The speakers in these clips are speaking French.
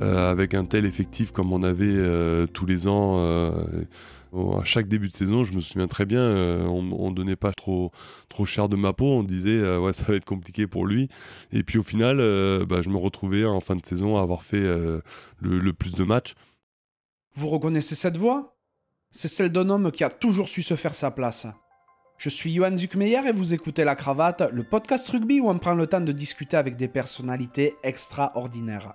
avec un tel effectif comme on avait tous les ans à chaque début de saison, je me souviens très bien, euh, on, ne donnait pas trop, trop cher de ma peau, on disait euh, ouais ça va être compliqué pour lui. Et puis au final, euh, bah, je me retrouvais en fin de saison à avoir fait le, plus de matchs. Vous reconnaissez cette voix? C'est celle d'un homme qui a toujours su se faire sa place. Je suis Johan Zuckmeyer et vous écoutez La Cravate, le podcast rugby où on prend le temps de discuter avec des personnalités extraordinaires.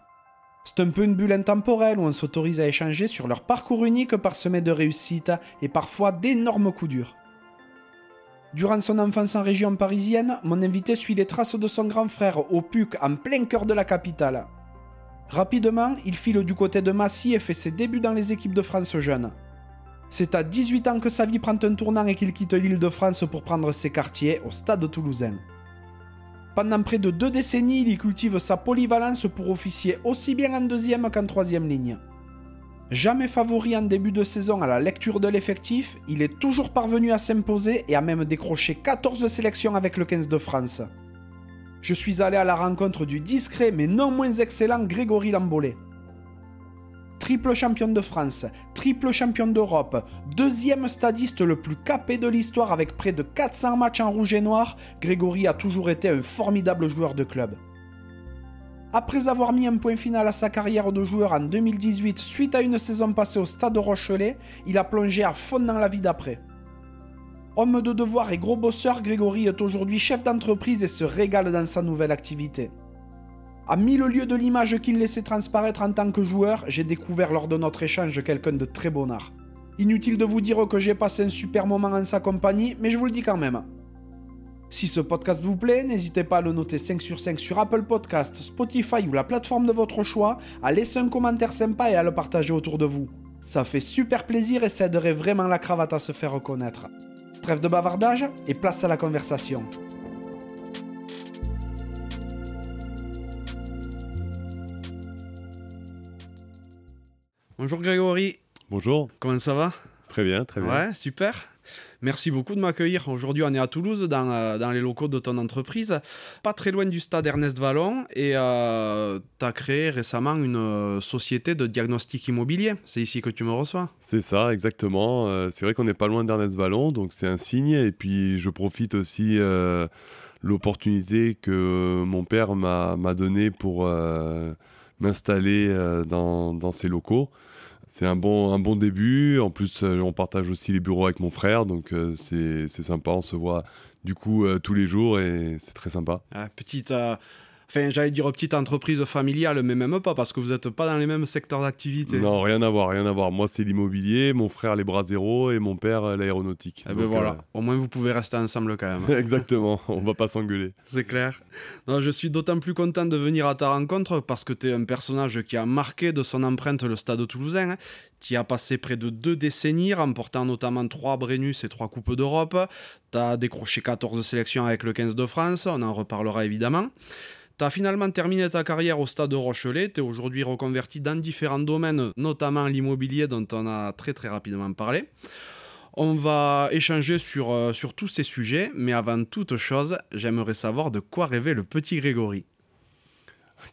C'est un peu une bulle intemporelle où on s'autorise à échanger sur leur parcours unique parsemé de réussites et parfois d'énormes coups durs. Durant son enfance en région parisienne, mon invité suit les traces de son grand frère au PUC en plein cœur de la capitale. Rapidement, il file du côté de Massy et fait ses débuts dans les équipes de France jeunes. C'est à 18 ans que sa vie prend un tournant et qu'il quitte l'île de France pour prendre ses quartiers au stade toulousain. Pendant près de deux décennies, il y cultive sa polyvalence pour officier aussi bien en deuxième qu'en troisième ligne. Jamais favori en début de saison à la lecture de l'effectif, il est toujours parvenu à s'imposer et a même décroché 14 sélections avec le 15 de France. Je suis allé à la rencontre du discret mais non moins excellent Grégory Lambollet triple champion de France, triple champion d'Europe, deuxième stadiste le plus capé de l'histoire avec près de 400 matchs en rouge et noir, Grégory a toujours été un formidable joueur de club. Après avoir mis un point final à sa carrière de joueur en 2018 suite à une saison passée au stade Rochelet, il a plongé à fond dans la vie d'après. Homme de devoir et gros bosseur, Grégory est aujourd'hui chef d'entreprise et se régale dans sa nouvelle activité. À mille lieues de l'image qu'il laissait transparaître en tant que joueur, j'ai découvert lors de notre échange quelqu'un de très bon art. Inutile de vous dire que j'ai passé un super moment en sa compagnie, mais je vous le dis quand même. Si ce podcast vous plaît, n'hésitez pas à le noter 5 sur 5 sur Apple Podcast, Spotify ou la plateforme de votre choix, à laisser un commentaire sympa et à le partager autour de vous. Ça fait super plaisir et ça aiderait vraiment la cravate à se faire reconnaître. Trêve de bavardage et place à la conversation. Bonjour Grégory. Bonjour. Comment ça va? Très bien, très bien. Ouais, super. Merci beaucoup de m'accueillir. Aujourd'hui, on est à Toulouse, dans, euh, dans, les locaux de ton entreprise, pas très loin du stade Ernest Vallon. Et euh, tu as créé récemment une euh, société de diagnostic immobilier. C'est ici que tu me reçois C'est ça, exactement. c'est vrai qu'on n'est pas loin d'Ernest Vallon, donc c'est un signe. Et puis, je profite aussi l'opportunité que mon père m'a donnée pour m'installer dans, dans, ces locaux c'est un bon, un bon début. En plus, euh, on partage aussi les bureaux avec mon frère, donc euh, c'est sympa. On se voit du coup euh, tous les jours et c'est très sympa. Ah, petite Enfin, j'allais dire petite entreprise familiale, mais même pas, parce que vous n'êtes pas dans les mêmes secteurs d'activité. Non, rien à voir, rien à voir. Moi, c'est l'immobilier, mon frère les bras zéro et mon père l'aéronautique. Eh ben voilà, euh, au moins vous pouvez rester ensemble quand même. Exactement, on va pas s'engueuler. C'est clair. Non, je suis d'autant plus content de venir à ta rencontre parce que tu es un personnage qui a marqué de son empreinte le stade toulousain, hein, qui a passé près de deux décennies, remportant notamment trois Brennus et trois Coupes d'Europe. Tu as décroché 14 sélections avec le 15 de France, on en reparlera évidemment. Tu as finalement terminé ta carrière au stade de Rochelet, tu es aujourd'hui reconverti dans différents domaines, notamment l'immobilier dont on a très très rapidement parlé. On va échanger sur, euh, sur tous ces sujets, mais avant toute chose, j'aimerais savoir de quoi rêvait le petit Grégory.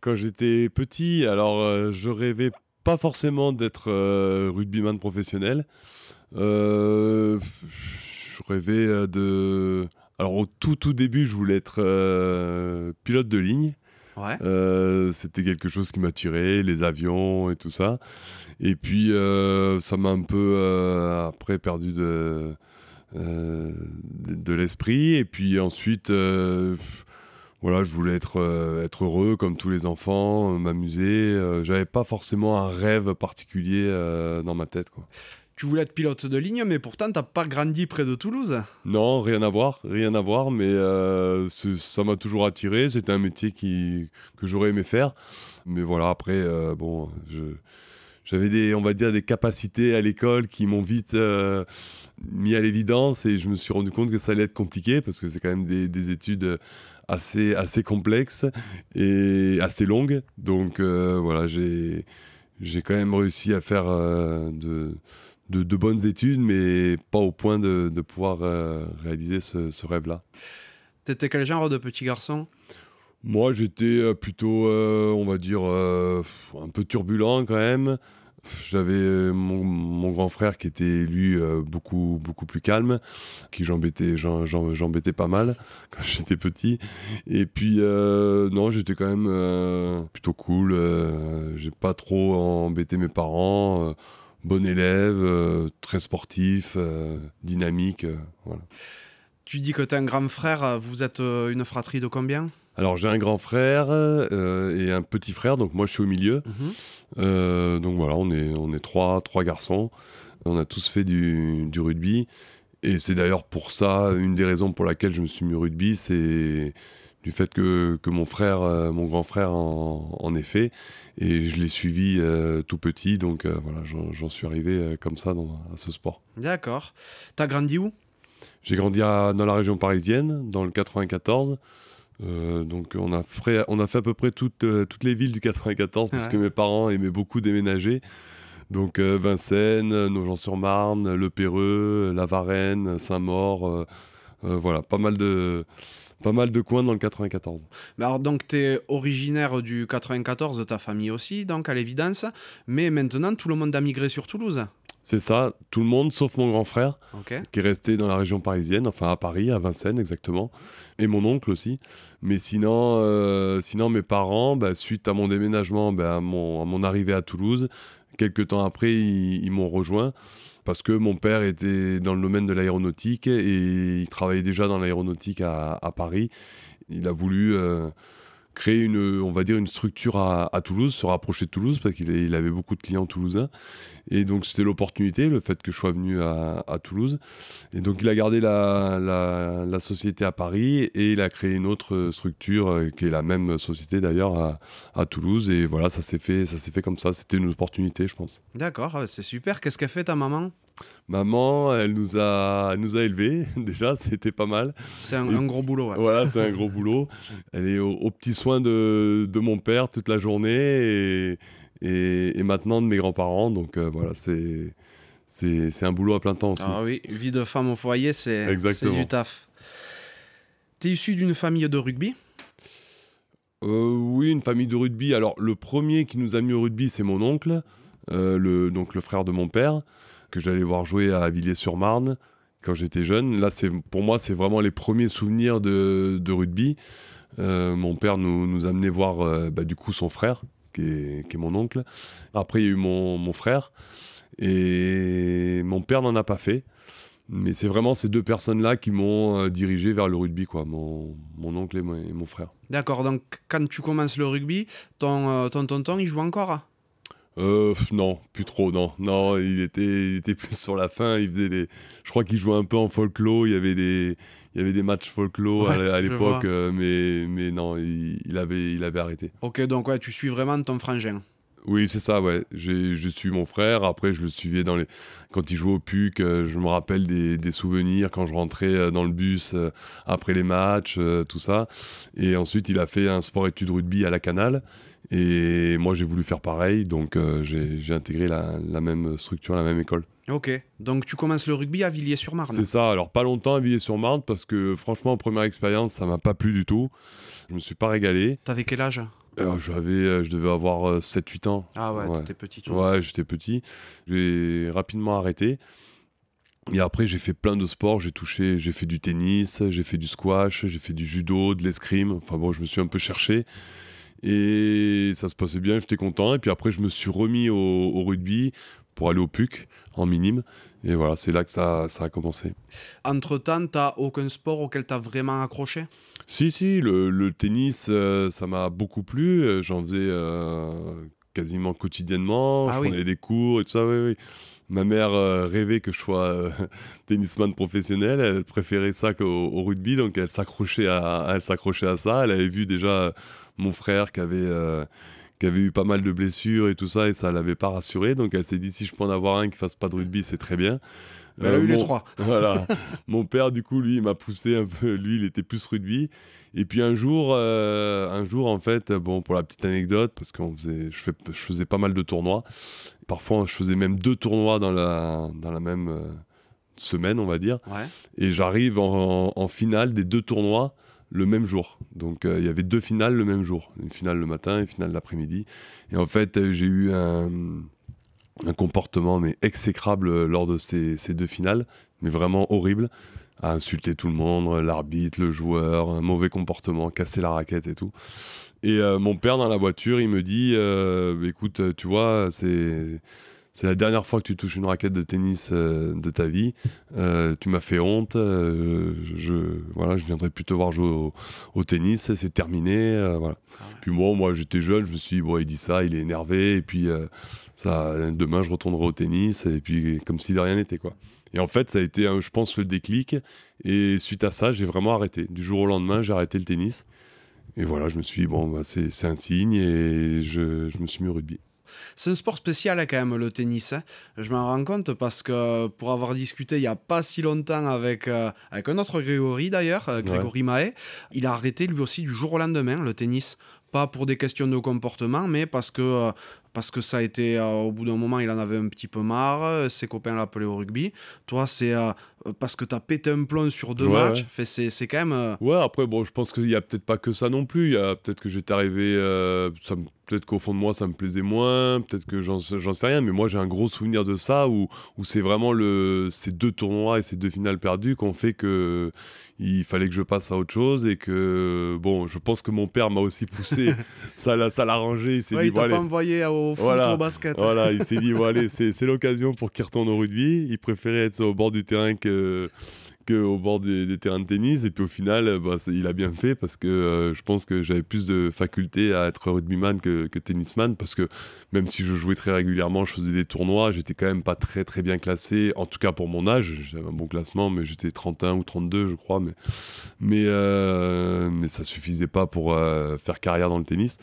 Quand j'étais petit, alors euh, je rêvais pas forcément d'être euh, rugbyman professionnel. je rêvais de alors au tout tout début, je voulais être euh, pilote de ligne. Euh, c'était quelque chose qui m'attirait, les avions et tout ça. Et puis euh, ça m'a un peu après perdu de de, l'esprit. Et puis ensuite, voilà, je voulais être être heureux comme tous les enfants, m'amuser. J'avais pas forcément un rêve particulier dans ma tête, quoi tu voulais être pilote de ligne, mais pourtant, t'as pas grandi près de Toulouse. Non, rien à voir, rien à voir, mais euh, ça m'a toujours attiré. C'était un métier qui, que j'aurais aimé faire. Mais voilà, après, euh, bon, j'avais des, on va dire, des capacités à l'école qui m'ont vite euh, mis à l'évidence et je me suis rendu compte que ça allait être compliqué parce que c'est quand même des, des, études assez, assez complexes et assez longues. Donc voilà, j'ai, j'ai quand même réussi à faire de de, bonnes études, mais pas au point de, pouvoir euh, réaliser ce, rêve-là. T'étais quel genre de petit garçon? Moi, j'étais plutôt, on va dire, un peu turbulent quand même. J'avais euh, mon, grand frère qui était lui euh, beaucoup beaucoup plus calme, qui j'embêtais j'embêtais pas mal quand j'étais petit. Et puis euh, non, j'étais quand même plutôt cool. J'ai pas trop embêté mes parents. Bon élève, très sportif, dynamique. voilà. Tu dis que tu es un grand frère. Vous êtes une fratrie de combien? Alors j'ai un grand frère euh, et un petit frère, donc moi je suis au milieu. Mhm. Euh, donc voilà, on est, on est trois, trois garçons. On a tous fait du, du rugby. Et c'est d'ailleurs pour ça, une des raisons pour laquelle je me suis mis au rugby, c'est du fait que, que, mon frère, euh, mon grand frère en, en ait fait. Et je l'ai suivi tout petit, donc voilà, j'en suis arrivé comme ça dans, à ce sport. D'accord. T'as grandi où? J'ai grandi dans la région parisienne, dans le 94. Euh, donc on a, fait, on a fait à peu près toutes, euh, toutes les villes du 94 parce que mes parents aimaient beaucoup déménager. Donc euh, Vincennes, Nogent-sur-Marne, Le Perreux, La Varenne, Saint-Maur, voilà, pas mal de pas mal de coins dans le 94. Mais alors donc tu es originaire du 94, de ta famille aussi, donc à l'évidence, mais maintenant tout le monde a migré sur Toulouse. C'est ça, tout le monde sauf mon grand frère, qui est resté dans la région parisienne, enfin à Paris, à Vincennes exactement, et mon oncle aussi. Mais sinon, euh, sinon mes parents, bah, suite à mon déménagement, bah, à, mon, arrivée à Toulouse, quelques temps après, ils, m'ont rejoint parce que mon père était dans le domaine de l'aéronautique et il travaillait déjà dans l'aéronautique à, Paris. Il a voulu euh, créer une, on va dire, une structure à, Toulouse, se rapprocher de Toulouse parce qu'il avait beaucoup de clients toulousains. Et donc c'était l'opportunité, le fait que je sois venu à, Toulouse. Et donc il a gardé la, la, société à Paris et il a créé une autre structure euh, qui est la même société d'ailleurs à, à, Toulouse. Et voilà, ça s'est fait, ça s'est fait comme ça. C'était une opportunité, je pense. D'accord, ah, c'est super. Qu'est-ce qu'a fait ta maman? Maman, elle nous a, nous a élevés, déjà, c'était pas mal. C'est un, gros boulot. Ouais. Voilà, c'est un gros boulot. Elle est aux au petits soins de, de, mon père toute la journée et, et, maintenant de mes grands-parents. Donc euh, voilà, c'est, c'est, un boulot à plein temps aussi. Ah oui, vie de femme au foyer, c'est, du taf. Tu es issu d'une famille de rugby? Euh, Oui, une famille de rugby. Alors, le premier qui nous a mis au rugby, c'est mon oncle, euh, le, donc le frère de mon père, que j'allais voir jouer à Villiers-sur-Marne quand j'étais jeune. Là, c'est, pour moi, c'est vraiment les premiers souvenirs de, de rugby. mon père nous, nous amenait voir bah, du coup son frère, qui est, mon oncle. Après, il y a eu mon, frère. Et mon père n'en a pas fait. Mais c'est vraiment ces deux personnes-là qui m'ont euh, dirigé vers le rugby, quoi, mon, oncle et, mon frère. D'accord, donc quand tu commences le rugby, ton, euh, ton tonton, il joue encore? Euh, non, plus trop, non. Non, il était, il était plus sur la fin. Il faisait des... Je crois qu'il jouait un peu en folklore. Il y avait des, il y avait des matchs folklore à, l'époque, euh, mais, mais non, il, avait, il avait arrêté. Ok, donc ouais, tu suis vraiment ton frangin. Oui, c'est ça, ouais. Je suis mon frère. Après, je le suivais dans les... quand il jouait au PUC. Euh, je me rappelle des, des, souvenirs quand je rentrais euh, dans le bus après les matchs, tout ça. Et ensuite, il a fait un sport-études rugby à la Canale. Et moi, j'ai voulu faire pareil. Donc, j'ai intégré la, la même structure, la même école. Ok, donc tu commences le rugby à Villiers-sur-Marne. C'est ça, alors pas longtemps à Villiers-sur-Marne parce que franchement, première expérience, ça m'a pas plu du tout. Je me suis pas régalé. T'avais quel âge? J'avais, euh, je devais avoir 7-8 euh, ans. Ah ouais, t'étais petit. Toi. Ouais, j'étais petit. J'ai rapidement arrêté. Et après, j'ai fait plein de sports. J'ai touché, j'ai fait du tennis, j'ai fait du squash, j'ai fait du judo, de l'escrime. Enfin bon, je me suis un peu cherché. Et ça se passait bien, j'étais content. Et puis après, je me suis remis au, au rugby pour aller au PUC en minime. Et voilà, c'est là que ça, ça, a commencé. Entre-temps, tu n'as aucun sport auquel tu as vraiment accroché? Si, si, le, tennis, euh, ça m'a beaucoup plu. Euh, j'en faisais euh, quasiment quotidiennement. Ah je prenais des cours et tout ça, oui, oui. Ma mère rêvait que je sois tennisman professionnel. Elle préférait ça qu'au rugby, donc elle s'accrochait à, elle s'accrochait à ça. Elle avait vu déjà mon frère qui avait qui avait eu pas mal de blessures et tout ça, et ça l'avait pas rassuré. Donc elle s'est dit si je peux en avoir un qui fasse pas de rugby, c'est très bien. Elle a eu les trois. voilà. mon père, du coup, lui, il m'a poussé un peu. Lui, il était plus rugby. Et puis un jour, euh, un jour, en fait, bon, pour la petite anecdote, parce que faisait, je, fais, je faisais pas mal de tournois. Parfois, je faisais même deux tournois dans la, dans la même euh, semaine, on va dire. Et j'arrive en, en, finale des deux tournois le même jour. Donc il y avait deux finales le même jour, une finale le matin et une finale l'après-midi. Et en fait, j'ai eu un, comportement mais exécrable lors de ces, deux finales, mais vraiment horrible, à insulter tout le monde, l'arbitre, le joueur, un mauvais comportement, casser la raquette et tout. Et mon père dans la voiture, il me dit, écoute, tu vois, c'est c'est la dernière fois que tu touches une raquette de tennis euh, de ta vie. Euh, tu m'as fait honte. Euh, je, voilà, je viendrai plus te voir jouer au, tennis. C'est terminé. voilà. Ah puis bon, moi, j'étais jeune. Je me suis dit, bon, il dit ça, il est énervé. Et puis, ça, demain, je retournerai au tennis. Et puis, comme si de rien n'était, quoi. Et en fait, ça a été, je pense, le déclic. Et suite à ça, j'ai vraiment arrêté. Du jour au lendemain, j'ai arrêté le tennis. Et voilà, je me suis dit, bon, bah, c'est un signe. Et je, je me suis mis au rugby. C'est un sport spécial hein, quand même le tennis. Hein. Je m'en rends compte parce que pour avoir discuté il n'y a pas si longtemps avec, euh, avec un autre Grégory d'ailleurs, euh, Grégory Mahé, il a arrêté lui aussi du jour au lendemain le tennis pas pour des questions de comportement, mais parce que euh, parce que ça a été, au bout d'un moment, il en avait un petit peu marre, ses copains l'appelaient au rugby. Toi, c'est parce que tu as pété un plomb sur deux matchs. Fait, c'est, quand même. Ouais, après, bon, je pense qu'il n'y a peut-être pas que ça non plus. Il y a peut-être que j'étais arrivé. ça peut-être qu'au fond de moi, ça me plaisait moins. Peut-être que j'en, sais rien. Mais moi, j'ai un gros souvenir de ça où, où c'est vraiment le, ces deux tournois et ces deux finales perdues qu'on fait que il fallait que je passe à autre chose et que bon je pense que mon père m'a aussi poussé. Ça l'a ça l'a rangé il s'est dit il t'a pas envoyé au foot voilà, au basket. Voilà il s'est dit bon allez c'est l'occasion pour qu'il retourne au rugby. Il préférait être au bord du terrain que au bord des, terrains de tennis. Et puis au final, bah, il a bien fait parce que euh, je pense que j'avais plus de faculté à être rugbyman que, que tennisman parce que même si je jouais très régulièrement, je faisais des tournois, j'étais quand même pas très très bien classé, en tout cas pour mon âge. J'avais un bon classement, mais j'étais 31 ou 32, je crois. Mais, mais, euh, ça suffisait pas pour euh, faire carrière dans le tennis.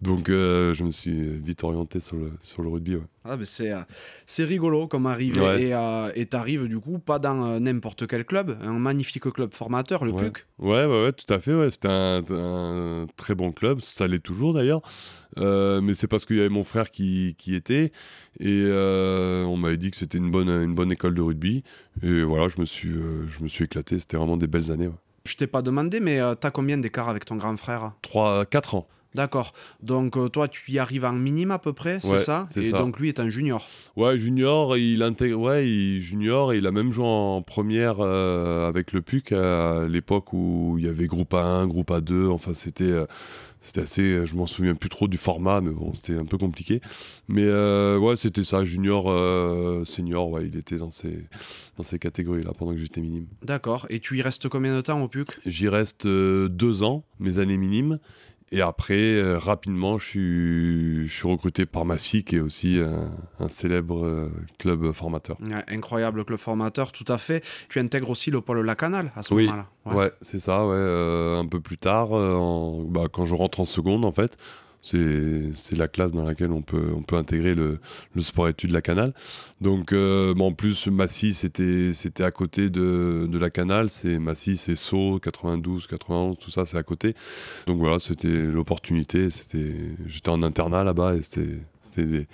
Donc euh, je me suis vite orienté sur le, sur le rugby. Ah, c'est, euh, c'est rigolo comme arriver. Et euh, tu arrives du coup pas dans n'importe quel club, un magnifique club formateur, le ouais. PUC. Ouais, ouais, ouais, tout à fait. Ouais. C'était un, très bon club, ça l'est toujours d'ailleurs. mais c'est parce qu'il y avait mon frère qui, qui était. Et on m'avait dit que c'était une bonne, une bonne école de rugby. Et voilà, je me suis, je me suis éclaté. C'était vraiment des belles années. Je t'ai pas demandé, mais tu as combien d'écart avec ton grand frère? 3, 4 ans. D'accord. Donc euh, toi, tu y arrives en minime à peu près, c'est ça Et donc lui est un junior. Ouais, junior, il intègre, ouais, il junior, et il a même joué en première euh, avec le PUC à l'époque où il y avait groupe A1, groupe A2. Enfin, c'était euh, c'était assez, je m'en souviens plus trop du format, mais bon, c'était un peu compliqué. Mais ouais, c'était ça, junior, senior, ouais, il était dans ces dans ces catégories là pendant que j'étais minime. D'accord. Et tu y restes combien de temps au PUC? J'y reste deux ans, mes années minimes. Et après, euh, rapidement, je suis, je suis recruté par Massy, qui est aussi un, célèbre euh, club formateur. incroyable club formateur, tout à fait. Tu intègres aussi le pôle Lacanal à ce moment-là. Ouais, c'est ça, ouais. Euh, un peu plus tard, bah, quand je rentre en seconde, en fait c'est la classe dans laquelle on peut, on peut intégrer le, le sport-études la Canal. Donc, euh, en plus, Massy, c'était à côté de, de, la Canal. C'est Massy, c'est Sceaux, 92, 91, tout ça, c'est à côté. Donc voilà, c'était l'opportunité. J'étais en internat là-bas et c'était des,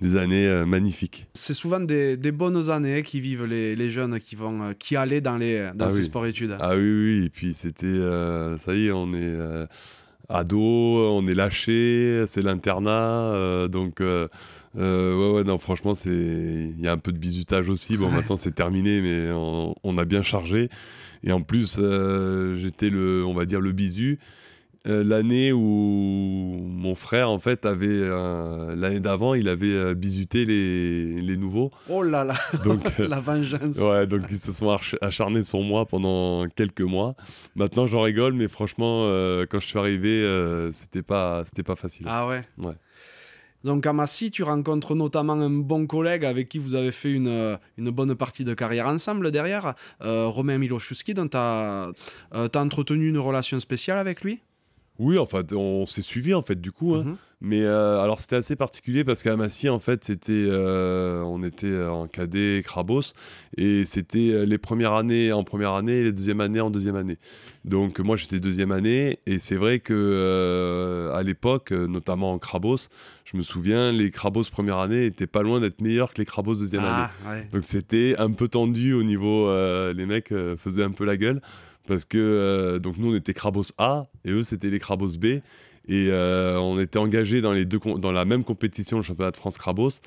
des, années euh, magnifiques. C'est souvent des, des, bonnes années qui vivent les, les, jeunes qui vont euh, qui allaient dans, les, dans ah ces sports-études. Ah oui, oui. Et puis c'était, ça y est, on est ado, on est lâché, c'est l'internat, euh, donc euh, euh, ouais, ouais, non, franchement, c'est il y a un peu de bizutage aussi. Bon, maintenant c'est terminé, mais on, a bien chargé. Et en plus, j'étais le, on va dire le bisu. Euh, l'année où mon frère, en fait, avait. Euh, l'année d'avant, il avait euh, bisuté les, les, nouveaux. Oh là là donc, La vengeance Ouais, donc ils se sont acharnés sur moi pendant quelques mois. Maintenant, j'en rigole, mais franchement, quand je suis arrivé, c'était pas, c'était pas facile. Ah ouais Ouais. Donc à Massy, tu rencontres notamment un bon collègue avec qui vous avez fait une, une bonne partie de carrière ensemble derrière, Romain Miloszewski, dont tu as, as, entretenu une relation spéciale avec lui? Oui, en fait, on s'est suivi en fait du coup. Hein. Mhm. Mais euh, alors c'était assez particulier parce qu'à Massy en fait c'était, euh, on était en cadet Crabos et c'était euh, les premières années en première année et les deuxième année en deuxième année. Donc moi j'étais deuxième année et c'est vrai que à l'époque, notamment en Crabos, je me souviens les Crabos première année étaient pas loin d'être meilleurs que les Crabos deuxième ah, année. Donc c'était un peu tendu au niveau, les mecs faisaient un peu la gueule. Parce que euh, donc nous on était Crabos A et eux c'était les Crabos B. Et euh, on était engagés dans les deux dans la même compétition le championnat de France Crabos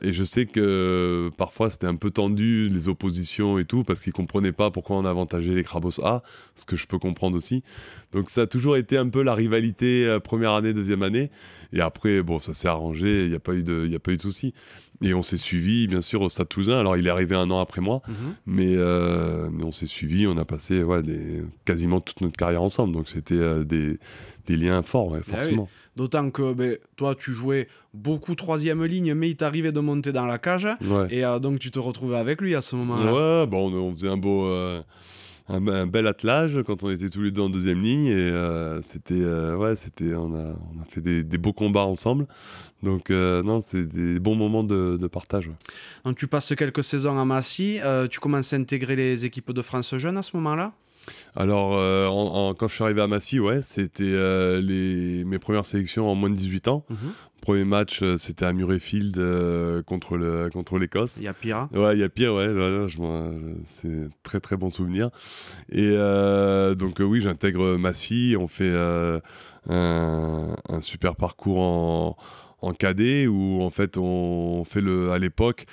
et je sais que parfois c'était un peu tendu les oppositions et tout parce qu'ils comprenaient pas pourquoi on avantageait les Crabos A ce que je peux comprendre aussi. Donc ça a toujours été un peu la rivalité euh, première année deuxième année. Et après bon ça s'est arrangé il n'y a pas eu de y a pas eu de souci et on s'est suivi, bien sûr, au Stade Toulousain. Alors, il est arrivé un an après moi, Mhm. mais, euh, mais on s'est suivi. On a passé ouais, des, quasiment toute notre carrière ensemble. Donc, c'était euh, des, des liens forts, ouais, Ah oui. forcément. D'autant que ben, toi, tu jouais beaucoup troisième ligne, mais il t'arrivait de monter dans la cage. Ouais. Et euh, donc, tu te retrouvais avec lui à ce moment-là. Ouais, bon, on, on faisait un beau. Un, bel attelage quand on était tous les deux en deuxième ligne et euh, c'était euh, ouais c'était on a, on a fait des, beaux combats ensemble donc euh, non c'est des bons moments de, partage. Donc, tu passes quelques saisons à Massy. tu commences à intégrer les équipes de France Jeune à ce moment-là? Alors, euh, en- en- quand je suis arrivé à Massy, ouais, c'était euh, les, mes premières sélections en moins de 18 ans. Mhm. Premier match, euh, c'était à Murrayfield euh, contre le contre l'Écosse. Il y a Pira. Ouais, il y a pire, ouais, je c'est très très bon souvenir. Et donc oui, j'intègre Massy, on fait un, un super parcours en, en cadet où en fait on fait le à l'époque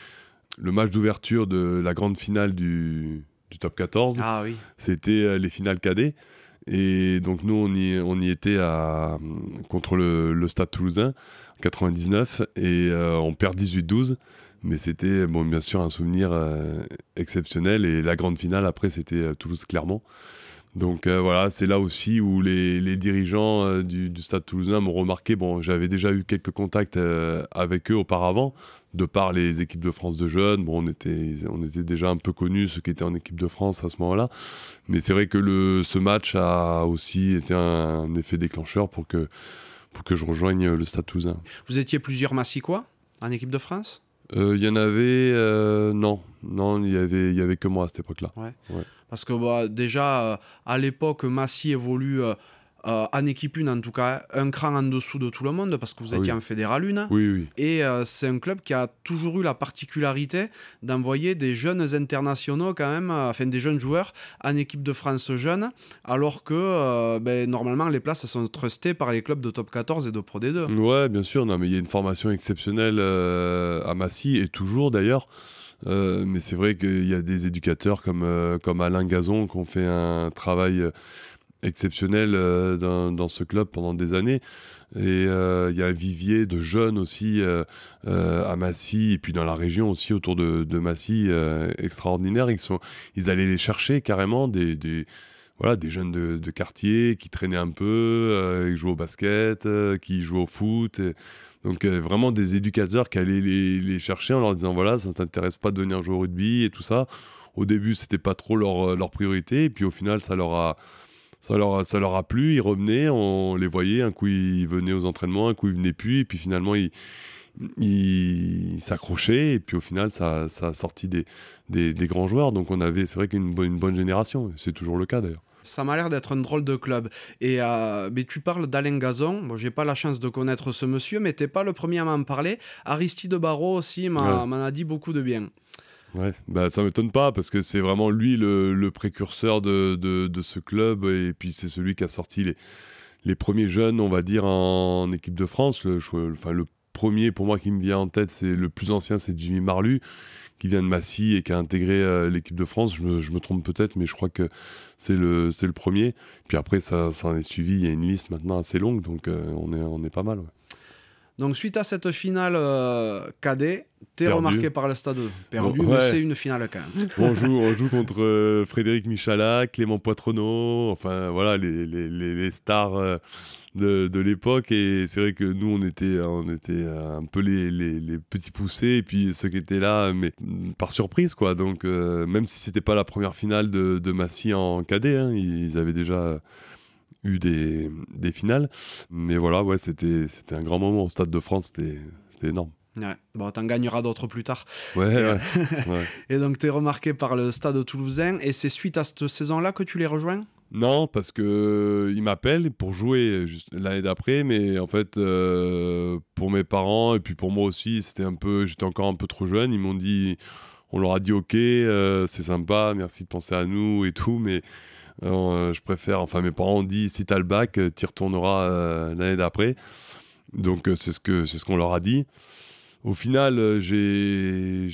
le match d'ouverture de la grande finale du, du top 14 Ah oui. c'était euh, les finales cadets. Et donc nous, on y, on y était à, contre le, le Stade Toulousain, en 99, et euh, on perd 18-12. Mais c'était, bon, bien sûr, un souvenir euh, exceptionnel. Et la grande finale, après, c'était euh, Toulouse-Clermont. Donc voilà, c'est là aussi où les, les dirigeants du, du Stade Toulousain m'ont remarqué. Bon, j'avais déjà eu quelques contacts avec eux auparavant, de par les équipes de France de jeunes. Bon, on était, on était déjà un peu connus, ceux qui étaient en équipe de France à ce moment-là. Mais c'est vrai que le, ce match a aussi été un, un effet déclencheur pour que, pour que je rejoigne le Stade Toulousain. Vous étiez plusieurs Massicois en équipe de France? Euh, Il y en avait... euh, non, non, il y avait, y avait que moi à cette époque-là. Parce que bah, déjà, euh, à l'époque, Massy évolue euh, en équipe une, en tout cas, un cran en dessous de tout le monde, parce que vous Ah étiez oui. en fédéral une. Oui, oui. Et euh, c'est un club qui a toujours eu la particularité d'envoyer des jeunes internationaux, quand même, euh, enfin des jeunes joueurs, en équipe de France jeune, alors que ben, normalement les places sont trustées par les clubs de top 14 et de Pro D2. Ouais, bien sûr. Non, mais il y a une formation exceptionnelle à Massy et toujours d'ailleurs. Euh, mais c'est vrai qu'il y a des éducateurs comme, euh, comme Alain Gazon qui ont fait un travail exceptionnel euh, dans, ce club pendant des années. Et euh, il y a un vivier de jeunes aussi euh, à Massy et puis dans la région aussi autour de, Massy extraordinaire. Ils, sont, ils allaient les chercher carrément des, voilà, des jeunes de, quartier qui traînaient un peu, qui jouaient au basket, qui jouaient au foot. donc vraiment des éducateurs qui allaient les, chercher en leur disant voilà, ça t'intéresse pas de venir jouer au rugby et tout ça. Au début, c'était pas trop leur, leur priorité, et puis au final, ça leur a, ça leur, a- ça leur a plu. Ils revenaient, on les voyait. Un coup, ils venaient aux entraînements, un coup, ils venaient plus, et puis finalement, ils, ils s'accrochaient, et puis au final, ça, ça a sorti des, des, des grands joueurs. Donc on avait, c'est vrai qu'une bonne, une bonne génération. C'est toujours le cas d'ailleurs. Ça m'a l'air d'être un drôle de club. Et euh, mais tu parles d'Alain Gazon. Bon, j'ai pas la chance de connaître ce monsieur, mais t'es pas le premier à m'en parler. Aristide Barrault aussi Ouais. m'en a dit beaucoup de bien. Ouais, bah ça m'étonne pas parce que c'est vraiment lui le, précurseur de, de, ce club et puis c'est celui qui a sorti les, les premiers jeunes, on va dire, en, équipe de France. Le, enfin, le premier pour moi qui me vient en tête, c'est le plus ancien, c'est Jimmy Marlu qui vient de Massy et qui a intégré euh, l'équipe de France. Je me, trompe peut-être, mais je crois que c'est le, c'est le premier. Puis après, ça, ça en est suivi. Il y a une liste maintenant assez longue, donc euh, on, est, on est pas mal. Donc suite à cette finale euh, cadet, t'es Perdu. remarqué par le stade perdu, Bon, mais ouais. c'est une finale quand même. on, joue, on joue contre euh, Frédéric Michalak, Clément Poitrenaud, enfin voilà les, les, les- les stars euh, de, de l'époque. Et c'est vrai que nous, on était, on était euh, un peu les, les- les petits poussés, et puis ceux qui étaient là, mais mm, par surprise, quoi. Donc, euh, même si c'était pas la première finale de, de Massy en cadet, hein, ils avaient déjà eu des, des finales. Mais voilà, ouais, c'était c'était un grand moment au Stade de France, c'était c'était énorme. Ouais. Bon, t'en gagneras d'autres plus tard. Ouais, Et, ouais, ouais. Et donc t'es remarqué par le stade toulousain, et c'est suite à cette saison-là que tu les rejoins? Non, parce que euh, il m'appelle pour jouer juste l'année d'après, mais en fait, euh, pour mes parents et puis pour moi aussi, c'était un peu, j'étais encore un peu trop jeune. Ils m'ont dit, on leur a dit ok, euh, c'est sympa, merci de penser à nous et tout, mais je préfère, enfin mes parents ont dit si t'as le bac, tu retourneras l'année d'après. Donc c'est ce c'est ce qu'on leur a dit. Au final, j'ai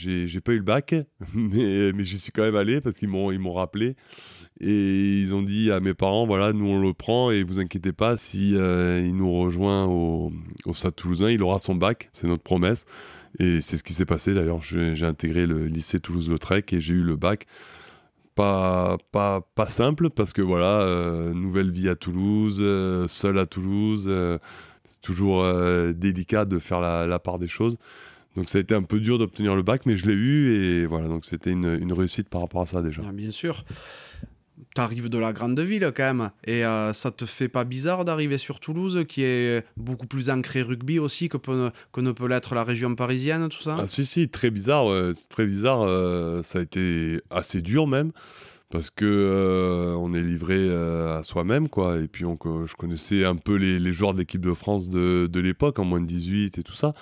pas eu le bac, mais, mais j'y suis quand même allé parce qu'ils m'ont ils m'ont rappelé et ils ont dit à mes parents voilà nous on le prend et vous inquiétez pas si il nous rejoint au, au Stade Toulousain, il aura son bac, c'est notre promesse. Et c'est ce qui s'est passé d'ailleurs. J'ai intégré le lycée Toulouse-Lautrec et j'ai eu le bac. Pas, simple parce que voilà, euh, nouvelle vie à Toulouse, euh, seul à Toulouse. Euh, c'est toujours délicat de faire la, part des choses. Donc ça a été un peu dur d'obtenir le bac, mais je l'ai eu et voilà, donc c'était une, une, réussite par rapport à ça déjà. Ah, bien sûr t'arrives de la grande ville quand même. Et euh, ça te fait pas bizarre d'arriver sur Toulouse, qui est beaucoup plus ancré rugby aussi que, ne peut l'être la région parisienne, tout ça? Ah si, si, très bizarre. C'est très bizarre. Euh, ça a été assez dur même. Parce que euh, on est livré à soi-même, quoi. Et puis, on, je connaissais un peu les, joueurs de l'équipe de France de, l'époque, en moins de 18 et tout ça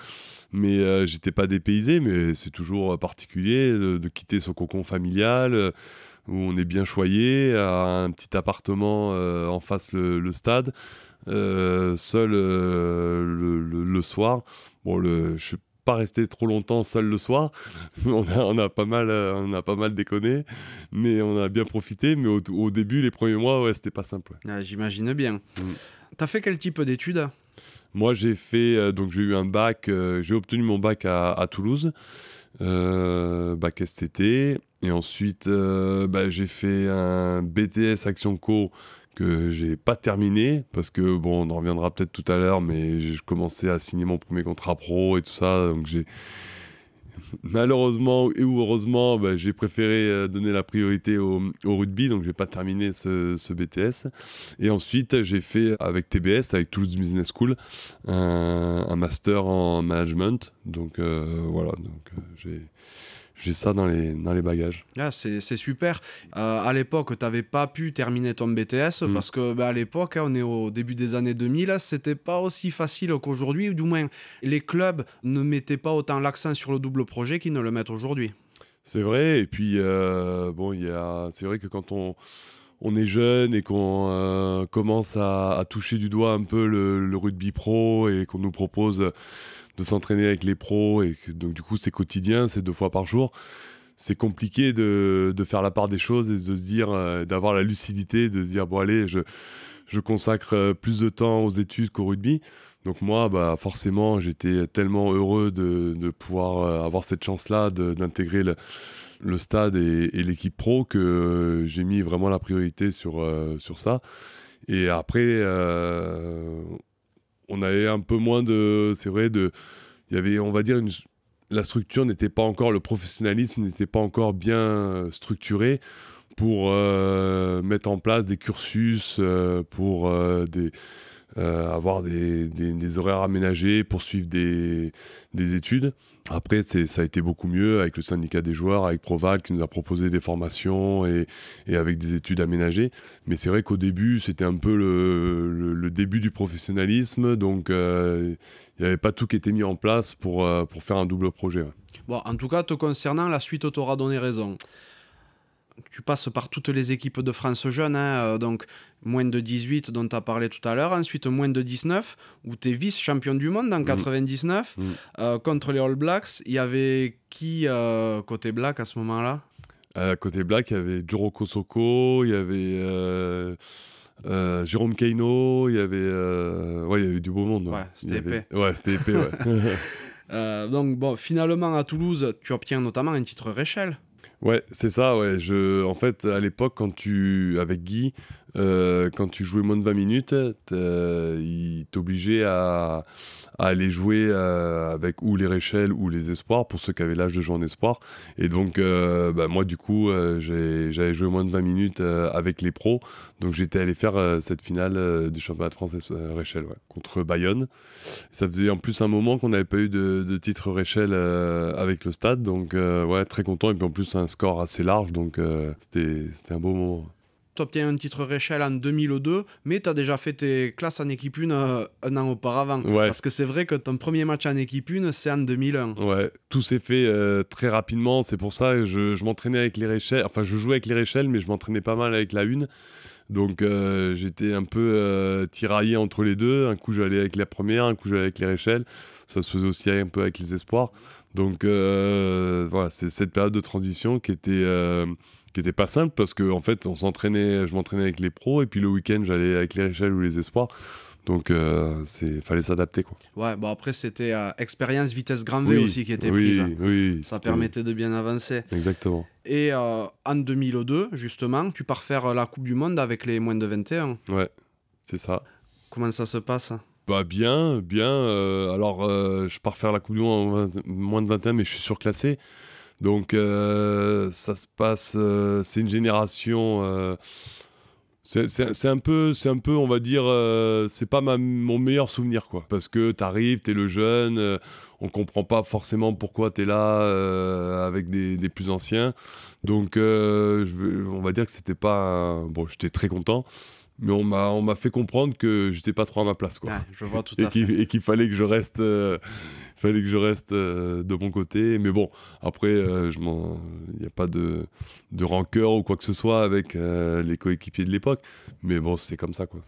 mais j'étais pas dépaysé, mais c'est toujours particulier de, de, quitter son cocon familial, où on est bien choyé, à un petit appartement euh, en face le, stade, euh, seul euh, le, soir. Bon, le, je suis pas resté trop longtemps seul le soir. on, a, on, a, pas mal, on a pas mal déconné, mais on a bien profité. Mais au, début, les premiers mois, ouais, c'était pas simple. Ah, j'imagine bien. Mm. Tu as fait quel type d'études? Moi, j'ai fait, donc j'ai eu un bac, j'ai obtenu mon bac à, à Toulouse. Euh, bac STT. Et ensuite, euh, bah, j'ai fait un BTS Action Co que j'ai pas terminé parce que bon, on en reviendra peut-être tout à l'heure, mais je commençais à signer mon premier contrat pro et tout ça, donc j'ai malheureusement ou heureusement, bah, j'ai préféré euh, donner la priorité au, rugby, donc je n'ai pas terminé ce, BTS. Et ensuite, j'ai fait avec TBS, avec Toulouse Business School, un, master en management. Donc euh, voilà, donc euh, j'ai j'ai ça dans les, dans les bagages. Ah, c'est super. Euh, à l'époque, tu n'avais pas pu terminer ton BTS mm. parce que bah, à l'époque, hein, on est au début des années 2000, c'était pas aussi facile qu'aujourd'hui, ou du moins les clubs ne mettaient pas autant l'accent sur le double projet qu'ils ne le mettent aujourd'hui. C'est vrai, et puis euh, bon, c'est vrai que quand on, on est jeune et qu'on euh, commence à, toucher du doigt un peu le, le rugby pro et qu'on nous propose de s'entraîner avec les pros et donc du coup c'est quotidien, c'est deux fois par jour. C'est compliqué de, de, faire la part des choses et de se dire, euh, d'avoir la lucidité, de se dire bon allez, je, je consacre euh, plus de temps aux études qu'au rugby. Donc moi, bah, forcément, j'étais tellement heureux de, de pouvoir euh, avoir cette chance-là d'intégrer le, le, stade et, l'équipe pro que j'ai mis vraiment la priorité sur, sur ça. Et après, on avait un peu moins de. C'est vrai. Il y avait, on va dire, la structure n'était pas encore, le professionnalisme n'était pas encore bien euh, structuré pour euh, mettre en place des cursus, euh, pour des, avoir des, des, horaires aménagés, poursuivre des, des études. Après, ça a été beaucoup mieux avec le syndicat des joueurs, avec Proval qui nous a proposé des formations et, et avec des études aménagées. Mais c'est vrai qu'au début, c'était un peu le, le, début du professionnalisme. Donc, euh, il n'y avait pas tout qui était mis en place pour, euh, pour faire un double projet. Bon, en tout cas, te concernant, la suite t'aura donné raison tu passes par toutes les équipes de France jeunes, hein, euh, donc moins de 18 dont tu as parlé tout à l'heure, ensuite moins de 19 où tu es vice-champion du monde en 99 mm. mm. euh, contre les All Blacks. Il y avait qui euh, côté Black à ce moment-là? Côté Black, il y avait Duro Kosoko, il y avait Jérôme Keino, il y avait, ouais, il y avait du beau monde. Ouais, c'était épais. Ouais, c'était épais, ouais. donc bon, finalement à Toulouse, tu obtiens notamment un titre Réchelle. Ouais, c'est ça, ouais. Je, en fait, à l'époque, quand tu, avec Guy, euh, quand tu jouais moins de 20 minutes, il t'obligeait à, aller jouer euh, avec ou les Réchelles ou les Espoirs pour ceux qui avaient l'âge de jouer en Espoir. Et donc, euh, bah, moi, du coup, euh, j'avais joué moins de 20 minutes avec les pros. Donc, j'étais allé faire cette finale du championnat de France Réchelle contre Bayonne. Ça faisait en plus un moment qu'on n'avait pas eu de, de titre Réchelle avec le stade. Donc, ouais, très content. Et puis en plus, un score assez large. Donc, c'était un beau moment tu obtiens un titre Réchelle en 2002, mais tu as déjà fait tes classes en équipe 1 euh, un an auparavant. Parce que c'est vrai que ton premier match en équipe 1, c'est en 2001. Ouais, tout s'est fait euh, très rapidement. C'est pour ça que je, m'entraînais avec les Réchelles. Enfin, je jouais avec les Réchelles, mais je m'entraînais pas mal avec la 1. Donc euh, j'étais un peu euh, tiraillé entre les deux. Un coup j'allais avec la première, un coup j'allais avec les Réchelles. Ça se faisait aussi un peu avec les espoirs. Donc voilà, c'est cette période de transition qui était qui était pas simple parce que en fait on s'entraînait, je m'entraînais avec les pros et puis le week-end j'allais avec les Réchelles ou les espoirs. Donc, euh, c'est fallait s'adapter. Quoi. Ouais, bon après, c'était euh, expérience vitesse grand V aussi qui était prise. Oui, Ça permettait de bien avancer. Exactement. Et euh, en 2002, justement, tu pars faire la Coupe du Monde avec les moins de 21. Ouais, c'est ça. Comment ça se passe? Bah bien, bien. alors, je pars faire la Coupe du Monde en moins de 21, mais je suis surclassé. Donc, ça se passe. c'est une génération c'est un peu, c'est un peu, on va dire, euh, c'est pas mon meilleur souvenir, quoi. Parce que t'arrives, t'es le jeune, euh, on comprend pas forcément pourquoi t'es là euh, avec des, plus anciens. Donc, on va dire que c'était pas, bon, j'étais très content, mais on m'a on m'a fait comprendre que j'étais pas trop à ma place quoi. je vois tout à et qu'il fallait que je reste euh, fallait que je reste euh, de mon côté mais bon après euh, je il n'y a pas de de rancœur ou quoi que ce soit avec les coéquipiers de l'époque mais bon c'est comme ça quoi.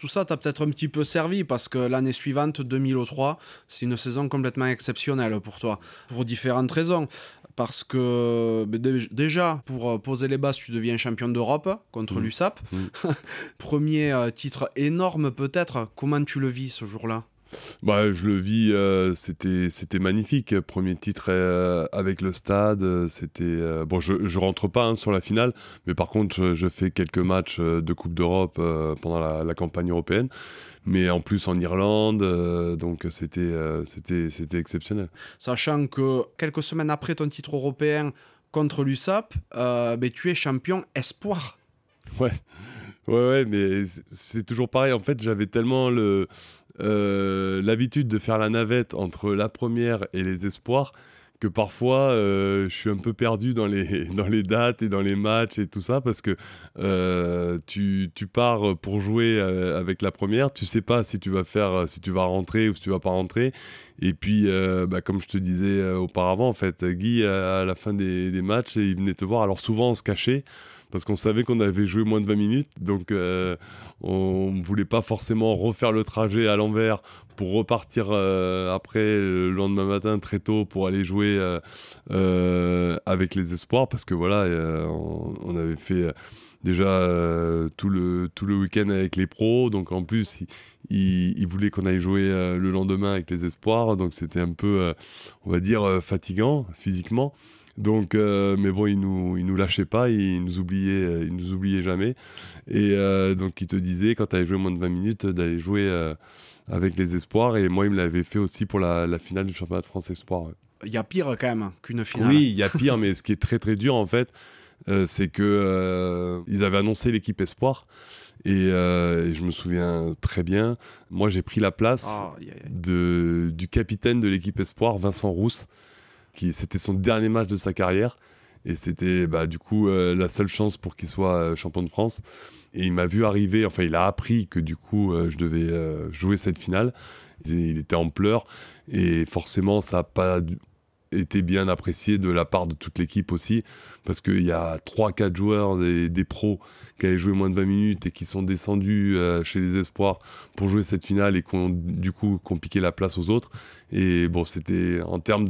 Tout ça t'a peut-être un petit peu servi parce que l'année suivante, 2003, c'est une saison complètement exceptionnelle pour toi, pour différentes raisons parce que déjà, pour euh, poser les bases, tu deviens champion d'Europe contre mmh. l'USAP. Mmh. Premier euh, titre énorme peut-être. Comment tu le vis ce jour-là? Bah, je le vis, euh, c'était c'était magnifique. Premier titre avec le stade, c'était bon. Je, je rentre pas hein, sur la finale, mais par contre, je, fais quelques matchs de Coupe d'Europe pendant la, la, campagne européenne mais en plus en Irlande, euh, donc c'était euh, c'était c'était exceptionnel. Sachant que quelques semaines après ton titre européen contre l'USAP, euh, ben, tu es champion espoir. Ouais, ouais, ouais, mais c'est toujours pareil. En fait, j'avais tellement le l'habitude de faire la navette entre la première et les espoirs que parfois euh, je suis un peu perdu dans les, dans les dates et dans les matchs et tout ça parce que euh, tu, tu, pars pour jouer euh, avec la première, tu sais pas si tu vas faire si tu vas rentrer ou si tu vas pas rentrer. Et puis bah, comme je te disais auparavant en fait Guy à, la fin des, des, matchs il venait te voir. Alors souvent on se cachait parce qu'on savait qu'on avait joué moins de 20 minutes, donc on ne voulait pas forcément refaire le trajet à l'envers pour repartir euh, après le lendemain matin très tôt pour aller jouer euh, euh, avec les espoirs. Parce que voilà on, avait fait déjà tout le tout le week-end avec les pros. Donc en plus ils voulaient qu'on aille jouer le lendemain avec les espoirs. Donc c'était un peu on va dire fatigant physiquement donc, mais bon, ils nous, ils nous lâchaient pas, ils nous oubliaient, ils nous oubliaient jamais. Et donc, ils te disaient, quand tu avais joué moins de 20 minutes, d'aller jouer avec les espoirs. Et moi, il me l'avait fait aussi pour la, finale du championnat de France Espoir. Il y a pire quand même qu'une finale. Oui, il y a pire, mais ce qui est très très dur en fait, euh, c'est que euh, ils avaient annoncé l'équipe Espoir. Euh, et, je me souviens très bien, moi j'ai pris la place De, du capitaine de l'équipe Espoir, Vincent Rousse, c'était son dernier match de sa carrière. Et c'était bah, du coup la seule chance pour qu'il soit champion de France. Et il m'a vu arriver, enfin, il a appris que du coup, euh, je devais euh, jouer cette finale. Il était en pleurs. Et forcément, ça n'a pas été bien apprécié de la part de toute l'équipe aussi. Parce qu'il y a 3-4 joueurs des, pros qui avaient joué moins de 20 minutes et qui sont descendus euh, chez les Espoirs pour jouer cette finale et qui ont du coup compliqué la place aux autres. Et bon, c'était en termes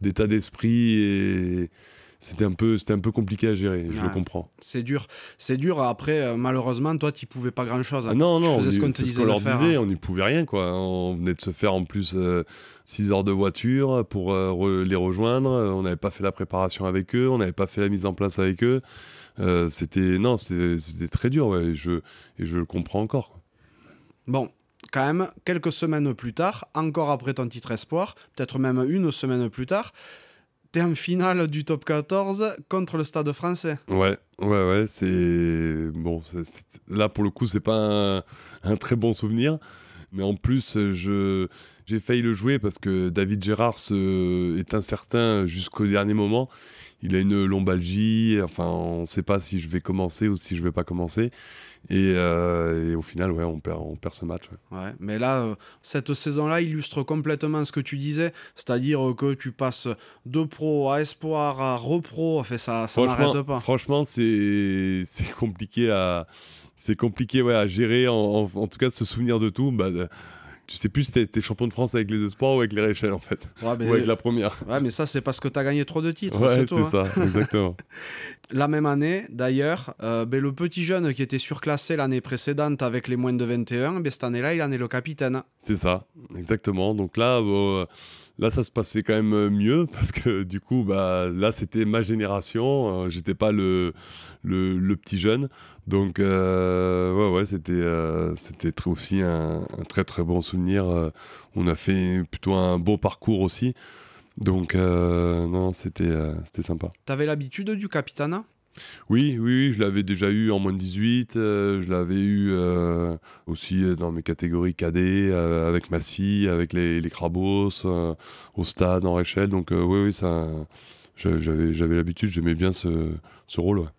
d'état d'esprit et c'était un peu c'était un peu compliqué à gérer je le comprends. C'est dur. C'est dur. Après euh, malheureusement toi tu pouvais pas grand chose ah non non c'est ce qu'on leur disait hein. on n'y pouvait rien quoi. On venait de se faire en plus 6 euh, heures de voiture pour euh, les rejoindre. On n'avait pas fait la préparation avec eux on n'avait pas fait la mise en place avec eux. C'était non c'était très dur et je et je le comprends encore bon quand même quelques semaines plus tard encore après ton titre espoir peut-être même une semaine plus tard T'es en finale du top 14 contre le Stade français. Ouais, ouais, ouais. C'est. Bon, là, pour le coup, c'est pas un... très bon souvenir. Mais en plus, je... j'ai failli le jouer parce que David Gérard est incertain jusqu'au dernier moment. il a une lombalgie. Enfin, on ne sait pas si je vais commencer ou si je vais pas commencer. Et, euh, et au final, ouais, on perd, on perd ce match. ouais. Ouais, mais là, euh, cette saison-là illustre complètement ce que tu disais, c'est-à-dire que tu passes de pro à espoir à repro, enfin, ça, ça n'arrête pas. franchement, c'est compliqué à c'est compliqué ouais, à gérer. En, en- en tout cas, se souvenir de tout. Bah, tu sais plus si t'es champion de France avec les espoirs ou avec les Réchelles en fait, Ouais, mais, ou avec la première. ouais, mais ça, c'est parce que tu as gagné trop de titres, Ouais, c'est hein. ça, exactement. La même année, d'ailleurs, euh, ben, le petit jeune qui était surclassé l'année précédente avec les moins de 21, ben, cette année-là, il en est le capitaine. C'est ça, exactement. Donc là, bon, euh, là, ça se passait quand même euh, mieux parce que du coup, bah, là, c'était ma génération. euh, J'étais pas le, le, petit jeune. Donc, euh, ouais, ouais, c'était euh, aussi un, très très bon souvenir. on a fait plutôt un beau parcours aussi. Donc, non, c'était c'était sympa. Tu avais l'habitude du capitanat Oui, oui, je l'avais déjà eu en moins de 18. euh, je l'avais eu euh, aussi euh, dans mes catégories cadets, avec Massy, avec les, Crabos, au stade, en Réchelle. Donc, oui, oui, ça, j'a- j'avais l'habitude, j'aimais bien ce, rôle.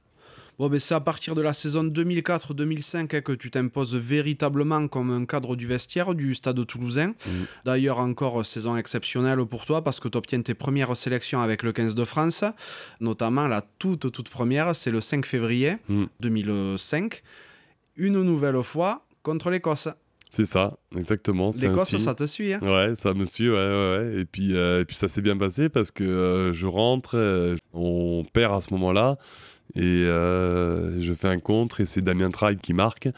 Bon, ben, c'est à partir de la saison 2004-2005 hein, que tu t'imposes véritablement comme un cadre du vestiaire du stade toulousain. Mhm. D'ailleurs, encore saison exceptionnelle pour toi parce que tu obtiens tes premières sélections avec le 15 de France, notamment la toute, toute première, c'est le 5 février Mhm. 2005. Une nouvelle fois contre l'Écosse. C'est ça, exactement. L'Écosse, ça te suit. Hein Ouais, ça me suit, ouais, ouais, ouais. Et puis, euh, et puis ça s'est bien passé parce que euh, je rentre, euh, on perd à ce moment-là, et euh, je fais un contre, et c'est Damien Traille qui marque.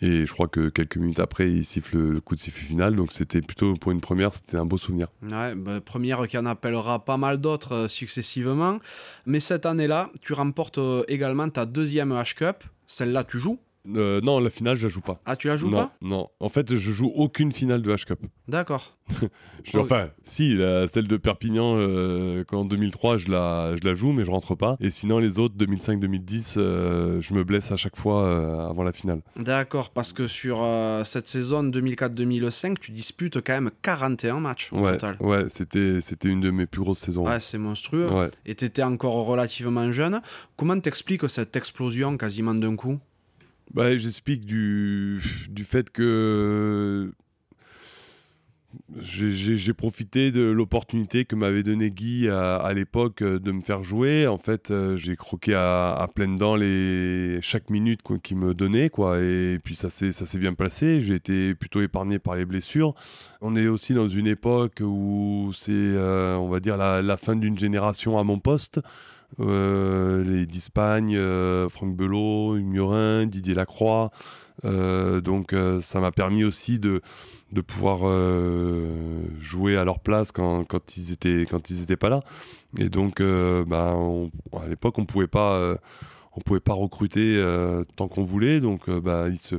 Et je crois que quelques minutes après, il siffle le coup de sifflet final. Donc c'était plutôt pour une première, c'était un beau souvenir. Ouais, bah, première qui en appellera pas mal d'autres euh, successivement. Mais cette année-là, tu remportes euh, également ta deuxième H-Cup. Celle-là, tu joues Euh, non, la finale, je la joue pas. Ah, tu la joues non, pas non. En fait, je joue aucune finale de H-Cup. D'accord. Enfin, si, la- celle de Perpignan, euh, quand en 2003, je la, je la joue, mais je rentre pas. Et sinon, les autres, 2005-2010, euh, je me blesse à chaque fois avant la finale. D'accord, parce que sur cette saison 2004-2005, tu disputes quand même 41 matchs au Ouais, total. ouais c'était, c'était une de mes plus grosses saisons. Ouais, c'est monstrueux. Ouais. Et tu étais encore relativement jeune. Comment t'expliques cette explosion quasiment d'un coup? Bah, j'explique du, du fait que j'ai, j'ai- profité de l'opportunité que m'avait donné Guy à, l'époque euh, de me faire jouer. En fait, euh, j'ai croqué à, à pleines dents les, chaque minute qu'il me donnait. Quoi, et puis ça s'est, bien passé. J'ai été plutôt épargné par les blessures. On est aussi dans une époque où c'est, euh, on va dire, la, la fin d'une génération à mon poste. Euh, les d'Espagne, euh, Franck Belot, Murin, Didier Lacroix. Euh, donc ça m'a permis aussi de, de pouvoir jouer à leur place quand, quand ils étaient quand ils étaient pas là. Et donc bah, à l'époque on pouvait pas on pouvait pas recruter tant qu'on voulait. Donc bah, ils se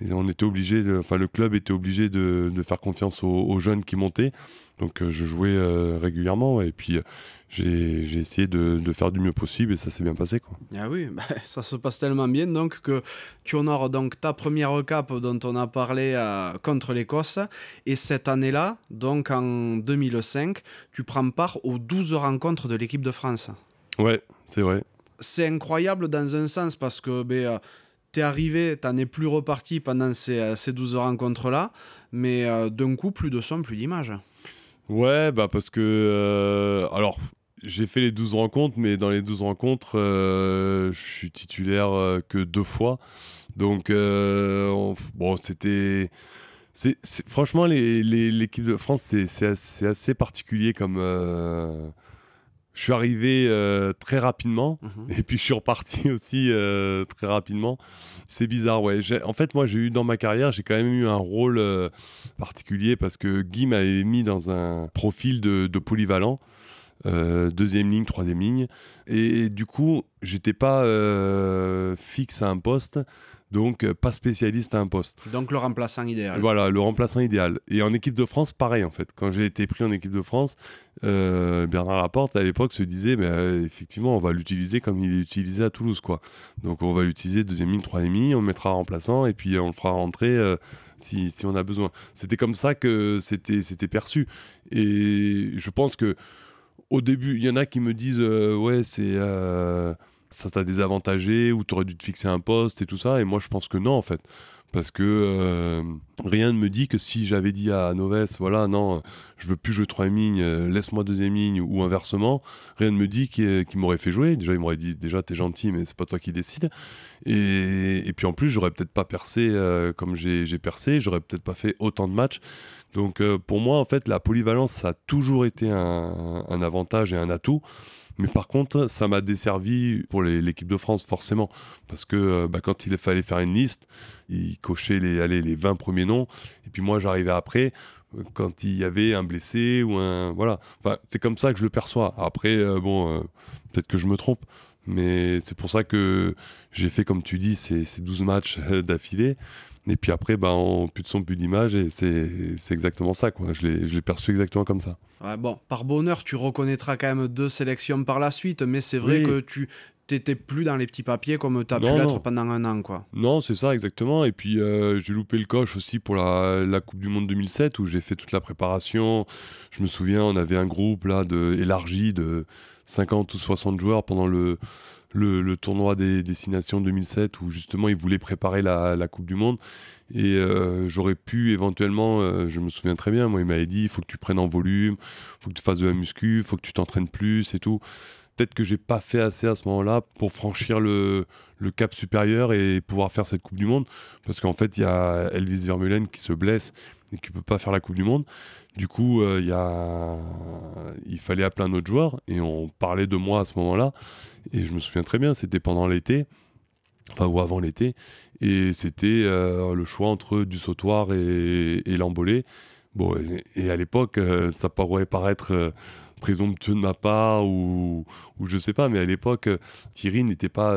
et on était obligé, enfin le club était obligé de, de faire confiance aux, aux jeunes qui montaient. Donc euh, je jouais euh, régulièrement et puis euh, j'ai essayé de, de faire du mieux possible et ça s'est bien passé. Quoi. Ah oui, bah, ça se passe tellement bien donc que tu honores donc ta première cape dont on a parlé euh, contre l'Écosse. Et cette année-là, donc en 2005, tu prends part aux 12 rencontres de l'équipe de France. Ouais, c'est vrai. c'est incroyable dans un sens parce que euh, t'es arrivé, t'en es plus reparti pendant ces, euh, ces 12 rencontres-là, mais euh, d'un coup, plus de son, plus d'image. Ouais, bah parce que. euh, alors, j'ai fait les 12 rencontres, mais dans les 12 rencontres, je suis titulaire que deux fois. Donc, on- bon, c'était. franchement, l'équipe de France, c'est c'est assez particulier comme. Je suis arrivé euh, très rapidement. Mhm. Et puis je suis reparti aussi euh, très rapidement. C'est bizarre, ouais. En fait, moi, j'ai eu dans ma carrière, j'ai quand même eu un rôle euh, particulier parce que Guy m'avait mis dans un profil de, de polyvalent, deuxième ligne, troisième ligne. Et, du coup, j'étais pas fixe à un poste, donc euh, pas spécialiste à un poste. Donc le remplaçant idéal. Voilà, le remplaçant idéal. Et en équipe de France, pareil en fait. Quand j'ai été pris en équipe de France, euh, Bernard Laporte à l'époque se disait, euh, effectivement, on va l'utiliser comme il est utilisé à Toulouse, quoi. Donc on va l'utiliser deuxième ligne, troisième ligne, on mettra remplaçant et puis on le fera rentrer euh, si, si on a besoin. C'était comme ça que c'était c'était perçu. Et je pense que au début, il y en a qui me disent ouais, c'est ça t'a désavantagé ou t'aurais dû te fixer un poste et tout ça. Et moi, je pense que non, en fait parce que euh, rien ne me dit que si j'avais dit à Noves, voilà, non, je veux plus jouer troisième ligne, euh, laisse-moi deuxième ligne, ou inversement, rien ne me dit qu'il m'aurait fait jouer. Déjà, il m'aurait dit, déjà, t'es gentil, mais c'est pas toi qui décide. Et, puis en plus, j'aurais peut-être pas percé euh, comme j'ai percé, j'aurais peut-être pas fait autant de matchs. Donc pour moi, en fait, la polyvalence, ça a toujours été un avantage et un atout. Mais par contre, ça m'a desservi pour l'équipe de France, forcément. Parce que euh, bah, quand il fallait faire une liste, il cochait les, allez, les 20 premiers noms. Et puis moi, j'arrivais après, euh, quand il y avait un blessé ou un. Voilà. C'est comme ça que je le perçois. Après, euh, bon, peut-être que je me trompe. Mais c'est pour ça que j'ai fait, comme tu dis, ces, ces 12 matchs d'affilée. Et puis après, bah, on, plus de son, plus d'image, et c'est exactement ça. Quoi. Je l'ai perçu exactement comme ça. bon, par bonheur, tu reconnaîtras quand même deux sélections par la suite, mais c'est vrai que tu t'étais plus dans les petits papiers comme tu as pu l'être pendant un an. Quoi. Non, c'est ça, exactement. Et puis, euh, j'ai loupé le coche aussi pour la, la, Coupe du Monde 2007, où j'ai fait toute la préparation. Je me souviens, on avait un groupe là, de, élargi de 50 ou 60 joueurs pendant le le, tournoi des Destinations 2007 où justement il voulait préparer la, Coupe du Monde. Et euh, j'aurais pu éventuellement, euh, je me souviens très bien, moi il m'avait dit il faut que tu prennes en volume, il faut que tu fasses de la muscu, il faut que tu t'entraînes plus et tout. Peut-être que j'ai pas fait assez à ce moment-là pour franchir le, cap supérieur et pouvoir faire cette Coupe du Monde. Parce qu'en fait, il y a Elvis Vermeulen qui se blesse et qui peut pas faire la Coupe du Monde. Du coup, euh, y a... il fallait appeler un autre joueur et on parlait de moi à ce moment-là. Et je me souviens très bien, c'était pendant l'été, enfin ou avant l'été, et c'était euh, le choix entre du sautoir et, et l'embolé. Bon, et, à l'époque, euh, ça pourrait paraître présomptueux de ma part ou, ou je sais pas, mais à l'époque, Thierry n'était pas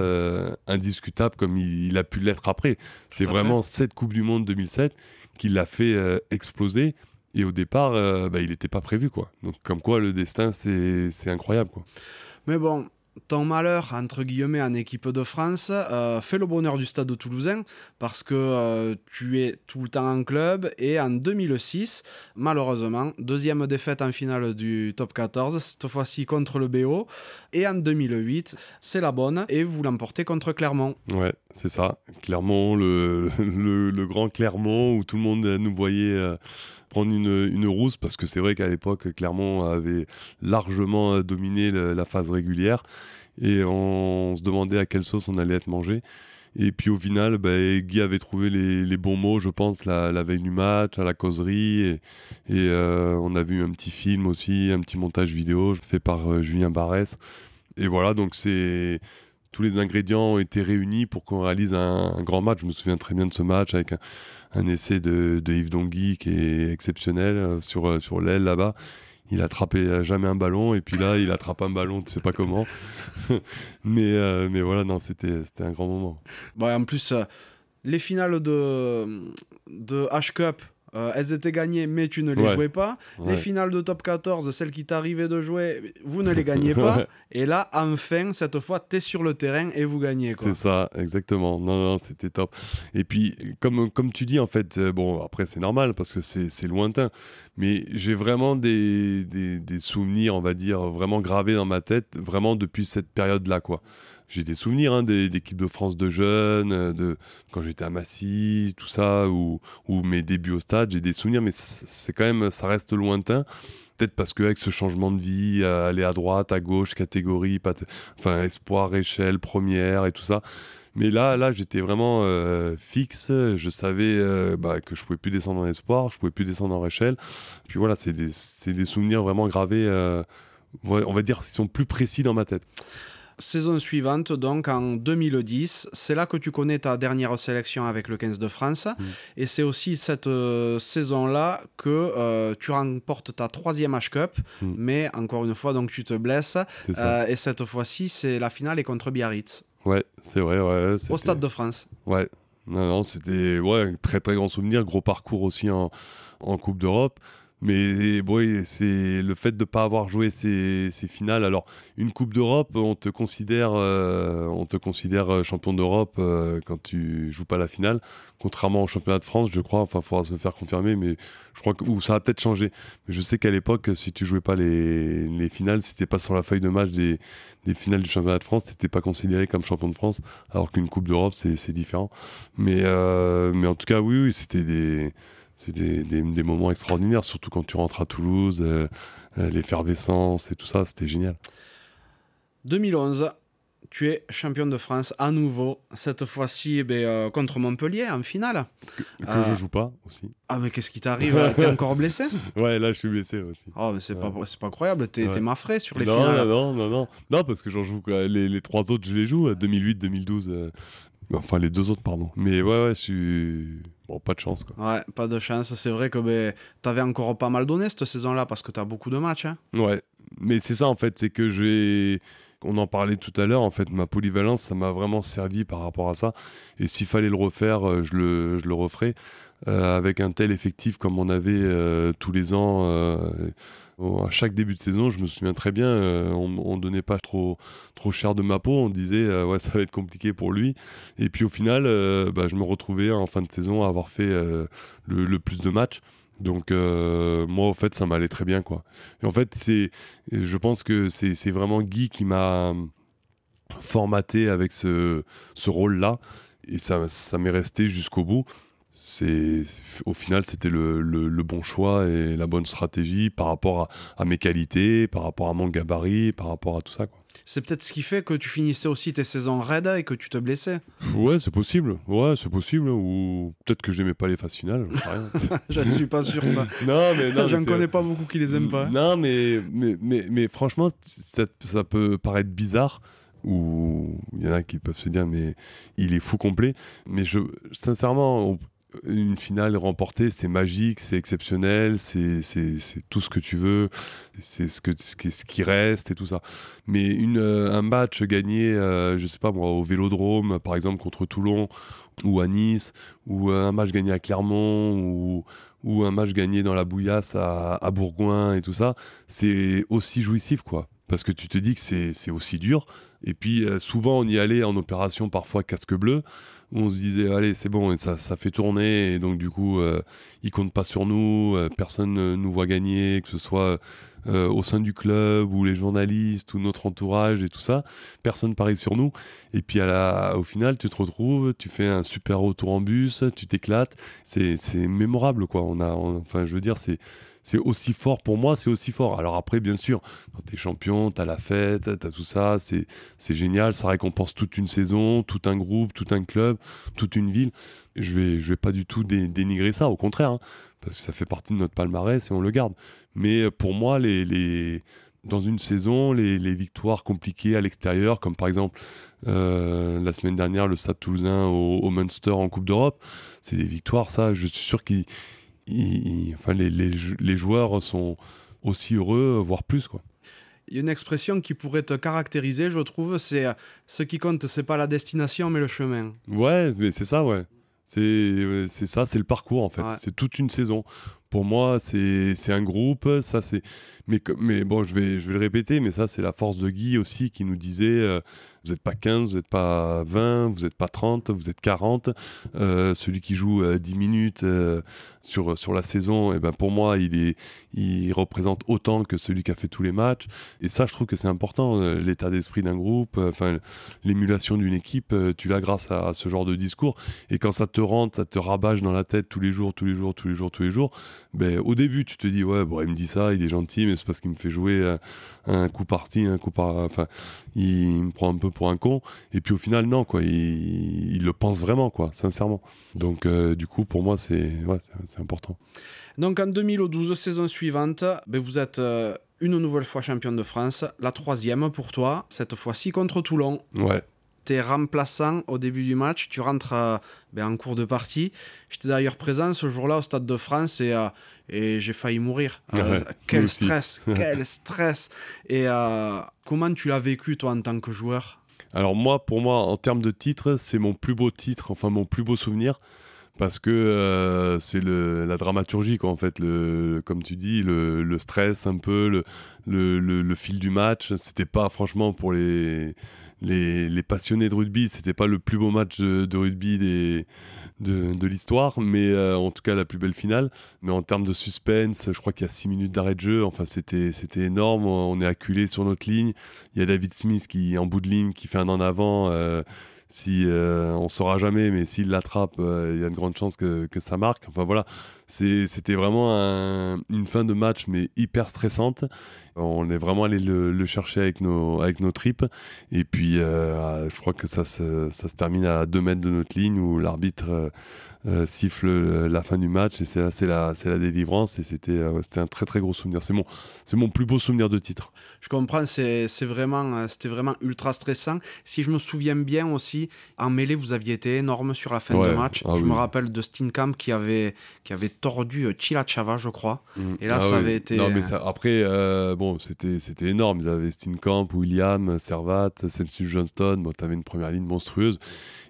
indiscutable comme il, a pu l'être après. C'est vraiment cette Coupe du Monde 2007 qui l'a fait exploser et au départ, euh, bah, il n'était pas prévu, quoi. Donc, comme quoi, le destin, c'est incroyable, quoi. Mais bon, ton malheur, entre guillemets, en équipe de France, euh, fait le bonheur du stade toulousain parce que euh, tu es tout le temps en club et en 2006, malheureusement, deuxième défaite en finale du top 14, cette fois-ci contre le BO. Et en 2008, c'est la bonne et vous l'emportez contre Clermont. Ouais, c'est ça. Clermont, le, le, grand Clermont où tout le monde nous voyait. Euh, prendre une, une, rousse parce que c'est vrai qu'à l'époque, Clermont avait largement euh, dominé la phase régulière et on se demandait à quelle sauce on allait être mangé. Et puis au final, bah, Guy avait trouvé les, les, bons mots, je pense, la, veille du match, à la causerie. Et, et euh, on a vu un petit film aussi, un petit montage vidéo fait par euh, Julien Barès. Et voilà, donc c'est tous les ingrédients ont été réunis pour qu'on réalise un, un, grand match. Je me souviens très bien de ce match avec un, un essai de, Yves Dongui qui est exceptionnel euh, sur, euh, sur l'aile là-bas. Il attrapait jamais un ballon et puis là il attrape un ballon, tu sais pas comment. mais, euh, voilà, non, c'était un grand moment. Bon, en plus, les finales de, de H-Cup, euh, elles étaient gagnées, mais tu ne les jouais pas. Les finales de top 14, celles qui t'arrivaient de jouer, vous ne les gagnez pas. Et là, enfin, cette fois, tu es sur le terrain et vous gagnez. C'est ça, exactement. Non, non, c'était top. Et puis, comme, comme tu dis, en fait, euh, bon, après, c'est normal parce que c'est lointain. Mais j'ai vraiment des, des, des, souvenirs, on va dire, vraiment gravés dans ma tête, vraiment depuis cette période-là, quoi j'ai des souvenirs hein, d'équipes de France de jeunes, euh, de quand j'étais à Massy, tout ça, ou, mes débuts au stade, j'ai des souvenirs, mais c'est quand même, ça reste lointain. Peut-être parce qu'avec ce changement de vie, aller à droite, à gauche, catégorie, enfin espoir, échelle, première et tout ça. Mais là, là, j'étais vraiment euh, fixe. Je savais euh, bah, que je pouvais plus descendre en espoir, je pouvais plus descendre en échelle. Puis voilà, c'est des, des, souvenirs vraiment gravés. on va dire, qui sont plus précis dans ma tête saison suivante, donc en 2010, c'est là que tu connais ta dernière sélection avec le 15 de France. Mm. Et c'est aussi cette euh, saison-là que euh, tu remportes ta troisième H-Cup. Mm. Mais encore une fois, donc tu te blesses. Euh, et cette fois-ci, c'est la finale est contre Biarritz. Ouais, c'est vrai. Ouais, Au Stade de France. Ouais. Non, non, c'était ouais, un très très grand souvenir. Gros parcours aussi en, en Coupe d'Europe. Mais bon, c'est le fait de ne pas avoir joué ces, ces, finales. Alors, une Coupe d'Europe, on te considère, euh, on te considère euh, champion d'Europe euh, quand tu joues pas la finale. Contrairement au championnat de France, je crois. Enfin, il faudra se faire confirmer, mais je crois que ça a peut-être changé. Mais je sais qu'à l'époque, si tu jouais pas les, les finales, si pas sur la feuille de match des, des finales du championnat de France, t'étais pas considéré comme champion de France. Alors qu'une Coupe d'Europe, c'est différent. Mais, mais en tout cas, oui, oui c'était des c'est des, moments extraordinaires, surtout quand tu rentres à Toulouse, euh, euh, l'effervescence et tout ça, c'était génial. 2011, tu es champion de France à nouveau, cette fois-ci eh ben, euh, contre Montpellier en finale. Que, que je joue pas aussi. Ah mais qu'est-ce qui t'arrive T'es encore blessé? Ouais, là je suis blessé aussi. Oh mais c'est pas, pas incroyable, t'es ouais. mafré sur les non, finales. Non, non, non, non, parce que j'en joue les, les, trois autres, je les joue, 2008, 2012, enfin les deux autres, pardon. Mais ouais, ouais, je suis pas de chance. Quoi. Ouais, pas de chance. C'est vrai que ben, tu avais encore pas mal donné cette saison-là parce que tu as beaucoup de matchs. Hein. Ouais, mais c'est ça en fait, c'est que j'ai. On en parlait tout à l'heure, en fait, ma polyvalence, ça m'a vraiment servi par rapport à ça. Et s'il fallait le refaire, euh, je le, je le referais. Euh, avec un tel effectif comme on avait euh, tous les ans à chaque début de saison, je me souviens très bien, euh, on, ne donnait pas trop, trop cher de ma peau, on disait euh, ouais ça va être compliqué pour lui. Et puis au final, euh, bah, je me retrouvais en fin de saison à avoir fait le, plus de matchs. Donc moi au fait ça m'allait très bien quoi. Et en fait c'est, je pense que c'est vraiment Guy qui m'a formaté avec ce, ce rôle là et ça, ça m'est resté jusqu'au bout c'est au final c'était le, le, bon choix et la bonne stratégie par rapport à, mes qualités, par rapport à mon gabarit, par rapport à tout ça. C'est peut-être ce qui fait que tu finissais aussi tes saisons raides et que tu te blessais. Ouais, c'est possible. Ouais, c'est possible. Ou peut-être que j'aimais pas les phases finales. Je ne suis pas sûr ça. non, mais non, je ne connais pas beaucoup qui les aiment pas. Non, mais mais, mais, mais franchement, ça, ça, peut paraître bizarre ou il y en a qui peuvent se dire mais il est fou complet. Mais je, sincèrement, une finale remportée, c'est magique, c'est exceptionnel, c'est tout ce que tu veux, c'est ce, ce, qui reste et tout ça. Mais une, euh, un match gagné, euh, je sais pas moi, au Vélodrome, par exemple, contre Toulon, ou à Nice, ou un match gagné à Clermont, ou, ou un match gagné dans la bouillasse à, à Bourgoin et tout ça, c'est aussi jouissif, quoi. Parce que tu te dis que c'est aussi dur. Et puis, euh, souvent, on y allait en opération, parfois casque bleu on se disait allez c'est bon et ça, fait tourner et donc du coup euh, ils comptent pas sur nous euh, personne ne nous voit gagner que ce soit euh, au sein du club ou les journalistes ou notre entourage et tout ça. Personne parie sur nous. Et puis à la, au final tu te retrouves tu fais un super retour en bus tu t'éclates. C'est mémorable quoi. On a enfin je veux dire c'est c'est aussi fort pour moi, c'est aussi fort. Alors après, bien sûr, quand tu es champion, tu as la fête, tu as tout ça, c'est génial, ça récompense toute une saison, tout un groupe, tout un club, toute une ville. Je vais, je vais pas du tout dénigrer ça, au contraire, hein, parce que ça fait partie de notre palmarès et on le garde. Mais pour moi, les, les dans une saison, les, les, victoires compliquées à l'extérieur, comme par exemple euh, la semaine dernière le Stade Toulousain au, au Munster en Coupe d'Europe, c'est des victoires, ça, je suis sûr qu'ils enfin, les, les, joueurs sont aussi heureux, voire plus. Quoi. Il y a une expression qui pourrait te caractériser, je trouve, c'est ce qui compte, c'est pas la destination, mais le chemin. Ouais, mais c'est ça, ouais. C'est ça, c'est le parcours en fait. C'est toute une saison. Pour moi, c'est un groupe. Ça, c'est. Mais, mais bon, je vais, je vais le répéter, mais ça, c'est la force de Guy aussi qui nous disait euh, vous n'êtes pas 15, vous n'êtes pas 20, vous n'êtes pas 30, vous êtes 40. Euh, celui qui joue 10 euh, minutes euh, sur, sur la saison, et eh ben pour moi, il, est, il représente autant que celui qui a fait tous les matchs. Et ça, je trouve que c'est important, l'état d'esprit d'un groupe, enfin l'émulation d'une équipe, tu l'as grâce à, ce genre de discours. Et quand ça te rentre, ça te rabâche dans la tête tous les jours, tous les jours, tous les jours, tous les jours, ben, au début, tu te dis, ouais, bon, il me dit ça, il est gentil, mais c'est parce qu'il me fait jouer un coup parti, un coup par. Enfin, il me prend un peu pour un con. Et puis au final, non, quoi. Il, le pense vraiment, quoi, sincèrement. Donc, euh, du coup, pour moi, c'est ouais, important. Donc, en 2012, saison suivante, ben, vous êtes euh, une nouvelle fois champion de France, la troisième pour toi, cette fois-ci contre Toulon. Ouais tu es remplaçant au début du match, tu rentres euh, ben, en cours de partie. J'étais d'ailleurs présent ce jour-là au Stade de France et, euh, et j'ai failli mourir. Euh, quel stress, quel stress. Et comment tu l'as vécu toi en tant que joueur? Alors moi, pour moi, en termes de titre, c'est mon plus beau titre, enfin mon plus beau souvenir parce que c'est la dramaturgie, quoi, en fait. Le, comme tu dis, le, le stress un peu, le, le, le fil du match. C'était pas, franchement, pour les, les, passionnés de rugby, c'était pas le plus beau match de, rugby de l'histoire, mais euh, en tout cas la plus belle finale. Mais en termes de suspense, je crois qu'il y a 6 minutes d'arrêt de jeu. Enfin, c'était énorme. On est acculé sur notre ligne. Il y a David Smith qui, en bout de ligne, qui fait un en avant. Euh, si euh, on saura jamais, mais s'il l'attrape, euh, il y a une grande chance que, que ça marque. Enfin voilà, c'était vraiment une fin de match, mais hyper stressante. On est vraiment allé le, chercher avec nos, avec nos tripes. Et puis, euh, je crois que ça se, ça se termine à 2 mètres de notre ligne où l'arbitre euh, siffle euh, la fin du match et c'est la, la, la délivrance et c'était euh, c'était un très très gros souvenir. C'est mon, mon plus beau souvenir de titre. Je comprends, c'est vraiment, c'était vraiment ultra stressant. Si je me souviens bien aussi, en mêlée, vous aviez été énorme sur la fin de match. Ah je me rappelle de Steenkamp qui avait, qui avait tordu Chilachava, je crois. Mm. Et là, ah ça avait été. Non, mais après, bon, c'était énorme. Ils avaient Steenkamp, William, Servat, Sensu Johnston. Bon, tu avais une première ligne monstrueuse.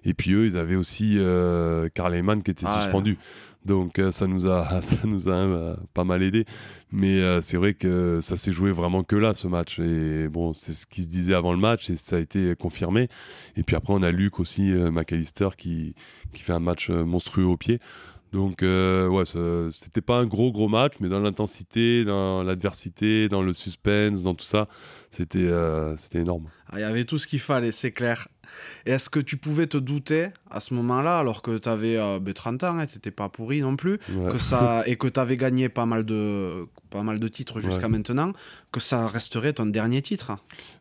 Et puis eux, ils avaient aussi euh, Karl Heyman qui était ah suspendu. Donc euh, ça nous a, ça nous a euh, pas mal aidé. Mais euh, c'est vrai que ça s'est joué vraiment que là, ce match. Et bon, c'est ce qui se disait avant le match et ça a été confirmé. Et puis après, on a Luc aussi, McAllister, qui, qui fait un match monstrueux au pied. Donc, ouais, c'était pas un gros, gros match, mais dans l'intensité, dans l'adversité, dans le suspense, dans tout ça, c'était c'était énorme. Ah, il y avait tout ce qu'il fallait, c'est clair. Est-ce que tu pouvais te douter à ce moment-là, alors que tu avais 30 ans, hein, tu n'étais pas pourri non plus, que ça, et que tu avais gagné pas mal de, pas mal de titres jusqu'à maintenant, que ça resterait ton dernier titre?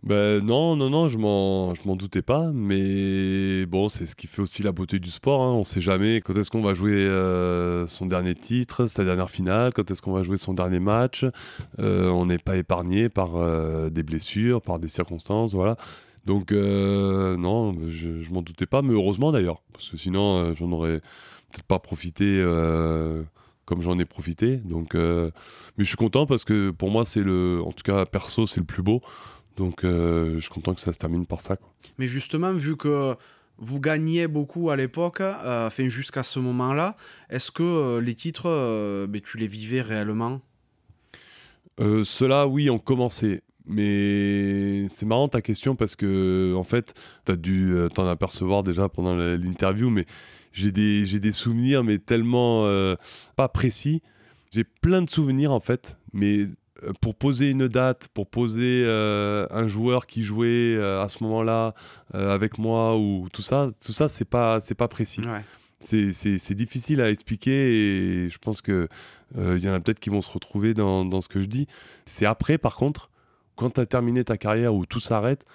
Ben, Non, non, non, je m'en, je m'en doutais pas, mais bon, c'est ce qui fait aussi la beauté du sport. Hein. On ne sait jamais quand est-ce qu'on va jouer euh, son dernier titre, sa dernière finale, quand est-ce qu'on va jouer son dernier match. Euh, on n'est pas épargné par euh, des blessures, par des circonstances, voilà. Donc, euh, non, je, je m'en doutais pas, mais heureusement d'ailleurs, parce que sinon, euh, j'en aurais peut-être pas profité euh, comme j'en ai profité. Donc, mais je suis content parce que pour moi, c'est le, en tout cas, perso, c'est le plus beau. Donc, je suis content que ça se termine par ça. Mais justement, vu que vous gagniez beaucoup à l'époque, enfin jusqu'à ce moment-là, est-ce que les titres, ben, tu les vivais réellement? Cela, oui, ont commencé. Mais c'est marrant ta question parce que, en fait, tu as dû euh, t'en apercevoir déjà pendant l'interview, mais j'ai des, des, souvenirs, mais tellement euh, pas précis. J'ai plein de souvenirs, en fait, mais euh, pour poser une date, pour poser un joueur qui jouait à ce moment-là avec moi ou tout ça, tout ça, c'est pas, c'est pas précis. C'est difficile à expliquer et je pense que il y en a peut-être qui vont se retrouver dans, dans ce que je dis. C'est après, par contre, quand tu as terminé ta carrière où tout s'arrête,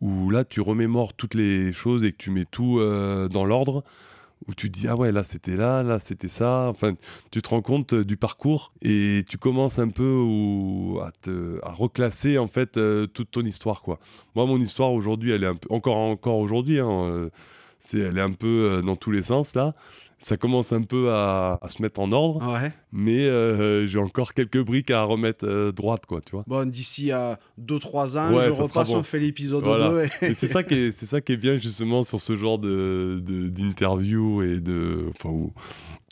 où là tu remémores toutes les choses et que tu mets tout euh, dans l'ordre, où tu dis ah ouais là c'était là, là c'était ça, enfin tu te rends compte euh, du parcours et tu commences un peu à, te, à reclasser en fait euh, toute ton histoire quoi. Moi mon histoire aujourd'hui elle est un peu encore encore aujourd'hui, hein, c'est elle est un peu dans tous les sens là ça commence un peu à, se mettre en ordre. Mais euh, j'ai encore quelques briques à remettre euh, droite, quoi, tu vois. Bon, d'ici à 2-3 ans, je repasse, on fait l'épisode 2. Et... c'est ça, qui est, ça qui est bien, justement, sur ce genre d'interview de, et de... Enfin,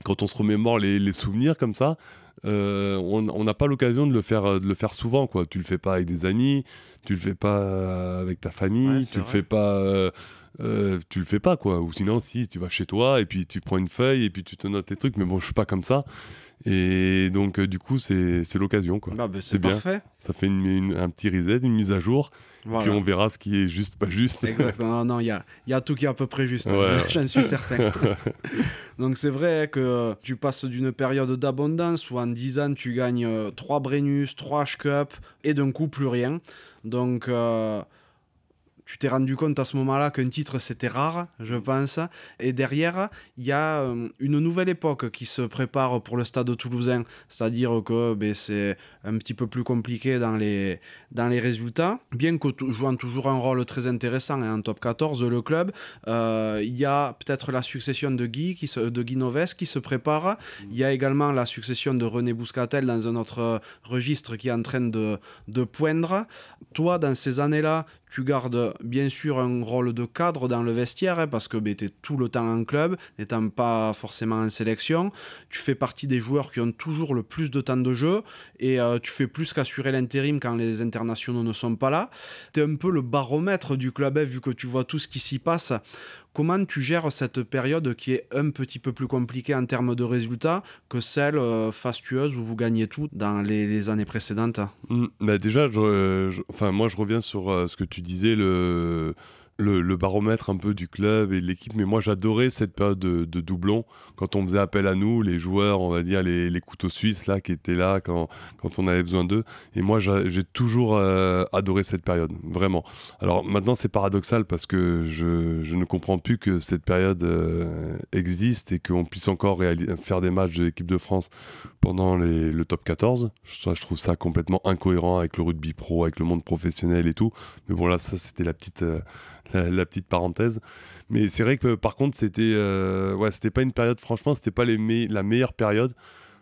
quand on se remémore les, les souvenirs comme ça, euh, on n'a pas l'occasion de le faire de le faire souvent quoi tu le fais pas avec des amis tu le fais pas avec ta famille tu le fais pas euh, tu le fais pas quoi. Ou sinon, si tu vas chez toi et puis tu prends une feuille et puis tu te notes tes trucs, mais bon, je suis pas comme ça. Et donc, euh, du coup, c'est l'occasion quoi. Bah, bah, c'est bien. Ça fait un petit reset, une mise à jour. Puis on verra ce qui est juste, pas juste. Exactement. Non, il y a, y a, tout qui est à peu près juste. Hein. J'en suis certain. donc c'est vrai que tu passes d'une période d'abondance où en 10 ans tu gagnes 3 euh, Brennus, 3 H-Cup et d'un coup plus rien. Donc tu t'es rendu compte à ce moment-là qu'un titre c'était rare, je pense. Et derrière, il y a euh, une nouvelle époque qui se prépare pour le stade toulousain, c'est-à-dire que ben, c'est un petit peu plus compliqué dans les, dans les résultats. Bien que jouant toujours un rôle très intéressant hein, en top 14, le club, euh, il y a peut-être la succession de Guy, qui de Guy Noves qui se prépare. Il y a également la succession de René Bouscatel dans un autre registre qui est en train de, de poindre. Toi, dans ces années-là, tu gardes bien sûr un rôle de cadre dans le vestiaire, hein, parce que ben, tu es tout le temps en club, n'étant pas forcément en sélection. Tu fais partie des joueurs qui ont toujours le plus de temps de jeu, et euh, tu fais plus qu'assurer l'intérim quand les internationaux ne sont pas là. Tu es un peu le baromètre du club, hein, vu que tu vois tout ce qui s'y passe. Comment tu gères cette période qui est un petit peu plus compliquée en termes de résultats que celle euh, fastueuse où vous gagnez tout dans les, années précédentes? Mmh, bah Déjà, enfin, moi je reviens sur euh, ce que tu disais, le, le, baromètre un peu du club et de l'équipe. Mais moi, j'adorais cette période de, doublon quand on faisait appel à nous, les joueurs, on va dire les, couteaux suisses là qui étaient là quand, quand on avait besoin d'eux. Et moi, j'ai toujours euh, adoré cette période, vraiment. Alors maintenant, c'est paradoxal parce que je, ne comprends plus que cette période euh, existe et qu'on puisse encore faire des matchs de l'équipe de France pendant le top 14. je trouve ça complètement incohérent avec le rugby pro, avec le monde professionnel et tout. Mais bon, là, ça, c'était la petite. Euh, la, petite parenthèse. Mais c'est vrai que par contre, c'était euh, ouais, c'était pas une période, franchement, c'était pas les la meilleure période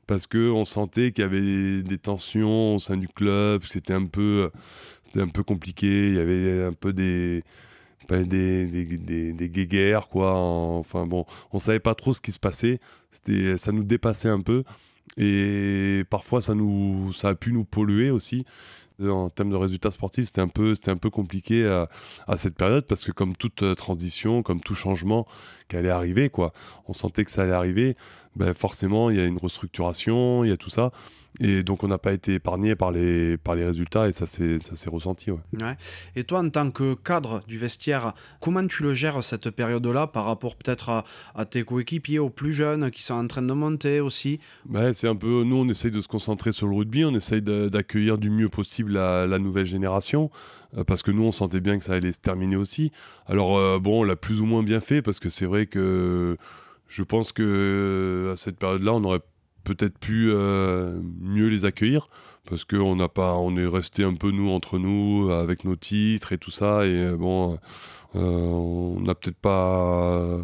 parce que on sentait qu'il y avait des tensions au sein du club, c'était un peu un peu compliqué, il y avait un peu des des, des, des, guéguerres, quoi. Enfin bon, on savait pas trop ce qui se passait. Ça nous dépassait un peu. Et parfois, ça, nous, ça a pu nous polluer aussi en termes de résultats sportifs, c'était un peu, un peu compliqué à, cette période parce que comme toute euh, transition, comme tout changement qui allait arriver, quoi, on sentait que ça allait arriver. Ben forcément, il y a une restructuration, il y a tout ça. Et donc, on n'a pas été épargné par les, par les résultats et ça s'est ressenti. Ouais. Et toi, en tant que cadre du vestiaire, comment tu le gères cette période-là par rapport peut-être à, tes coéquipiers, aux plus jeunes qui sont en train de monter aussi? Ben, C'est un peu, nous, on essaye de se concentrer sur le rugby, on essaye d'accueillir du mieux possible la, la nouvelle génération euh, parce que nous on sentait bien que ça allait se terminer aussi. Alors euh, bon, on l'a plus ou moins bien fait parce que c'est vrai que je pense que à cette période-là, on aurait peut-être pu euh, mieux les accueillir parce qu'on n'a pas, on est resté un peu nous entre nous avec nos titres et tout ça et euh, bon, euh, on n'a peut-être pas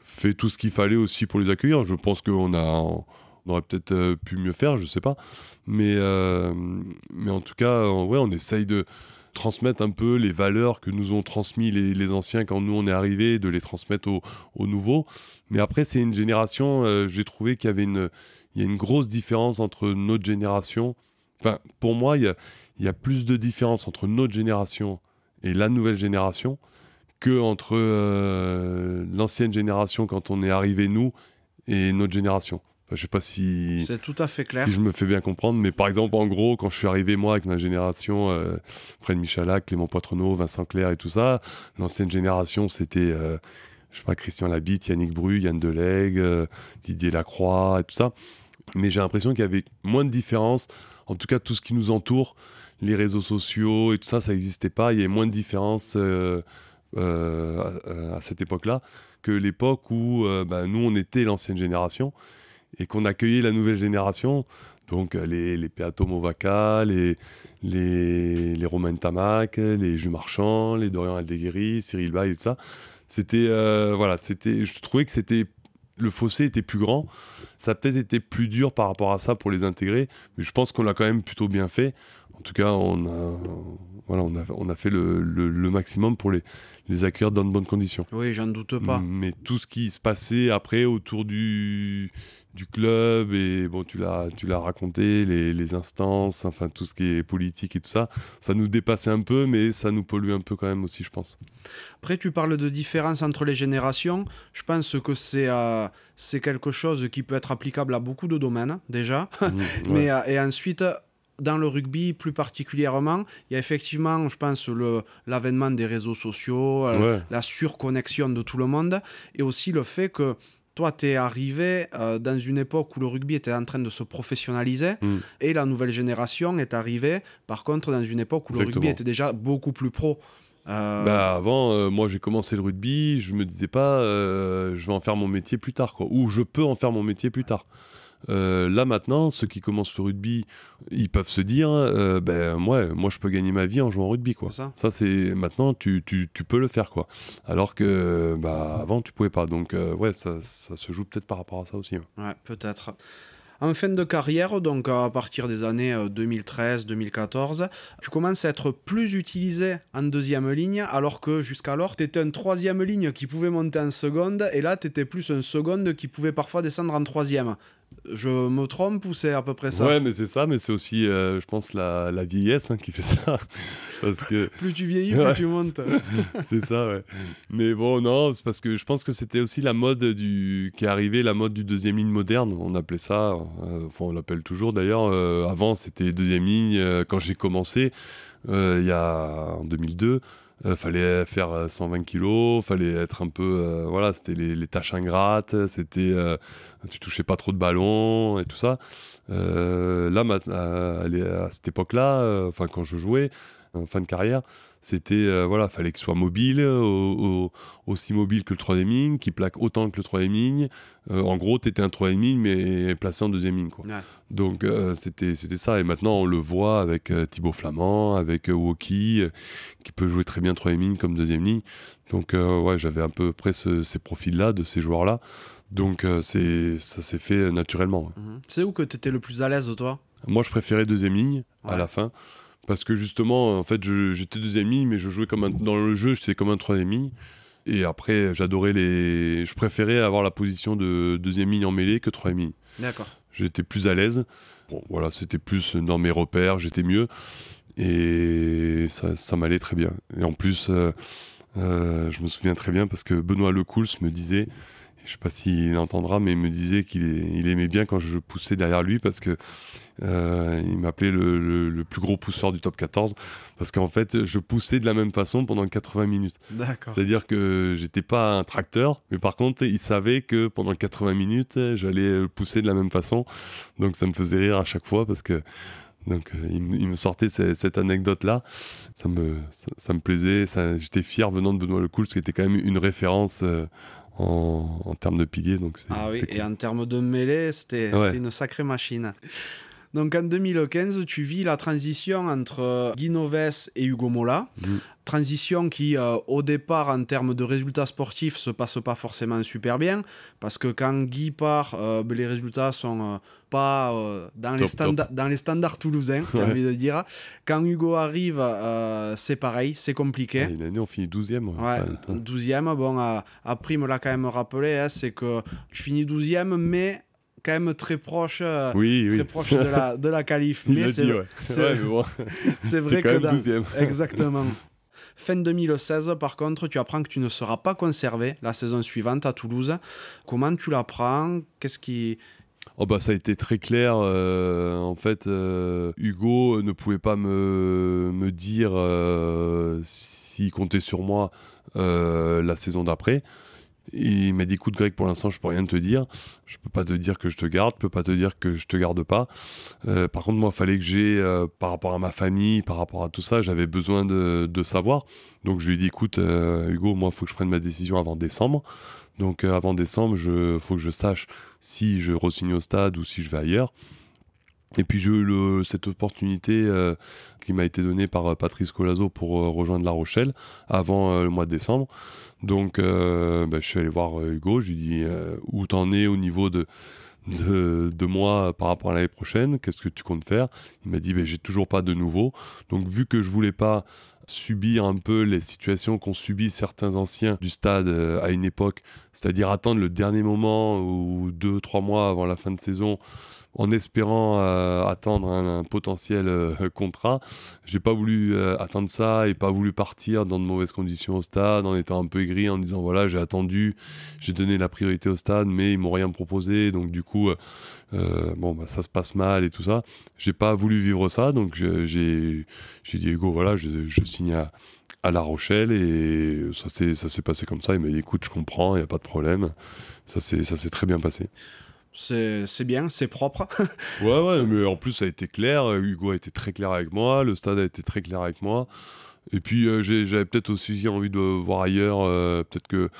fait tout ce qu'il fallait aussi pour les accueillir. Je pense qu'on a, on aurait peut-être pu mieux faire, je sais pas, mais mais en tout cas, ouais, on essaye de transmettre un peu les valeurs que nous ont transmis les, anciens quand nous on est arrivés, de les transmettre aux, nouveaux. Mais après, c'est une génération, j'ai trouvé qu'il y avait une, il y a une grosse différence entre notre génération. Enfin, pour moi, il y a, il y a plus de différence entre notre génération et la nouvelle génération que entre euh, l'ancienne génération quand on est arrivé nous et notre génération. Je sais pas si. C'est tout à fait clair. Si je me fais bien comprendre, mais par exemple, en gros, quand je suis arrivé, moi, avec ma génération, euh, Fred Michalak, Clément Poitrenaud, Vincent Clair et tout ça, l'ancienne génération, c'était, euh, je sais pas, Christian Labitte, Yannick Bru, Yann Delegue, euh, Didier Lacroix et tout ça. Mais j'ai l'impression qu'il y avait moins de différence. En tout cas, tout ce qui nous entoure, les réseaux sociaux et tout ça, ça n'existait pas. Il y avait moins de différence à, à, cette époque-là que l'époque où bah, nous, on était l'ancienne génération et qu'on accueillait la nouvelle génération. Donc euh, les, les Peato Movaca, les, les, les Romain Tamac, les Jus Marchand, les Dorian Aldeguerri, Cyril Bay et tout ça. C'était, euh, voilà, c'était, je trouvais que c'était, le fossé était plus grand. Ça a peut-être été plus dur par rapport à ça pour les intégrer, mais je pense qu'on l'a quand même plutôt bien fait. En tout cas, on a, voilà, on a, on a fait le, le, maximum pour les, les accueillir dans de bonnes conditions. Oui, j'en doute pas. Mais tout ce qui se passait après autour du, du club et bon tu l'as tu l'as raconté les, instances enfin tout ce qui est politique et tout ça. Ça nous dépassait un peu mais ça nous pollue un peu quand même aussi je pense. Après tu parles de différence entre les générations. Je pense que c'est euh, c'est quelque chose qui peut être applicable à beaucoup de domaines déjà. Mmh, mais euh, et ensuite dans le rugby plus particulièrement, il y a effectivement, je pense, l'avènement des réseaux sociaux, euh, la surconnexion de tout le monde, et aussi le fait que toi, tu es arrivé euh, dans une époque où le rugby était en train de se professionnaliser mm. et la nouvelle génération est arrivée, par contre, dans une époque où le rugby était déjà beaucoup plus pro. Euh, bah avant, euh, moi j'ai commencé le rugby, je me disais pas je vais en faire mon métier plus tard, quoi. ou je peux en faire mon métier plus tard. Euh, là maintenant, ceux qui commencent le rugby, ils peuvent se dire, euh, ben moi, moi je peux gagner ma vie en jouant au rugby quoi. Ça, ça c'est maintenant tu, tu, tu, peux le faire quoi. Alors que bah avant tu pouvais pas. Donc euh, ouais, ça, ça, se joue peut-être par rapport à ça aussi. Ouais, peut-être. En fin de carrière, donc à partir des années 2013-2014, tu commences à être plus utilisé en deuxième ligne, alors que jusqu'alors, tu étais un troisième ligne qui pouvait monter en seconde, et là, tu étais plus un seconde qui pouvait parfois descendre en troisième. Je me trompe ou c'est à peu près ça Ouais, mais c'est ça, mais c'est aussi, euh, je pense, la, la vieillesse hein, qui fait ça. parce que... plus tu vieillis, plus tu montes. c'est ça, ouais. Mais bon, non, c'est parce que je pense que c'était aussi la mode du... qui est arrivée, la mode du deuxième ligne moderne. On appelait ça, euh, enfin, on l'appelle toujours d'ailleurs. Euh, avant, c'était deuxième ligne. quand j'ai commencé, il y a en 2002, euh, fallait faire 120 euh, kilos, fallait être un peu, euh, voilà, c'était les, tâches ingrates, c'était, tu touchais pas trop de ballons et tout ça. là, à, cette époque-là, enfin quand je jouais, en fin de carrière, c'était euh, voilà, fallait qu'il soit mobile, aussi mobile que le 3 ligne, qui plaque autant que le 3 ligne. Euh, en gros, tu étais un 3 ligne, mais placé en deuxième ligne. Quoi. Donc euh, c'était ça. Et maintenant, on le voit avec Thibaut Flamand, avec Woki, qui peut jouer très bien 3 ligne comme deuxième ligne. Donc ouais, j'avais à peu près ces profils-là, de ces joueurs-là. Donc c'est ça s'est fait naturellement. Mhm. C'est où que tu étais le plus à l'aise, toi? Moi, je préférais deuxième ligne à la fin parce que justement, en fait, j'étais deuxième ligne, mais je jouais comme un, dans le jeu, j'étais comme un troisième ligne. Et après, j'adorais les. Je préférais avoir la position de deuxième ligne en mêlée que troisième ligne. D'accord. J'étais plus à l'aise. Bon, voilà, c'était plus dans mes repères, j'étais mieux. Et ça, ça m'allait très bien. Et en plus, euh, euh, je me souviens très bien parce que Benoît Lecouls me disait je sais pas s'il entendra, mais il me disait qu'il il aimait bien quand je poussais derrière lui parce que euh, il m'appelait le, plus gros pousseur du top 14 parce qu'en fait, je poussais de la même façon pendant 80 minutes. C'est-à-dire que j'étais pas un tracteur, mais par contre, il savait que pendant 80 minutes, j'allais pousser de la même façon. Donc ça me faisait rire à chaque fois parce que donc euh, il, me sortait cette, anecdote-là, ça me, ça, me plaisait, j'étais fier venant de Benoît Lecoul, ce qui était quand même une référence euh, en, termes de piliers. Donc ah oui, et en termes de mêlée, c'était une sacrée machine. Donc en 2015, tu vis la transition entre Guy Noves et Hugo Mola. Mm. Transition qui, euh, au départ, en termes de résultats sportifs, se passe pas forcément super bien. Parce que quand Guy part, euh, ben, les résultats sont euh, pas dans, les dans les standards toulousains, j'ai envie de dire. Quand Hugo arrive, c'est pareil, c'est compliqué. une année, on finit 12e. Ouais, 12e. Bon, après, il me l'a quand même rappelé, hein, c'est que tu finis 12e, mais quand même très proche, euh, très proche de la, de la qualif. mais c'est ouais. c'est vrai que dans... exactement. Fin 2016, par contre, tu apprends que tu ne seras pas conservé la saison suivante à Toulouse. Comment tu l'apprends? Qu'est-ce qui Oh bah ça a été très clair. Euh, en fait, euh, Hugo ne pouvait pas me, me dire s'il comptait sur moi la saison d'après il m'a dit écoute Greg pour l'instant je peux rien te dire. Je peux pas te dire que je te garde je peux pas te dire que je te garde pas. Euh, par contre moi il fallait que j'ai euh, par rapport à ma famille par rapport à tout ça j'avais besoin de, savoir. Donc je lui ai dit écoute euh, Hugo moi il faut que je prenne ma décision avant décembre. Donc avant décembre il faut que je sache si je re-signe au stade ou si je vais ailleurs. Et puis j'ai eu cette opportunité qui m'a été donnée par Patrice Colazo pour rejoindre La Rochelle avant le mois de décembre. Donc, euh, bah, je suis allé voir euh, Hugo, je lui dit euh, où t'en es au niveau de, de, moi par rapport à l'année prochaine, qu'est-ce que tu comptes faire? Il m'a dit, bah, j'ai toujours pas de nouveau. Donc, vu que je voulais pas subir un peu les situations qu'ont subi certains anciens du stade à une époque, c'est-à-dire attendre le dernier moment ou deux, trois mois avant la fin de saison en espérant euh, attendre un, potentiel euh, contrat. J'ai pas voulu euh, attendre ça et pas voulu partir dans de mauvaises conditions au stade en étant un peu aigri en disant voilà j'ai attendu, j'ai donné la priorité au stade mais ils m'ont rien proposé donc du coup bon bah, ça se passe mal et tout ça. J'ai pas voulu vivre ça donc j'ai dit Hugo voilà je, signe à, à La Rochelle et ça s'est passé comme ça. Il m'a dit écoute je comprends il y a pas de problème. Ça s'est très bien passé c'est bien, c'est propre. ouais, ouais, mais en plus, ça a été clair. Hugo a été très clair avec moi, le stade a été très clair avec moi. Et puis, euh, j'avais peut-être aussi envie de voir ailleurs, euh, peut-être que,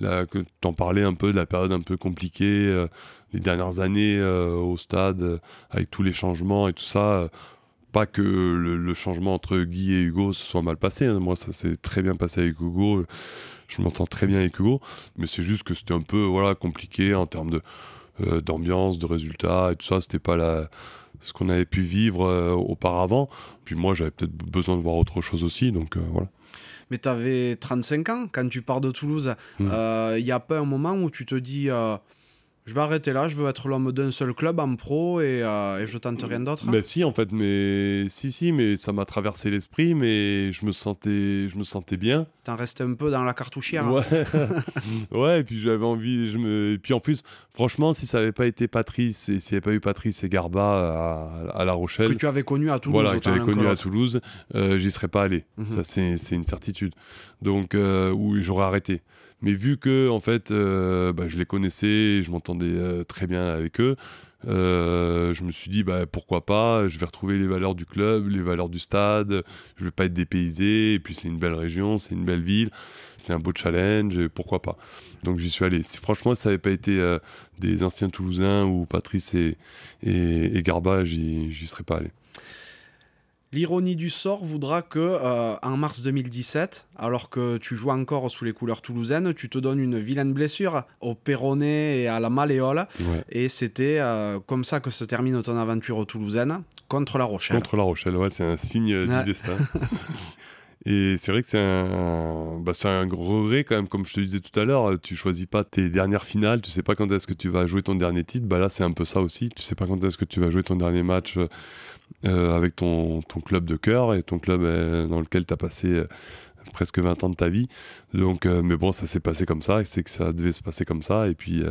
là, que t'en parlais un peu de la période un peu compliquée, euh, les dernières années au stade, avec tous les changements et tout ça. pas que le, changement entre Guy et Hugo se soit mal passé. Hein. Moi, ça s'est très bien passé avec Hugo. Je m'entends très bien avec Hugo. Mais c'est juste que c'était un peu voilà, compliqué en termes de d'ambiance, de résultats et tout ça. C'était pas la, ce qu'on avait pu vivre auparavant. Puis moi, j'avais peut-être besoin de voir autre chose aussi, donc voilà mais tu avais 35 ans quand tu pars de Toulouse. Il mmh. n'y a pas un moment où tu te dis je vais arrêter là, je veux être l'homme d'un seul club en pro et, euh, et je tente rien d'autre. Ben si en fait, mais si si, mais ça m'a traversé l'esprit, mais je me sentais, je me sentais bien. T'en restais un peu dans la cartouchière. Ouais, ouais. Et puis j'avais envie, je me, et puis en plus, franchement, si ça n'avait pas été Patrice et s'il n'y avait pas eu Patrice et Garba à, La Rochelle, que tu avais connu à Toulouse, voilà, que j'avais connu à Toulouse, euh, j'y serais pas allé. Mhm. Ça c'est une certitude. Donc euh, où j'aurais arrêté. Mais vu que en fait, euh, bah, je les connaissais, je m'entendais euh, très bien avec eux, euh, je me suis dit bah, pourquoi pas, je vais retrouver les valeurs du club, les valeurs du stade, je vais pas être dépaysé, et puis c'est une belle région, c'est une belle ville, c'est un beau challenge, pourquoi pas. Donc j'y suis allé. franchement, ça n'avait pas été des anciens Toulousains ou Patrice et, et, et Garba, j'y serais pas allé. L'ironie du sort voudra que euh, en mars 2017, alors que tu joues encore sous les couleurs toulousaines, tu te donnes une vilaine blessure au péroné et à la malléole. Et c'était euh, comme ça que se termine ton aventure toulousaine contre La Rochelle. Contre La Rochelle, ouais, c'est un signe du destin. Et c'est vrai que c'est un, bah, un regret quand même, comme je te disais tout à l'heure, tu choisis pas tes dernières finales, tu sais pas quand est-ce que tu vas jouer ton dernier titre, bah là c'est un peu ça aussi, tu sais pas quand est-ce que tu vas jouer ton dernier match euh, avec ton, ton, club de cœur et ton club euh, dans lequel tu as passé euh, presque 20 ans de ta vie. Donc, mais bon, ça s'est passé comme ça, et c'est que ça devait se passer comme ça, et puis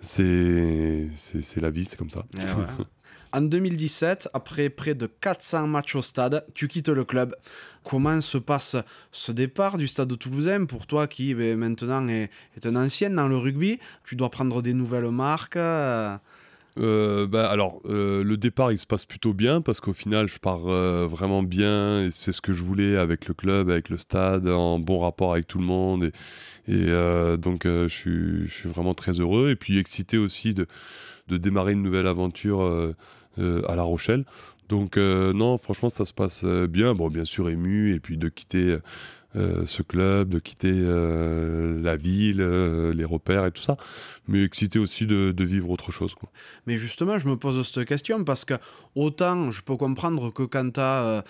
c'est c'est la vie, c'est comme ça. en 2017, après près de 400 matchs au stade, tu quittes le club. Comment se passe ce départ du stade de toulousain pour toi qui ben, maintenant est, est, un ancien dans le rugby? Tu dois prendre des nouvelles marques euh, bah, alors, euh, le départ, il se passe plutôt bien parce qu'au final, je pars euh, vraiment bien et c'est ce que je voulais avec le club, avec le stade, en bon rapport avec tout le monde. Et, donc, je suis, vraiment très heureux et puis excité aussi de, de démarrer une nouvelle aventure à La Rochelle. Donc, non, franchement, ça se passe bien. Bon, bien sûr, ému et puis de quitter euh, ce club, de quitter euh, la ville, euh, les repères et tout ça, mais excité aussi de, vivre autre chose. Mais justement, je me pose cette question parce que autant je peux comprendre que quand tu as,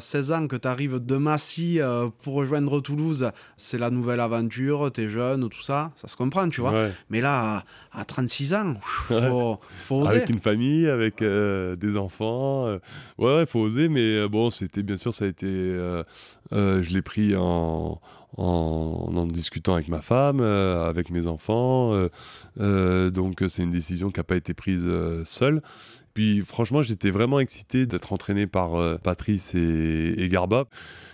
16 ans, que tu arrives de Massy pour rejoindre Toulouse, c'est la nouvelle aventure, tu es jeune, tout ça, ça se comprend, tu vois. Mais là, à, 36 ans, faut, faut oser. Avec une famille, avec des enfants, ouais, il faut oser, mais bon, c'était bien sûr, ça a été, je l'ai pris en, en, discutant avec ma femme, euh, avec mes enfants. Euh, euh, donc c'est une décision qui n'a pas été prise seule. Puis franchement, j'étais vraiment excité d'être entraîné par Patrice et, Garba.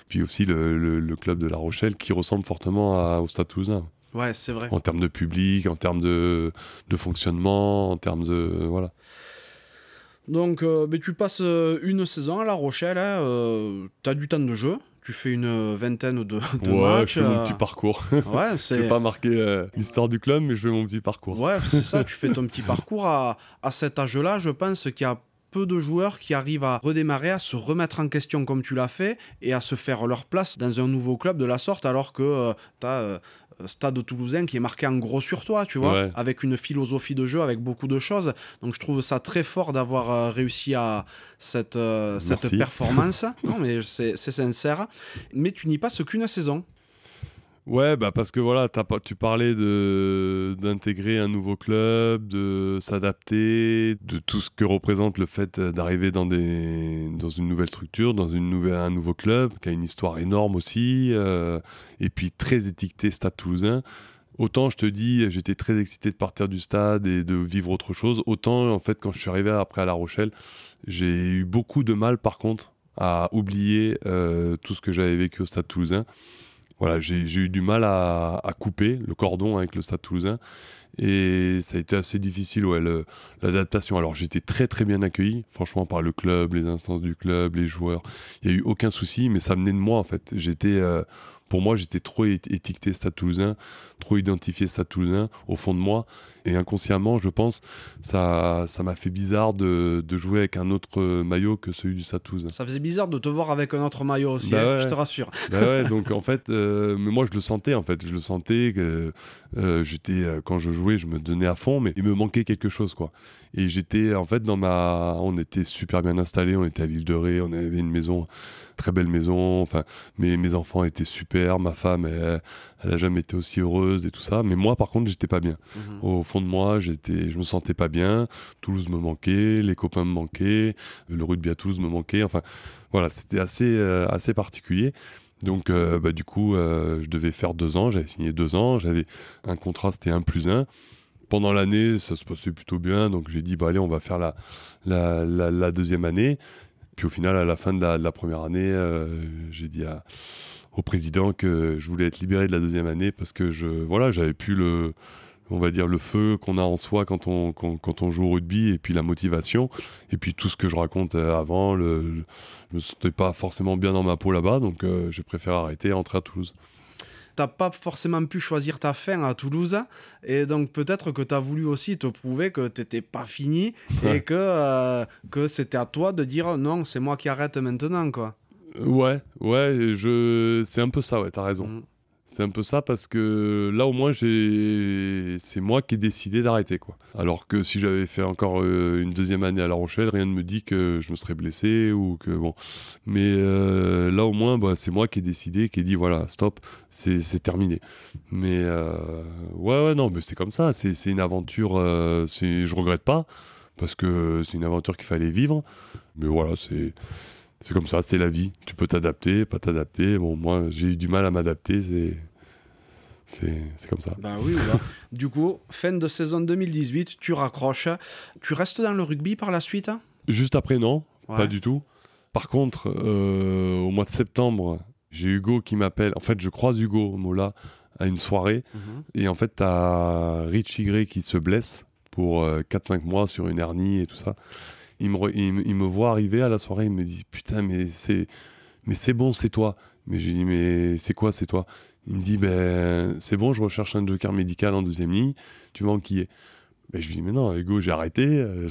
Puis aussi le, club de La Rochelle qui ressemble fortement au Stade Toulousain. Ouais, c'est vrai. En termes de public, en termes de, fonctionnement, en termes de. Voilà. Donc, mais tu passes une saison à La Rochelle, hein, tu as du temps de jeu, tu fais une vingtaine de, de ouais, matchs. Je fais mon petit euh, parcours. Ouais, je vais pas marquer euh, l'histoire du club, mais je fais mon petit parcours. Ouais, c'est ça, tu fais ton petit parcours. À, à cet âge-là, je pense qu'il y a peu de joueurs qui arrivent à redémarrer, à se remettre en question comme tu l'as fait et à se faire leur place dans un nouveau club de la sorte alors que euh, tu as euh, stade toulousain qui est marqué en gros sur toi, tu vois, avec une philosophie de jeu, avec beaucoup de choses. Donc je trouve ça très fort d'avoir euh, réussi à cette, euh, cette performance. non, mais c'est sincère. Mais tu n'y passes qu'une saison. Ouais, bah parce que voilà, tu parlais d'intégrer un nouveau club, de s'adapter, de tout ce que représente le fait d'arriver dans, des, dans une nouvelle structure, dans une nouvelle, un nouveau club qui a une histoire énorme aussi, euh, et puis très étiqueté Stade Toulousain. Autant je te dis, j'étais très excité de partir du stade et de vivre autre chose. Autant en fait, quand je suis arrivé après à La Rochelle, j'ai eu beaucoup de mal par contre à oublier euh, tout ce que j'avais vécu au Stade Toulousain voilà, j'ai eu du mal à, couper le cordon avec le Stade Toulousain. Et ça a été assez difficile, ouais, l'adaptation. Alors j'étais très très bien accueilli, franchement, par le club, les instances du club, les joueurs. Il n'y a eu aucun souci, mais ça venait de moi en fait. J'étais, euh, pour moi, j'étais trop étiqueté Stade Toulousain, trop identifié Stade Toulousain au fond de moi. Et inconsciemment, je pense, ça ça m'a fait bizarre de, de, jouer avec un autre maillot que celui du Satouze. Ça faisait bizarre de te voir avec un autre maillot aussi, bah hein, je te rassure. Bah ouais, donc en fait, euh, mais moi je le sentais en fait, je le sentais que euh, j'étais quand je jouais, je me donnais à fond, mais il me manquait quelque chose quoi. Et j'étais en fait dans ma, on était super bien installé, on était à l'île de Ré, on avait une maison très belle maison. Enfin, mes, mes enfants étaient super, ma femme, elle, elle a jamais été aussi heureuse et tout ça. Mais moi, par contre, j'étais pas bien. Mhm. Au fond de moi, j'étais, je me sentais pas bien. Toulouse me manquait, les copains me manquaient, le rugby à Toulouse me manquait. Enfin, voilà, c'était assez, euh, assez particulier. Donc, euh, bah, du coup, euh, je devais faire deux ans. J'avais signé deux ans. J'avais un contrat, c'était un plus un pendant l'année, ça se passait plutôt bien. Donc j'ai dit, bah, allez, on va faire la, la, la deuxième année. Puis au final, à la fin de la, première année, euh, j'ai dit au président que je voulais être libéré de la deuxième année parce que je, voilà, j'avais plus le, on va dire le feu qu'on a en soi quand on, quand, on joue au rugby et puis la motivation. Et puis tout ce que je raconte euh, avant, le, je me sentais pas forcément bien dans ma peau là-bas, donc euh, j'ai préféré arrêter et rentrer à Toulouse t'as pas forcément pu choisir ta fin à Toulouse. Et donc peut-être que tu as voulu aussi te prouver que t'étais pas fini et que, euh, que c'était à toi de dire non, c'est moi qui arrête maintenant. quoi. Ouais, ouais, je... c'est un peu ça, ouais, t'as raison. Mm. C'est un peu ça parce que là au moins c'est moi qui ai décidé d'arrêter quoi. Alors que si j'avais fait encore euh, une deuxième année à La Rochelle, rien ne me dit que je me serais blessé ou que bon. Mais euh, là au moins bah, c'est moi qui ai décidé, qui ai dit voilà stop, c'est terminé. Mais euh, ouais ouais non mais c'est comme ça, c'est une aventure, je regrette pas parce que c'est une aventure qu'il fallait vivre. Mais voilà c'est c'est comme ça, c'est la vie. Tu peux t'adapter, pas t'adapter. Bon, moi, j'ai eu du mal à m'adapter, c'est. C'est comme ça. Ben oui, bah. du coup, fin de saison 2018, tu raccroches. Tu restes dans le rugby par la suite Juste après, non, pas du tout. Par contre, euh, au mois de septembre, j'ai Hugo qui m'appelle. En fait, je croise Hugo Mola à une soirée. Mhm. Et en fait, t'as Richie Gray qui se blesse pour 4-5 euh, mois sur une hernie et tout ça il me, voit arriver à la soirée, il me dit Putain, mais c'est, mais c'est bon, c'est toi. Mais je lui dis Mais c'est quoi, c'est toi? Il me dit Ben, c'est bon, je recherche un joker médical en deuxième ligne, tu vas enquiller. Ben, je lui dis Mais non, Ego, j'ai arrêté, euh,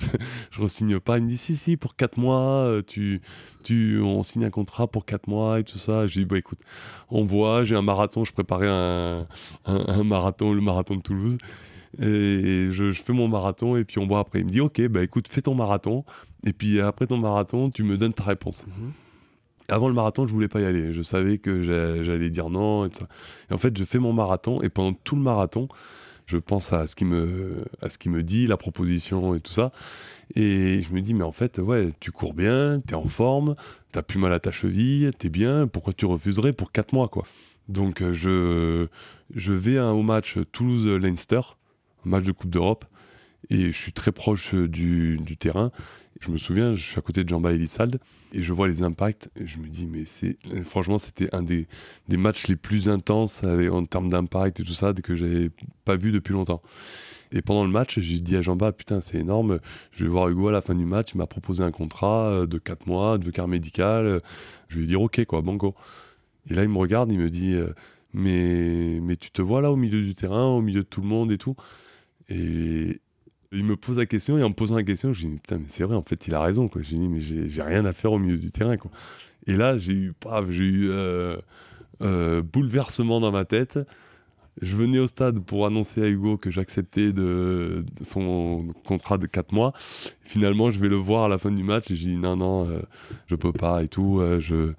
je, ne re-signe pas. Il me dit Si, si, pour 4 mois, euh, tu, tu, on signe un contrat pour 4 mois et tout ça. Je lui dis Bah écoute, on voit, j'ai un marathon, je préparais un, un marathon, le marathon de Toulouse. Et je, fais mon marathon et puis on voit après. Il me dit Ok, bah écoute, fais ton marathon. Et puis après ton marathon, tu me donnes ta réponse. Mhm. Avant le marathon, je voulais pas y aller. Je savais que j'allais dire non. Et, et, en fait, je fais mon marathon et pendant tout le marathon, je pense à ce qu'il me, à ce qui me dit, la proposition et tout ça. Et je me dis, mais en fait, ouais, tu cours bien, tu es en forme, t'as plus mal à ta cheville, tu es bien, pourquoi tu refuserais pour 4 mois, quoi? Donc, euh, je, je vais au match Toulouse-Leinster match de Coupe d'Europe, et je suis très proche du, terrain. Je me souviens, je suis à côté de Jean-Baptiste Elissalde et je vois les impacts et je me dis, mais c'est franchement, c'était un des, des, matchs les plus intenses en termes d'impact et tout ça que j'avais pas vu depuis longtemps. Et pendant le match, j'ai dit à Jean-Baptiste, putain, c'est énorme, je vais voir Hugo à la fin du match, il m'a proposé un contrat euh, de 4 mois, de car médical. Je lui ai dit, ok, quoi, banco. Et là, il me regarde, il me dit, euh, mais, mais tu te vois là au milieu du terrain, au milieu de tout le monde et tout? Et il me pose la question, et en me posant la question, je dis putain, mais c'est vrai, en fait, il a raison. Quoi. J'ai dit, mais j'ai rien à faire au milieu du terrain. Quoi. Et là, j'ai eu, j'ai eu euh, euh, bouleversement dans ma tête. Je venais au stade pour annoncer à Hugo que j'acceptais son contrat de 4 mois. Finalement, je vais le voir à la fin du match et je dis non, non, euh, je peux pas et tout. je,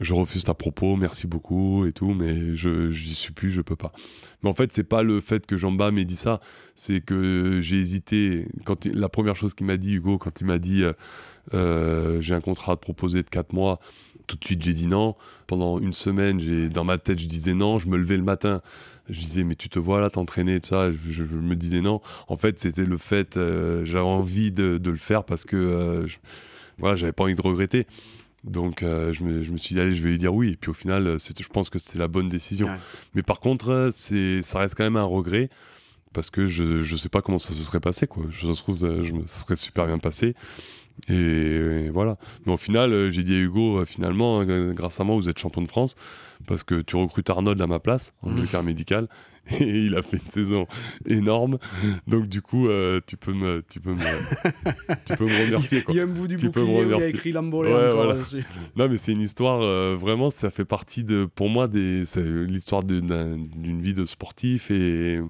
je refuse ta propos, merci beaucoup et tout, mais je j'y suis plus, je peux pas. Mais en fait, c'est pas le fait que Jean-Bas m'ait dit ça, c'est que j'ai hésité. Quand la première chose qu'il m'a dit, Hugo, quand il m'a dit euh, euh, j'ai un contrat à te proposer de 4 mois, tout de suite j'ai dit non. Pendant une semaine, j'ai dans ma tête, je disais non. Je me levais le matin, je disais mais tu te vois là t'entraîner tout ça? Je, me disais non. En fait, c'était le fait, euh, j'avais envie de, le faire parce que voilà, j'avais pas envie de regretter. Donc euh, je, me, je, me, suis dit, allez, je vais lui dire oui. Et puis au final, euh, je pense que c'était la bonne décision. Mais par contre, euh, ça reste quand même un regret parce que je ne sais pas comment ça se serait passé. Quoi. Je trouve je me, ça serait super bien passé. Et, voilà. Mais au final, j'ai dit à Hugo, finalement, grâce à moi, vous êtes champion de France parce que tu recrutes Arnold à ma place en mmh. médical et il a fait une saison énorme. Donc du coup, tu peux me, tu peux me, tu peux me remercier. Il y a un bout du tu bouclier où il y a écrit Lambolé ouais, Non, mais c'est une histoire vraiment. Ça fait partie de, pour moi, des, c'est l'histoire d'une vie de sportif et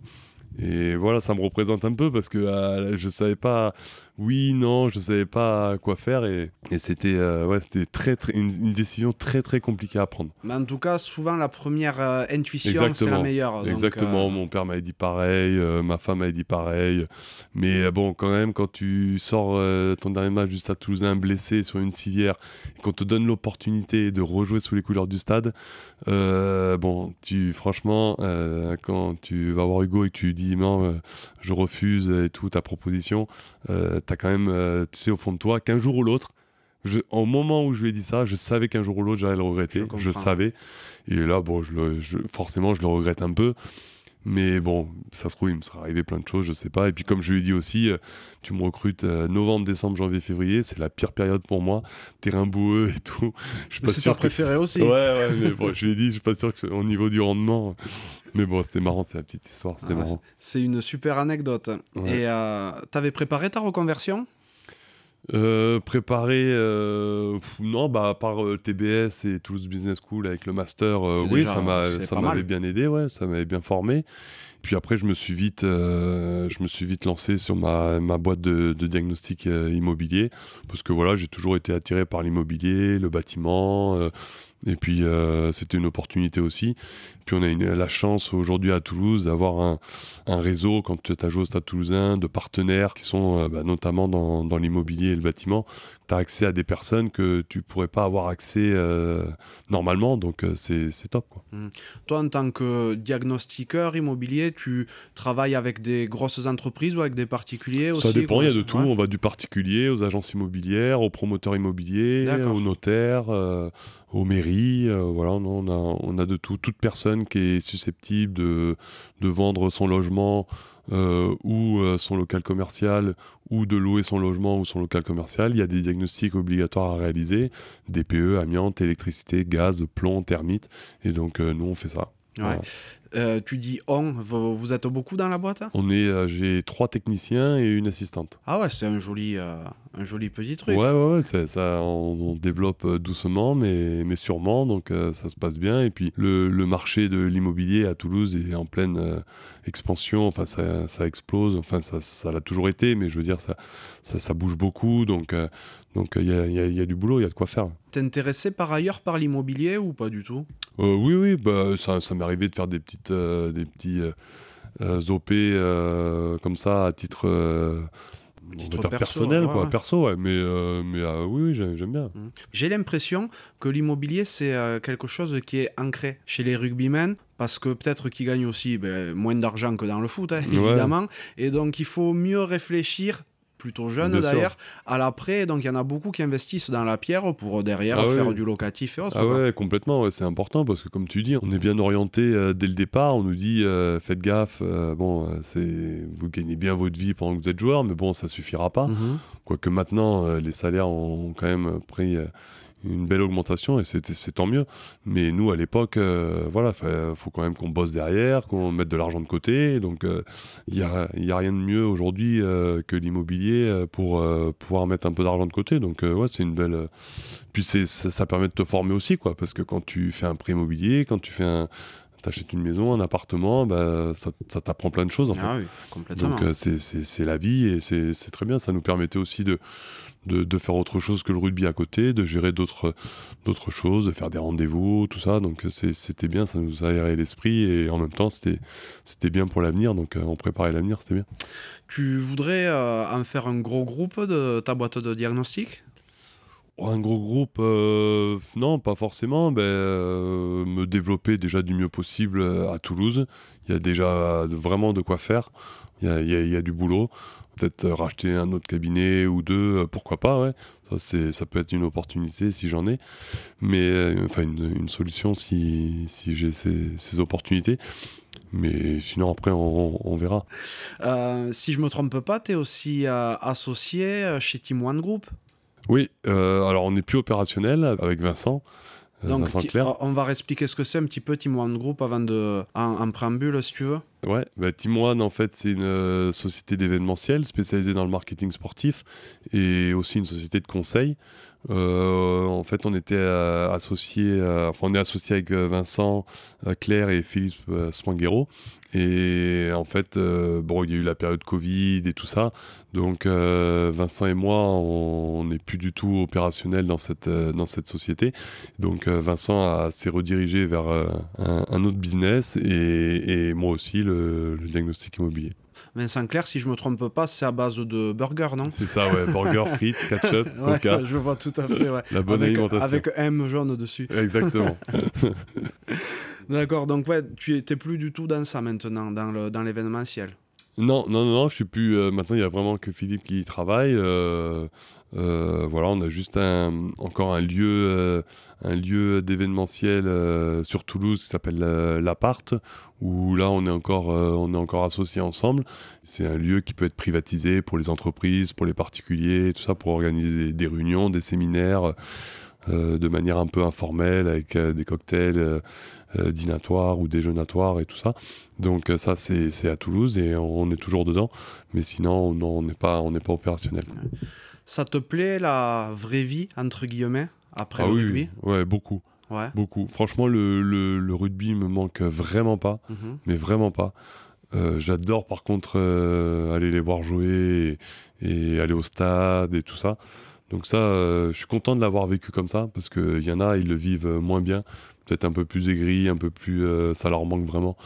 et voilà, ça me représente un peu parce que euh, je savais pas, oui, non, je savais pas quoi faire et, et c'était euh, ouais, c'était très, très une, décision très très compliquée à prendre. Mais en tout cas, souvent la première euh, intuition c'est la meilleure. Exactement, mon père m'avait dit pareil, ma femme m'avait dit pareil, mais bon, quand même, quand tu sors ton dernier match juste à Toulousain blessé sur une civière et qu'on te donne l'opportunité de rejouer sous les couleurs du stade, bon, tu franchement, quand tu vas voir Hugo et que tu dis euh, je refuse et tout ta proposition, euh, tu as quand même, euh, tu sais au fond de toi qu'un jour ou l'autre, au moment où je lui ai dit ça, je savais qu'un jour ou l'autre j'allais le regretter, je, savais. Et là, bon, je, forcément, je le regrette un peu. Mais bon, ça se trouve, il me sera arrivé plein de choses, je sais pas. Et puis, comme je lui ai dit aussi, tu me recrutes novembre, décembre, janvier, février, c'est la pire période pour moi. Terrain boueux et tout. Je suis pas sûr. Préféré aussi. Ouais, ouais, mais bon, je lui ai dit, je suis pas sûr qu'au niveau du rendement, mais bon, c'était marrant, c'est la petite histoire, c'était ah, marrant. C'est une super anecdote. Et euh, t'avais préparé ta reconversion? Euh, préparé, euh, non, bah, à part euh, TBS et Toulouse Business School avec le master, oui, ça m'avait bien aidé, ouais, ça m'avait bien formé. Puis après, je me suis vite, je me suis vite lancé sur ma, ma boîte de, de diagnostic immobilier, parce que voilà, j'ai toujours été attiré par l'immobilier, le bâtiment, et puis c'était une opportunité aussi. Puis on a la chance aujourd'hui à Toulouse d'avoir un, réseau, quand tu as joué au toulousain, de partenaires qui sont euh, bah, notamment dans l'immobilier et le bâtiment. Tu as accès à des personnes que tu pourrais pas avoir accès euh, normalement, donc euh, c'est top. Quoi. Mmh. Toi, en tant que diagnostiqueur immobilier, tu travailles avec des grosses entreprises ou avec des particuliers aussi Ça dépend, il y a de tout. On va du particulier aux agences immobilières, aux promoteurs immobiliers, aux notaires aux mairies. Euh, voilà, on a, on a de tout. Toute personne qui est susceptible de, de vendre son logement euh, ou euh, son local commercial ou de louer son logement ou son local commercial, il y a des diagnostics obligatoires à réaliser, DPE, amiante, électricité, gaz, plomb, termites. Et donc, nous, on fait ça. Euh, tu dis on, vous, êtes beaucoup dans la boîte hein? On est, euh, j'ai trois techniciens et une assistante. Ah ouais, c'est un joli, euh, un joli petit truc. Ouais, ouais, ouais ça, on, développe doucement, mais, mais sûrement, donc ça se passe bien. Et puis le, le marché de l'immobilier à Toulouse est en pleine expansion, enfin ça, ça explose, enfin ça, ça l'a toujours été, mais je veux dire ça, ça, ça bouge beaucoup, donc donc il y a, y, y, a, du boulot, il y a de quoi faire. T'es intéressé par ailleurs par l'immobilier ou pas du tout? Euh, Oui, oui, bah, ça, ça m'est arrivé de faire des, petites, euh, des petits euh, OP comme ça à titre, perso, personnel, quoi, perso, ouais, mais, mais oui, oui j'aime bien. Mmh. J'ai l'impression que l'immobilier, c'est quelque chose qui est ancré chez les rugbymen parce que peut-être qu'ils gagnent aussi ben, moins d'argent que dans le foot, hein, évidemment. Et donc, il faut mieux réfléchir plutôt jeune d'ailleurs, à l'après. Donc il y en a beaucoup qui investissent dans la pierre pour derrière ah faire du locatif et autres. Ah ouais, complètement, c'est important parce que comme tu dis, on est bien orienté euh, dès le départ. On nous dit euh, faites gaffe, euh, bon, c'est vous gagnez bien votre vie pendant que vous êtes joueur, mais bon, ça suffira pas. Mhm. Quoique maintenant, les salaires ont quand même pris une belle augmentation et c'est tant mieux. Mais nous, à l'époque, euh, voilà, il faut quand même qu'on bosse derrière, qu'on mette de l'argent de côté. Donc, il euh, n'y a, y a, rien de mieux aujourd'hui euh, que l'immobilier pour pouvoir mettre un peu d'argent de côté. Donc, ouais, c'est une belle. Puis ça, ça, permet de te former aussi, quoi, parce que quand tu fais un prêt immobilier, quand tu fais un. T'achètes une maison, un appartement, bah, ça, ça t'apprend plein de choses. En ah oui, complètement. Donc c'est la vie et c'est très bien. Ça nous permettait aussi de, de, faire autre chose que le rugby à côté, de gérer d'autres choses, de faire des rendez-vous, tout ça. Donc c'était bien, ça nous aérait l'esprit et en même temps c'était bien pour l'avenir. Donc euh, on préparait l'avenir, c'était bien. Tu voudrais euh, en faire un gros groupe de ta boîte de diagnostic? Un gros groupe, euh, non, pas forcément. Ben, me développer déjà du mieux possible à Toulouse. Il y a déjà vraiment de quoi faire. Il y a du boulot peut-être euh, racheter un autre cabinet ou deux, euh, pourquoi pas, ouais. Ça, c'est, ça peut être une opportunité si j'en ai, mais euh, enfin une, solution si, si j'ai ces, opportunités. Mais sinon, après, on, verra. si je me trompe pas, tu es aussi associé chez Team One Group? Oui, alors on n'est plus opérationnel avec Vincent. Donc, on va réexpliquer ce que c'est un petit peu Team One Group avant de, en, préambule, si tu veux. Ouais, bah, Team One, en fait, c'est une euh, société d'événementiel spécialisée dans le marketing sportif et aussi une société de conseil. Euh, en fait, on était euh, associé, enfin, on est associé avec Vincent, Claire et Philippe Spanghero. Et en fait, bon, il y a eu la période Covid et tout ça. Donc, Vincent et moi, on n'est plus du tout opérationnel dans cette, dans cette société. Donc, Vincent s'est redirigé vers un, autre business et moi aussi, le, diagnostic immobilier. Vincent Clair, si je me trompe pas, c'est à base de burger, non? C'est ça, ouais. Burger, frites, ketchup, coca. Je vois tout à fait, ouais. La bonne avec, alimentation. Avec M jaune dessus. Exactement. D'accord, donc ouais, tu n'étais plus du tout dans ça maintenant, dans l'événementiel. Non, non, non, je suis plus. Euh, maintenant, il y a vraiment que Philippe qui travaille. Euh, euh, voilà, on a juste un, encore un lieu, un lieu d'événementiel sur Toulouse qui s'appelle l'appart, où là, on est encore, on est encore associés ensemble. C'est un lieu qui peut être privatisé pour les entreprises, pour les particuliers, tout ça, pour organiser des, réunions, des séminaires. de manière un peu informelle avec des cocktails euh, dînatoire ou déjeunatoire et tout ça. Donc euh, ça, c'est à Toulouse et on est toujours dedans. Mais sinon, on n'est pas, on pas opérationnel. Ça te plaît la vraie vie, entre guillemets, après ah le rugby? Oui, ouais, beaucoup. Ouais. Beaucoup. Franchement, le, le, rugby me manque vraiment pas, mhm. mais vraiment pas. Euh, j'adore par contre aller les voir jouer et, aller au stade et tout ça. Donc ça, je suis content de l'avoir vécu comme ça parce qu'il y en a, ils le vivent moins bien peut-être un peu plus aigri, un peu plus. Euh, ça leur manque vraiment.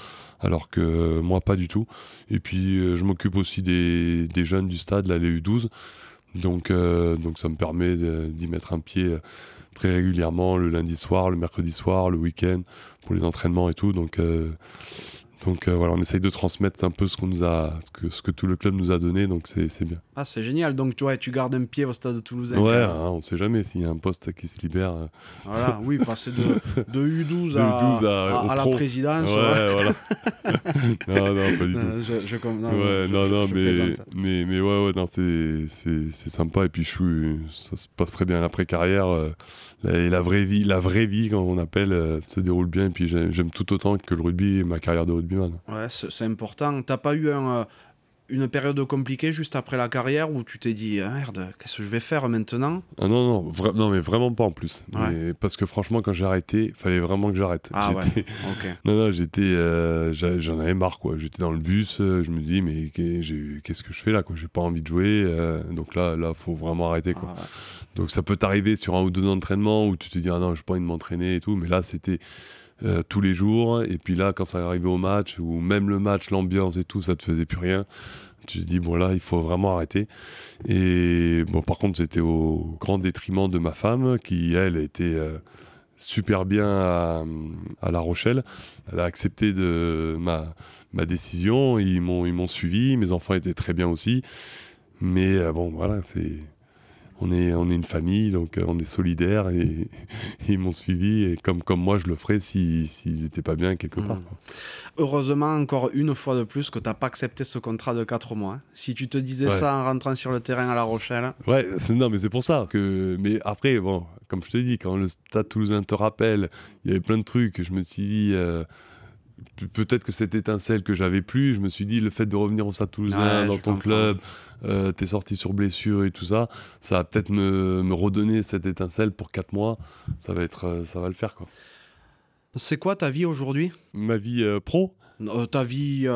Alors que moi, pas du tout. Et puis, euh, je m'occupe aussi des, jeunes du stade, la LU12. Donc, euh, donc, ça me permet d'y mettre un pied très régulièrement le lundi soir, le mercredi soir, le week-end pour les entraînements et tout. Donc, donc euh, voilà, on essaye de transmettre un peu ce qu'on nous a, ce que, ce que tout le club nous a donné, donc c'est bien. Ah, c'est génial. Donc tu, tu gardes un pied au stade de Toulouse. Ouais, hein, on ne sait jamais s'il y a un poste qui se libère. Euh. Voilà, oui, passer de, de U12 à, à, la présidence. Ouais, voilà. non, non, pas du tout. Je, je, non, ouais, non, non, mais, mais, mais, ouais, ouais, non, c'est sympa. Et puis, je ça se passe très bien l'après-carrière. Euh, la, la, vraie vie, la vraie vie, quand on appelle, se déroule bien. Et puis, j'aime tout autant que le rugby, ma carrière de rugby Ouais, c'est important. T'as pas eu euh, une période compliquée juste après la carrière où tu t'es dit ah, merde, qu'est-ce que je vais faire maintenant? Ah Non, non, non, mais vraiment pas en plus. parce que franchement, quand j'ai arrêté, il fallait vraiment que j'arrête. Ah ouais. non, non, j'étais, euh, j'en avais marre quoi. J'étais dans le bus, euh, je me dis mais qu'est-ce que je fais là quoi? J'ai pas envie de jouer, donc là, là, faut vraiment arrêter quoi. Ah donc ça peut t'arriver sur un ou deux entraînements où tu te dis ah non, j'ai pas envie de m'entraîner et tout, mais là c'était euh, tous les jours. Et puis là, quand ça arrivait au match, ou même le match, l'ambiance et tout, ça te faisait plus rien. Tu te dis, bon là, il faut vraiment arrêter. Et bon, par contre, c'était au grand détriment de ma femme, qui, elle, était euh, super bien à, La Rochelle. Elle a accepté de ma, ma décision. Ils m'ont suivi. Mes enfants étaient très bien aussi. Mais euh, bon, voilà, c'est on est, on est une famille, donc euh, on est solidaires et, ils m'ont suivi et comme, comme moi je le ferais s'ils si, n'étaient pas bien quelque part. Hmm. Heureusement, encore une fois de plus, que tu n'as pas accepté ce contrat de 4 mois. Hein. Si tu te disais ça en rentrant sur le terrain à La Rochelle. Ouais, non, mais c'est pour ça. Que, mais après, bon, comme je te dis, quand le Stade toulousain te rappelle, il y avait plein de trucs. Je me suis dit. Euh, peut-être que cette étincelle que j'avais plus, je me suis dit le fait de revenir au Stade Toulousain dans ton club, euh, t'es sorti sur blessure et tout ça, ça va peut-être me, me, redonner cette étincelle pour 4 mois. Ça va être, euh, ça va le faire quoi. C'est quoi ta vie aujourd'hui? Ma vie euh, pro Ta vie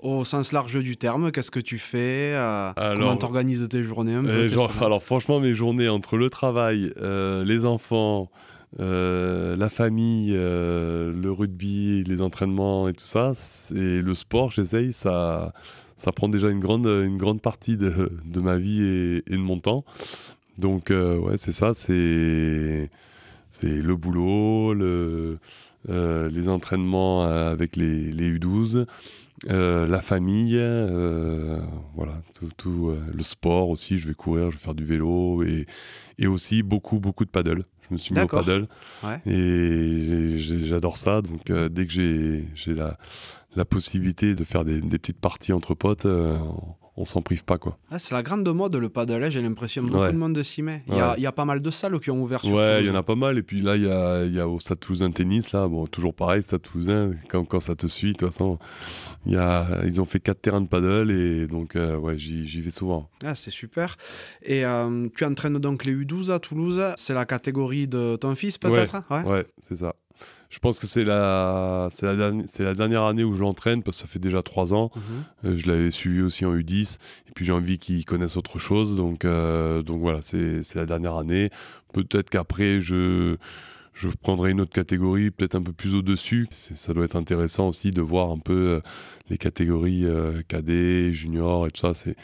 au sens large du terme, qu'est-ce que tu fais Comment t'organises tes journées Alors franchement, mes journées entre le travail, les enfants, la famille, le rugby, les entraînements et tout ça, et le sport, j'essaye, ça, ça prend déjà une grande, une grande partie de, de ma vie et, de mon temps. Donc, euh, ouais, c'est ça, c'est, le boulot, le, euh, les entraînements avec les, les U12, euh, la famille, voilà, tout le sport aussi. Je vais courir, je vais faire du vélo et, et aussi beaucoup, beaucoup de paddle. Je me suis mis au paddle ouais. et j'adore ça. Donc, dès que j'ai, la la possibilité de faire des, petites parties entre potes, euh, on s'en prive pas quoi. Ah, c'est la grande mode le paddle, j'ai l'impression beaucoup Ouais. de monde s'y met. Il y, a, il y a pas mal de salles qui ont ouvert sur Ouais, il y en a pas mal. Et puis là, il y a, y a au Stade Toulousain Tennis, là, bon, toujours pareil, Stade Toulousain, quand, quand ça te suit, de toute façon, y a, ils ont fait quatre terrains de paddle et donc, euh, ouais, j'y vais souvent. Ah, c'est super. Et euh, tu entraînes donc les U12 à Toulouse. C'est la catégorie de ton fils peut-être? Ouais. Ouais, c'est ça. Je pense que c'est la, c'est la, la dernière année où je l'entraîne parce que ça fait déjà trois ans. Mhm. Euh, Je l'avais suivi aussi en U10 et puis j'ai envie qu'ils connaissent autre chose. Donc, euh, donc voilà, c'est c'est la dernière année. Peut-être qu'après, je, je prendrai une autre catégorie, peut-être un peu plus au-dessus. Ça doit être intéressant aussi de voir un peu euh, les catégories euh, cadets, juniors et tout ça. C'est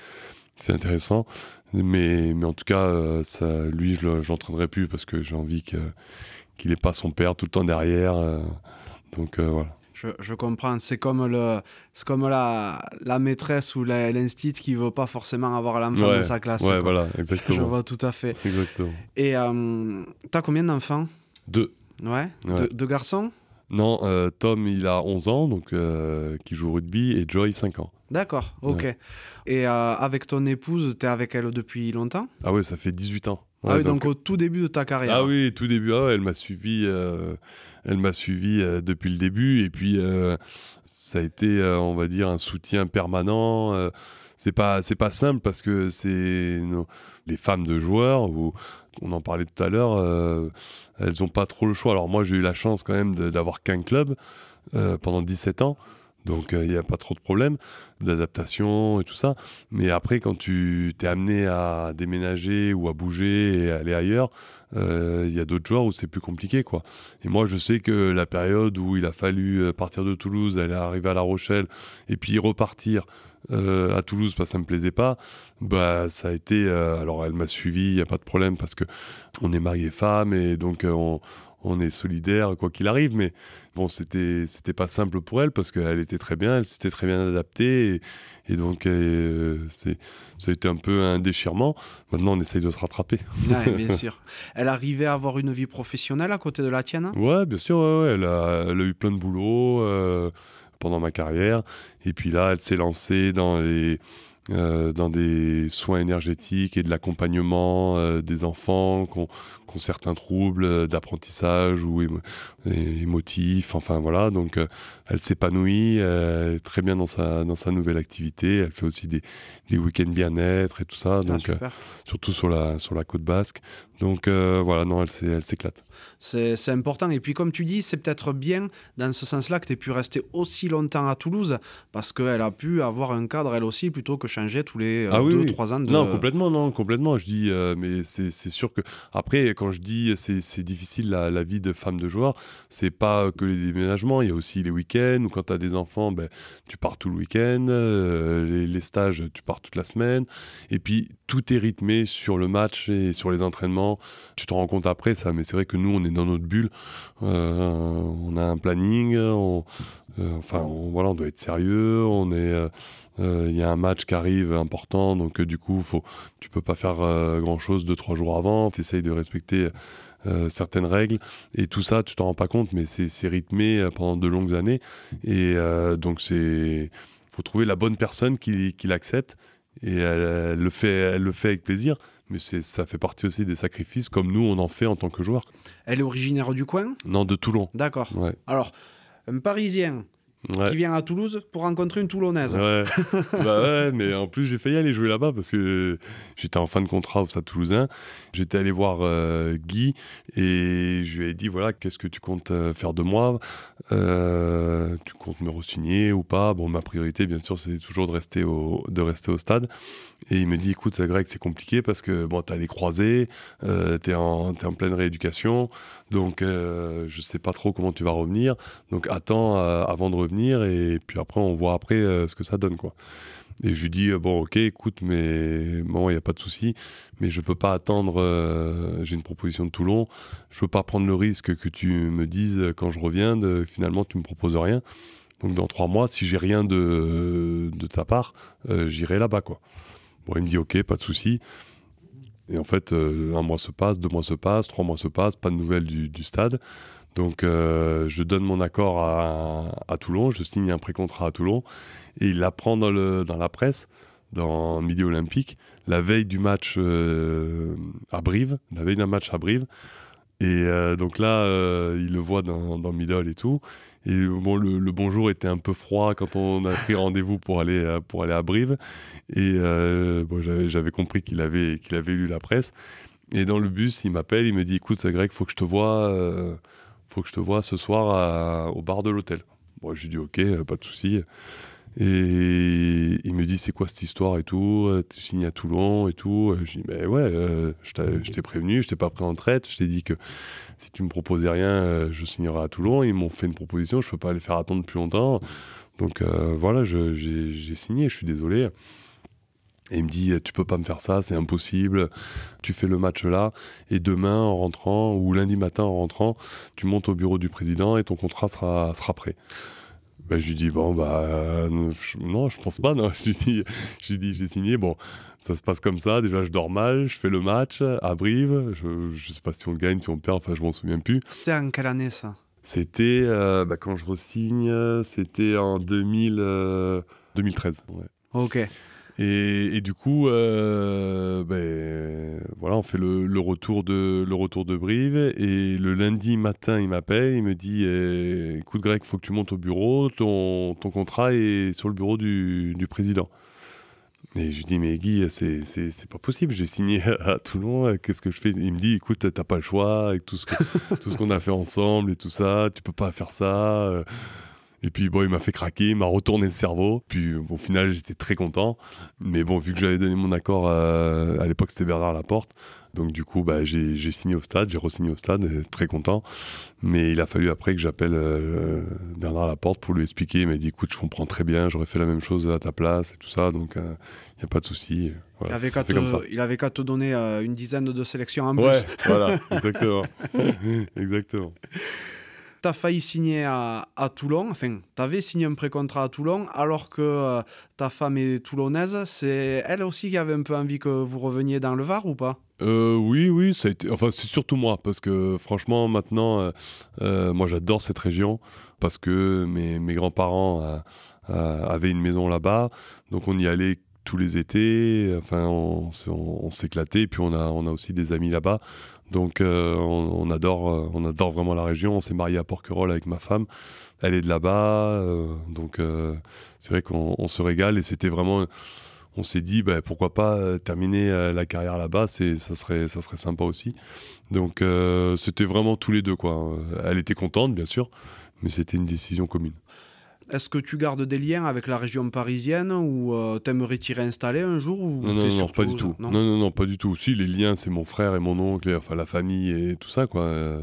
c'est intéressant. Mais, mais en tout cas, ça, lui, je je l'entraînerai plus parce que j'ai envie que- qu'il n'ait pas son père tout le temps derrière. euh, donc euh, voilà. Je, je comprends. C'est comme, le, comme la, la maîtresse ou la- l'instit qui veut pas forcément avoir l'enfant Ouais, dans sa classe. Ouais, quoi. voilà, Je exactement. vois tout à fait. exactement. Et euh, t'as combien d'enfants? Deux. Ouais. Ouais. Deux, deux garçons? Non, euh, Tom, il a 11 ans, donc euh, qui joue au rugby, et Joy, 5 ans. D'accord, ok. Et avec ton épouse, t'es avec elle depuis longtemps? Ah ouais, ça fait 18 ans. Ah oui, donc, au tout début de ta carrière. Ah oui, tout début, ah elle m'a suivi, euh, elle m'a suivi euh, depuis le début, et puis euh, ça a été, on va dire, un soutien permanent. c'est pas, c'est pas simple parce que c'est nos- les femmes de joueurs, ou on en parlait tout à l'heure, elles ont pas trop le choix. Alors moi, j'ai eu la chance quand même de- d'avoir qu'un club pendant 17 ans. Donc il n'y a pas trop de problèmes d'adaptation et tout ça. Mais après, quand tu t'es amené à déménager ou à bouger et aller ailleurs, euh, il y a d'autres joueurs où c'est plus compliqué. quoi. Et moi, je sais que la période où il a fallu euh, partir de Toulouse, aller arriver à La Rochelle et puis repartir euh, à Toulouse parce que ça me plaisait pas, bah ça a été. euh, alors elle m'a suivi, il y a pas de problème parce que on est marié femme et donc euh, on, on est solidaire quoi qu'il arrive. Mais bon, c'était c'était pas simple pour elle parce qu'elle était très bien, elle s'était très bien adaptée et, et donc euh, c'est ça a été un peu un déchirement. Maintenant, on essaye de se rattraper. Ouais, bien sûr. Elle arrivait à avoir une vie professionnelle à côté de la tienne Ouais, bien sûr, ouais, ouais, elle, a, elle a eu plein de boulot euh, pendant ma carrière. Et puis là, elle s'est lancée dans, les, euh, dans des soins énergétiques et de l'accompagnement des enfants qui ont, certains troubles euh, d'apprentissage ou émo- émotifs. Enfin voilà, donc euh, elle s'épanouit elle est très bien dans sa, dans sa nouvelle activité. Elle fait aussi des, des week-ends bien-être et tout ça. Ah, Donc, euh, surtout sur la, sur la côte basque. Donc euh, voilà, non, elle s'éclate. C'est important. Et puis, comme tu dis, c'est peut-être bien dans ce sens-là que tu aies pu rester aussi longtemps à Toulouse parce qu'elle a pu avoir un cadre elle aussi plutôt que changer tous les Ah oui, 2-3 oui. ans de. Non, complètement, non, complètement. Je dis, euh, mais c'est c'est sûr que après, quand je dis c'est difficile la, vie de femme de joueur, c'est pas que les déménagements. Il y a aussi les week-ends ou quand tu as des enfants, ben, tu pars tout le week-end. euh, les, stages, tu pars toute la semaine. Et puis tout est rythmé sur le match et sur les entraînements. Tu te rends compte après ça, mais c'est vrai que nous, on est dans notre bulle. Euh, on a un planning. on- enfin, on, voilà, on doit être sérieux. On est euh, euh, il y a un match qui arrive important, donc euh, du coup, faut, tu peux pas faire euh, grand chose deux trois jours avant. Tu essayes de respecter euh, certaines règles et tout ça, tu t'en rends pas compte, mais c'est rythmé euh, pendant de longues années et euh, donc c'est faut trouver la bonne personne qui, qui l'accepte et elle, elle le fait, elle le fait avec plaisir. Mais ça fait partie aussi des sacrifices comme nous on en fait en tant que joueur. Elle est originaire du coin? Non, de Toulon. D'accord. Ouais. Alors, un Parisien Ouais. qui vient à Toulouse pour rencontrer une Toulonnaise. Ouais. bah ouais, mais en plus j'ai failli aller jouer là-bas parce que j'étais en fin de contrat au Stade Toulousain. J'étais allé voir euh, Guy et je lui ai dit voilà qu'est-ce que tu comptes euh, faire de moi? Euh, Tu comptes me re-signer ou pas? Bon ma priorité bien sûr c'est toujours de rester au de rester au stade. Et il me dit écoute Greg c'est compliqué parce que bon t'as les croisés, euh, t'es en t'es en pleine rééducation donc euh, je sais pas trop comment tu vas revenir. Donc attends euh, avant de revenir et puis après on voit après euh, ce que ça donne quoi. Et je lui dis bon ok écoute mais bon il y a pas de souci mais je peux pas attendre j'ai une proposition de Toulon je peux pas prendre le risque que tu me dises quand je reviens finalement tu me proposes rien donc dans trois mois si j'ai rien de de ta part j'irai là-bas quoi. Bon il me dit ok pas de souci et en fait euh, un mois se passe deux mois se passent trois mois se passent pas de nouvelles du, stade donc euh, je donne mon accord à, Toulon, je signe un pré-contrat à Toulon et il apprend dans, dans la presse dans Midi Olympique, la veille du match à Brive, la veille d'un match à Brive. Et donc là, il le voit dans, dans Middle et tout. Et bon, le, bonjour était un peu froid quand on a pris rendez-vous pour aller, euh, pour aller à Brive. Et euh, bon, j'avais compris qu'il avait, qu'il avait lu la presse. Et dans le bus, il m'appelle, il me dit Écoute, Greg, faut que je te vois, euh, faut que je te vois ce soir au bar de l'hôtel. Bon, je lui dis Ok, pas de souci. Et il me dit c'est quoi cette histoire et tout, tu signes à Toulon et tout. Je dis mais ouais, je t'ai prévenu, je t'ai pas pris en traite, je t'ai dit que si tu me proposais rien, euh, je signerais à Toulon. Ils m'ont fait une proposition, je peux pas les faire attendre plus longtemps. Donc euh, voilà, j'ai signé, je suis désolé. Et il me dit, tu peux pas me faire ça, c'est impossible. Tu fais le match là, et demain en rentrant, ou lundi matin en rentrant, tu montes au bureau du président et ton contrat sera, sera prêt. Ben, je lui dis, bon, bah, euh, non, je pense pas, non. Je lui dis, j'ai signé, bon, ça se passe comme ça. Déjà, je dors mal, je fais le match à Brive. Je, je sais pas si on le gagne, si on le perd, enfin, je m'en souviens plus. C'était en quelle année, ça? C'était, euh, bah, quand je resigne, c'était en 2000, 2013. Ouais. Ok. Et, du coup, euh, ben, voilà, on fait le, retour de, le retour de Brive. Et le lundi matin, il m'appelle, il me dit eh, Écoute, Greg, il faut que tu montes au bureau. Ton, ton contrat est sur le bureau du, du président. Et je lui dis, mais Guy, c'est pas possible, j'ai signé à Toulon, qu'est-ce que je fais? Il me dit, écoute, t'as pas le choix, avec tout ce qu'on a fait ensemble et tout ça, tu peux pas faire ça. Et puis bon, il m'a fait craquer, il m'a retourné le cerveau. Puis au final, j'étais très content. Mais bon, vu que j'avais donné mon accord, euh, à l'époque c'était Bernard Laporte. Donc du coup, bah, j'ai signé au stade, j'ai re-signé au stade, très content. Mais il a fallu après que j'appelle euh, Bernard Laporte pour lui expliquer. Il m'a dit, écoute, je comprends très bien, j'aurais fait la même chose à ta place et tout ça. Donc il euh, n'y a pas de souci. il, avait il avait qu'à te donner une dizaine de sélections en plus. Ouais, voilà, exactement. exactement tu failli signer à, Toulon, enfin, tu avais signé un pré-contrat à Toulon, alors que euh, ta femme est toulonnaise. C'est elle aussi qui avait un peu envie que vous reveniez dans le Var ou pas? Euh, oui, oui, ça a été... enfin c'est surtout moi parce que franchement maintenant, euh, moi j'adore cette région parce que mes, grands-parents avaient une maison là-bas, donc on y allait tous les étés. Enfin, on, on, s'éclatait. Et puis on on a aussi des amis là-bas. Donc euh, on, adore, euh, on adore vraiment la région. On s'est marié à Porquerolles avec ma femme. Elle est de là-bas, euh, donc c'est vrai qu'on se régale et c'était vraiment. On s'est dit bah, pourquoi pas terminer la carrière là-bas, ça serait, ça serait sympa aussi. Donc c'était vraiment tous les deux quoi. Elle était contente bien sûr, mais c'était une décision commune. Est-ce que tu gardes des liens avec la région parisienne ou euh, t'aimerais t'y réinstaller un jour ou Non, non, non, pas du tout. Non, non, non, pas du tout. Si, les liens, c'est mon frère et mon oncle, enfin la famille et tout ça, quoi.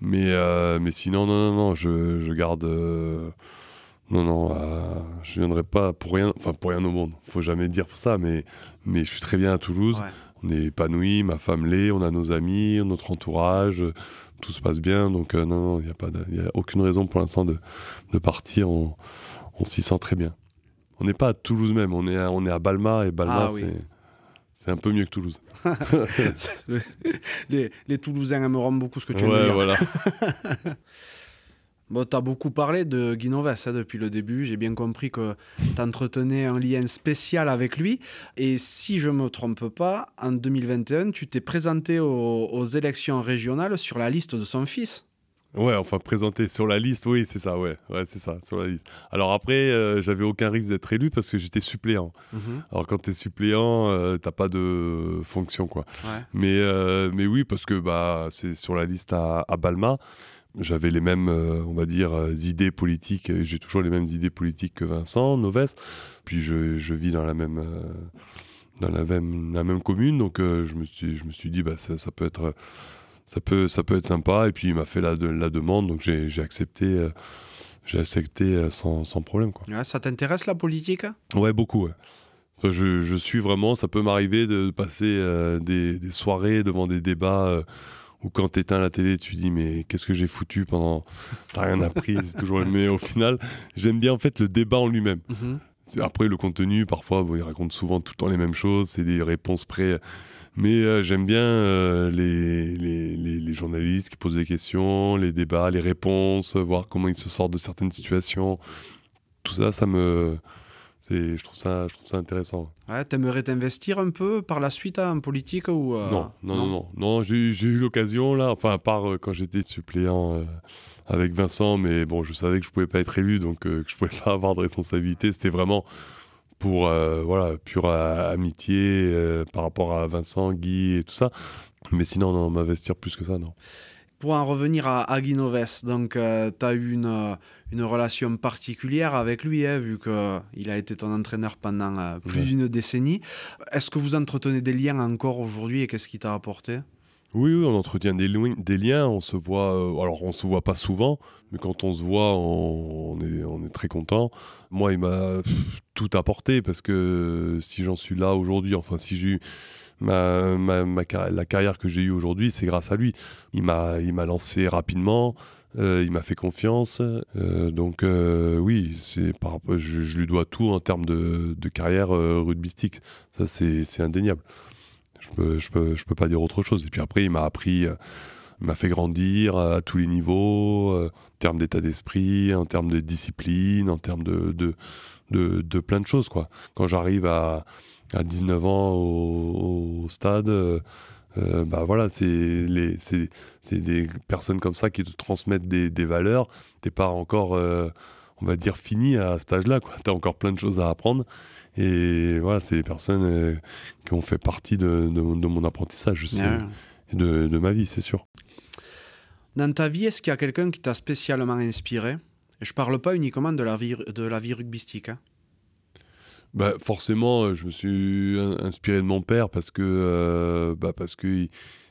Mais, euh, mais sinon, non, non, non, je, je garde. Euh, non, non, je viendrai pas pour rien, enfin pour rien au monde. Faut jamais dire ça, mais, mais je suis très bien à Toulouse. On est épanoui, ma femme l'est, on a nos amis, notre entourage tout se passe bien. Donc, euh, non, il n'y a, pas a aucune raison pour l'instant de, de, partir. On, on s'y sent très bien. On n'est pas à Toulouse même, on est à, on est à Balma et Balma, ah c'est. C'est un peu mieux que Toulouse. les, les, Toulousains aimeront beaucoup ce que tu voilà. Bon, tu as beaucoup parlé de Guy hein, depuis le début. J'ai bien compris que tu entretenais un lien spécial avec lui. Et si je ne me trompe pas, en 2021, tu t'es présenté aux, élections régionales sur la liste de son fils. Ouais, enfin présenté sur la liste, oui, c'est ça, ouais, ouais, c'est ça, sur la liste. Alors après, euh, j'avais aucun risque d'être élu parce que j'étais suppléant. Mhm. Alors quand tu es suppléant, euh, t'as pas de fonction, quoi. Mais, euh, mais oui, parce que bah, c'est sur la liste à, à Balma j'avais les mêmes, euh, on va dire, euh, idées politiques. J'ai toujours les mêmes idées politiques que Vincent Noves. Puis je, je vis dans la même, euh, dans la même, la même commune, donc je me suis, je me suis dit, bah ça, ça, peut être, ça peut, ça peut être sympa. Et puis il m'a fait la, la demande, donc j'ai accepté. j'ai accepté sans, sans, problème. Quoi. ça t'intéresse la politique? Ouais, beaucoup. Enfin, je, je, suis vraiment, ça peut m'arriver de passer des, des, soirées devant des débats ou quand tu éteins la télé, tu dis mais qu'est-ce que j'ai foutu pendant. T'as rien appris, c'est toujours le Mais au final, j'aime bien en fait le débat en lui-même. Mhm. Après, le contenu, parfois, bon, il raconte souvent tout le temps les mêmes choses, c'est des réponses prêtes. Mais euh, j'aime bien euh, les, les, les, journalistes qui posent des questions, les débats, les réponses, voir comment ils se sortent de certaines situations. Tout ça, ça me, C'est, je trouve ça, je trouve ça intéressant. Ouais, t'aimerais t'investir un peu par la suite hein, en politique ou euh, non, non, non, non, non, j'ai, eu l'occasion là, enfin à part euh, quand j'étais suppléant euh, avec Vincent, mais bon, je savais que je pouvais pas être élu, donc que je pouvais pas avoir de responsabilité. C'était vraiment pour voilà pure amitié par rapport à Vincent, Guy et tout ça. Mais sinon, non, m'investir plus que ça, non pour en revenir à Aguinoves, donc euh, tu as eu une, une, relation particulière avec lui, hein, vu qu'il a été ton entraîneur pendant euh, plus d'une décennie. Est-ce que vous entretenez des liens encore aujourd'hui et qu'est-ce qui t'a apporté? Oui, oui, on entretient des, des, liens, on se voit, alors on se voit pas souvent, mais quand on se voit, on, est, on est, très content. Moi, il m'a tout apporté parce que si j'en suis là aujourd'hui, enfin si j'ai eu ma, ma, la carrière que j'ai eue aujourd'hui, c'est grâce à lui. Il m'a lancé rapidement. Euh, il m'a fait confiance, euh, donc euh, oui, c'est par, je, je, lui dois tout en termes de, carrière rugbystique. Ça, c'est, c'est indéniable. Je peux, je peux, je peux pas dire autre chose. Et puis après, il m'a appris, il m'a fait grandir à tous les niveaux, en termes d'état d'esprit, en termes de discipline, en termes de, de, de, plein de choses. Quoi. Quand j'arrive à, à 19 ans au, stade. Euh, bah voilà, c'est des personnes comme ça qui te transmettent des, des valeurs. T'es pas encore, euh, on va dire, fini à cet âge-là. Tu as encore plein de choses à apprendre. Et voilà, c'est des personnes qui ont fait partie de, de, mon apprentissage aussi, et de, de, ma vie, c'est sûr. Dans ta vie, est-ce qu'il y a quelqu'un qui t'a spécialement inspiré? Je parle pas uniquement de la vie, de la vie rugbystique. Hein bah, forcément, euh, je me suis inspiré de mon père parce que, euh, bah,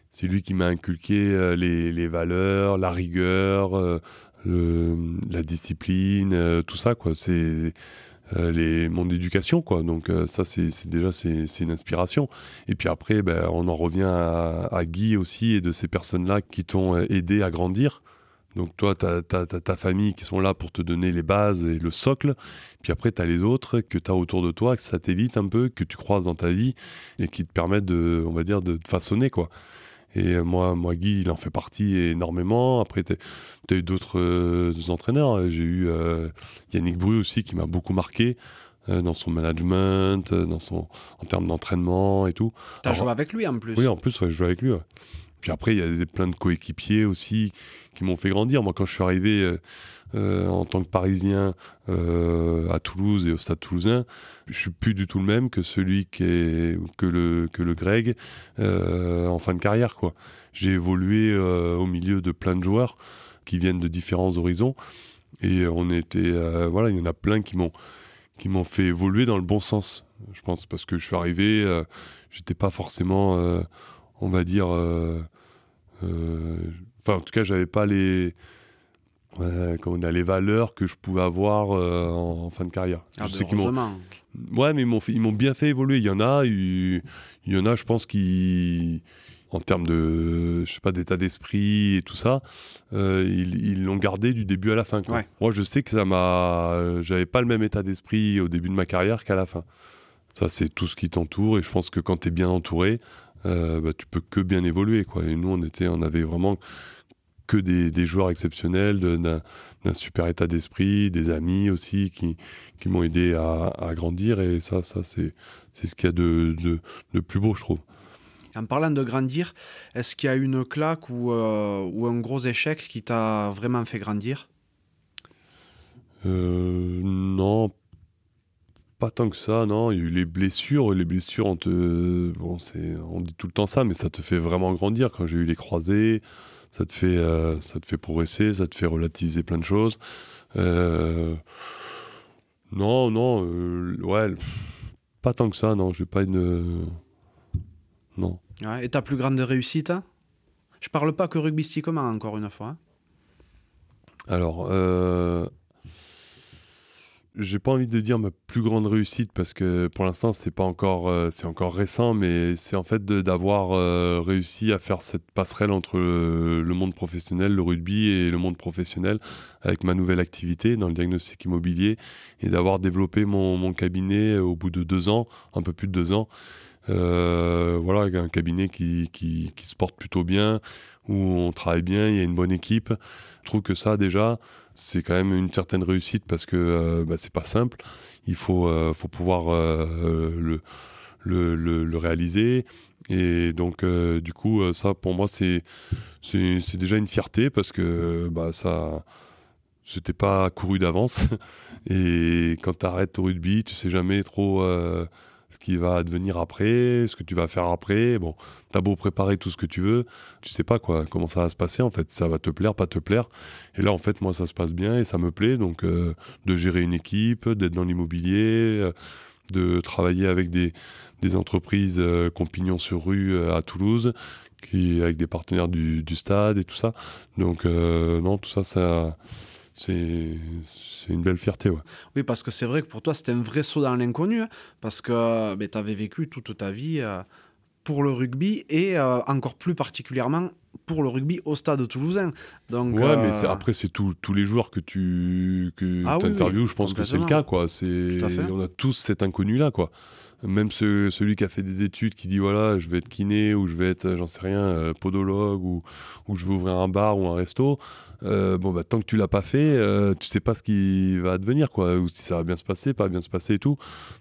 c'est lui qui m'a inculqué euh, les, valeurs, la rigueur, la discipline, tout ça. Quoi. C'est mon éducation. Quoi. Donc ça, c'est déjà c'est une inspiration. Et puis après, ben, on en revient à, à, Guy aussi et de ces personnes-là qui t'ont aidé à grandir. Donc toi, tu as, ta famille qui sont là pour te donner les bases et le socle. Puis après, tu as les autres que tu as autour de toi, satellites un peu, que tu croises dans ta vie et qui te permettent de, on va dire, de te façonner. quoi. Et moi, moi, Guy, il en fait partie énormément. Après, tu as, eu d'autres euh, entraîneurs. J'ai eu euh, Yannick Bru aussi qui m'a beaucoup marqué euh, dans son management, dans son, en termes d'entraînement et tout. Tu as joué avec lui en plus Oui, en plus, je joue avec lui. Puis après, il y a plein de coéquipiers aussi qui m'ont fait grandir. Moi, quand je suis arrivé euh, euh, en tant que Parisien euh, à Toulouse et au Stade Toulousain, je suis plus du tout le même que celui qui est, que le que le Greg en fin de carrière. Quoi. J'ai évolué au milieu de plein de joueurs qui viennent de différents horizons et on était voilà, il y en a plein qui m'ont qui m'ont fait évoluer dans le bon sens. Je pense parce que je suis arrivé, j'étais pas forcément on va dire, enfin, en tout cas, j'avais pas les. on a les valeurs que je pouvais avoir euh, en, fin de carrière. Ah, je sais qu'ils m'ont. Ouais, mais ils m'ont ils m'ont bien fait évoluer. Il y en a, il, y en a, je pense qui en termes de je sais pas d'état d'esprit et tout ça euh, ils l'ont gardé du début à la fin moi je sais que ça m'a j'avais pas le même état d'esprit au début de ma carrière qu'à la fin ça c'est tout ce qui t'entoure et je pense que quand tu es bien entouré euh, bah, tu peux que bien évoluer. Quoi. Et nous, on, était, on avait vraiment que des, des joueurs exceptionnels, d'un super état d'esprit, des amis aussi qui, qui m'ont aidé à, à, grandir. Et ça, ça c'est ce qu'il y a de, de, de, plus beau, je trouve. En parlant de grandir, est-ce qu'il y a une claque ou, euh, ou un gros échec qui t'a vraiment fait grandir? Euh, Non, pas tant que ça, non. Il y a eu les blessures. Les blessures, on te. Bon, c'est... on dit tout le temps ça, mais ça te fait vraiment grandir. Quand j'ai eu les croisés, ça te fait, euh, ça te fait progresser, ça te fait relativiser plein de choses. Euh, non, non, euh, ouais, pas tant que ça, non. J'ai pas une. Non. et ta plus grande réussite hein? Je parle pas que rugbystiquement, encore une fois. Hein Alors, j'ai pas envie de dire ma plus grande réussite parce que pour l'instant c'est pas encore euh, c'est encore récent mais c'est en fait d'avoir euh, réussi à faire cette passerelle entre le, monde professionnel le rugby et le monde professionnel avec ma nouvelle activité dans le diagnostic immobilier et d'avoir développé mon, cabinet au bout de deux ans un peu plus de deux ans Euh, voilà, un cabinet qui, qui, se porte plutôt bien, où on travaille bien, il y a une bonne équipe. Je trouve que ça, déjà, c'est quand même une certaine réussite parce que euh, bah, c'est pas simple. Il faut, euh, faut pouvoir le, le, le, réaliser. Et donc, du coup, ça, pour moi, c'est déjà une fierté parce que bah, ça c'était pas couru d'avance. Et quand tu arrêtes au rugby, tu sais jamais trop euh, ce qui va devenir après, ce que tu vas faire après. Bon, t'as beau préparer tout ce que tu veux, tu sais pas quoi, comment ça va se passer en fait. Ça va te plaire, pas te plaire. Et là, en fait, moi, ça se passe bien et ça me plaît. Donc, euh, de gérer une équipe, d'être dans l'immobilier, euh, de travailler avec des, des entreprises compagnon sur rue à Toulouse, qui, avec des partenaires du, du, stade et tout ça. Donc, non, tout ça, ça c'est une belle fierté. Ouais. Oui, parce que c'est vrai que pour toi, c'était un vrai saut dans l'inconnu, hein, parce que ben, tu avais vécu toute ta vie euh, pour le rugby et euh, encore plus particulièrement pour le rugby au stade toulousain. Donc, ouais, mais euh, après, c'est tous les joueurs que tu que ah interviews, je pense que c'est le cas. Quoi. On a tous cet inconnu-là. quoi même celui qui a fait des études qui dit voilà je vais être kiné ou je vais être j'en sais rien podologue ou, ou je vais ouvrir un bar ou un resto euh, bon, bah, tant que tu l'as pas fait, euh, tu sais pas ce qui va advenir, quoi, ou si ça va bien se passer, pas bien se passer et tout.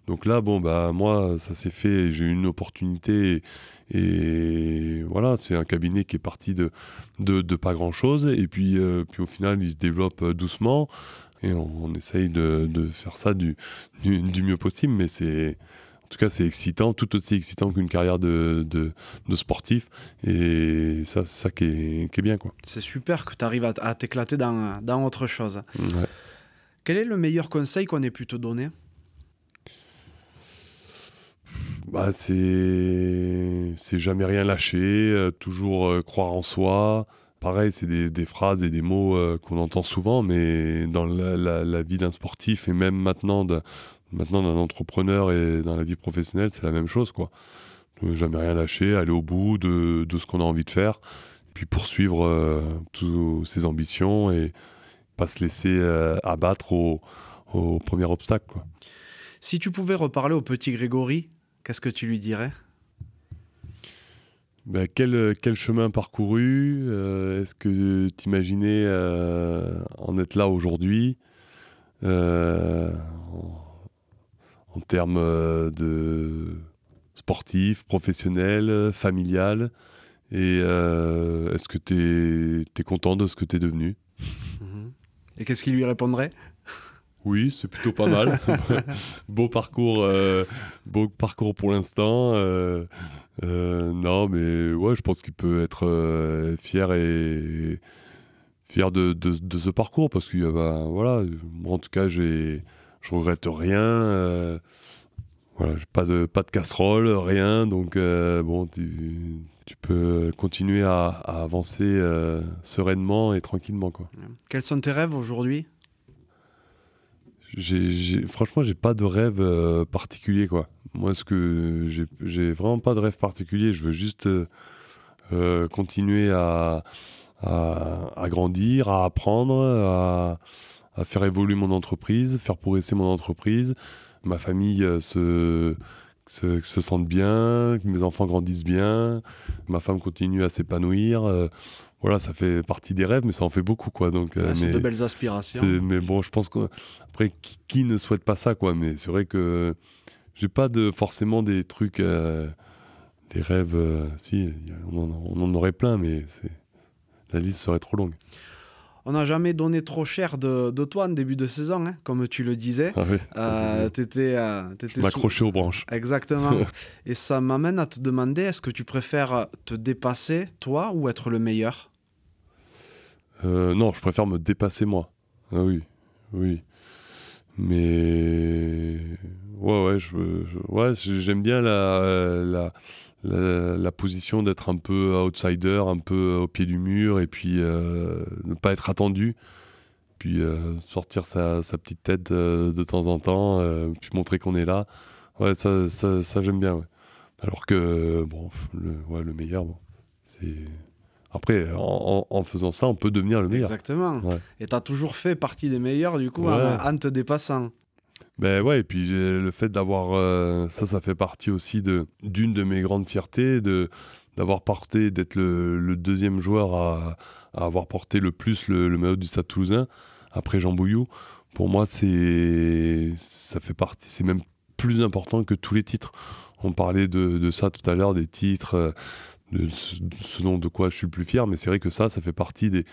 Donc là, bon, bah, moi, ça s'est fait, j'ai eu une opportunité, et, voilà, c'est un cabinet qui est parti de, de, pas grand chose, et puis, euh, puis au final, il se développe doucement, et on, essaye de, de, faire ça du, du mieux possible, mais c'est tout cas, c'est excitant, tout aussi excitant qu'une carrière de, de, sportif. Et ça, c'est ça qui est, bien. quoi. C'est super que tu arrives à, t'éclater dans, dans, autre chose. Quel est le meilleur conseil qu'on ait pu te donner? Bah, c'est jamais rien lâcher, euh, toujours euh, croire en soi. Pareil, c'est des, des, phrases et des mots euh, qu'on entend souvent, mais dans la, la vie d'un sportif et même maintenant de, Maintenant, d'un entrepreneur et dans la vie professionnelle, c'est la même chose, quoi. Ne jamais rien lâcher, aller au bout de, de ce qu'on a envie de faire, puis poursuivre euh, toutes ses ambitions et pas se laisser euh, abattre au, au, premier obstacle, quoi. Si tu pouvais reparler au petit Grégory, qu'est-ce que tu lui dirais? Ben, quel, quel, chemin parcouru? Euh, Est-ce que tu imaginais en être là aujourd'hui? En termes euh, de sportif, professionnel, familial Et euh, est-ce que tu es, content de ce que tu es devenu? Mhm. Et qu'est-ce qu'il lui répondrait? Oui, c'est plutôt pas mal. beau parcours, euh, beau parcours pour l'instant. non, mais ouais, je pense qu'il peut être fier et fier de, de, ce parcours parce que bah, voilà, en tout cas, j'ai je regrette rien. Euh, voilà, pas de, pas de casserole, rien. Donc, euh, bon, tu, tu, peux continuer à, avancer euh, sereinement et tranquillement. Quoi. Quels sont tes rêves aujourd'hui? J'ai, Franchement, j'ai pas de rêve particulier. Quoi. Moi, ce que j'ai vraiment pas de rêve particulier. Je veux juste continuer à, à, à, grandir, à apprendre, à à faire évoluer mon entreprise, faire progresser mon entreprise, ma famille euh, se, se, se sente bien, que mes enfants grandissent bien, ma femme continue à s'épanouir. Euh, voilà, ça fait partie des rêves, mais ça en fait beaucoup, quoi. Donc, euh, c'est de belles aspirations. Mais bon, je pense qu'après, qui, qui, ne souhaite pas ça, quoi. Mais c'est vrai que j'ai pas de forcément des trucs, des rêves. si, on en, on en, aurait plein, mais la liste serait trop longue on n'a jamais donné trop cher de, toi en début de saison, hein, comme tu le disais. Ah oui, euh, t'étais, euh, aux branches. Exactement. Et ça m'amène à te demander, est-ce que tu préfères te dépasser, toi, ou être le meilleur? Euh, Non, je préfère me dépasser moi. Ah oui, oui. Mais ouais, ouais, je, ouais, j'aime bien la, la la, position d'être un peu outsider, un peu au pied du mur, et puis euh, ne pas être attendu, puis euh, sortir sa, petite tête euh, de temps en temps, puis montrer qu'on est là. Ouais, ça, ça, j'aime bien. Alors que, bon, le, ouais, le meilleur, bon, c'est. Après, en, faisant ça, on peut devenir le meilleur. Exactement. Et tu as toujours fait partie des meilleurs, du coup, en, te dépassant. Ben ouais, et puis le fait d'avoir euh, ça, ça fait partie aussi de d'une de mes grandes fiertés, de d'avoir porté, d'être le, deuxième joueur à, avoir porté le plus le, maillot du Stade Toulousain après Jean Bouillou. Pour moi, c'est ça fait partie, c'est même plus important que tous les titres. On parlait de, de ça tout à l'heure, des titres, euh, de ce, dont de quoi je suis le plus fier, mais c'est vrai que ça, ça fait partie des,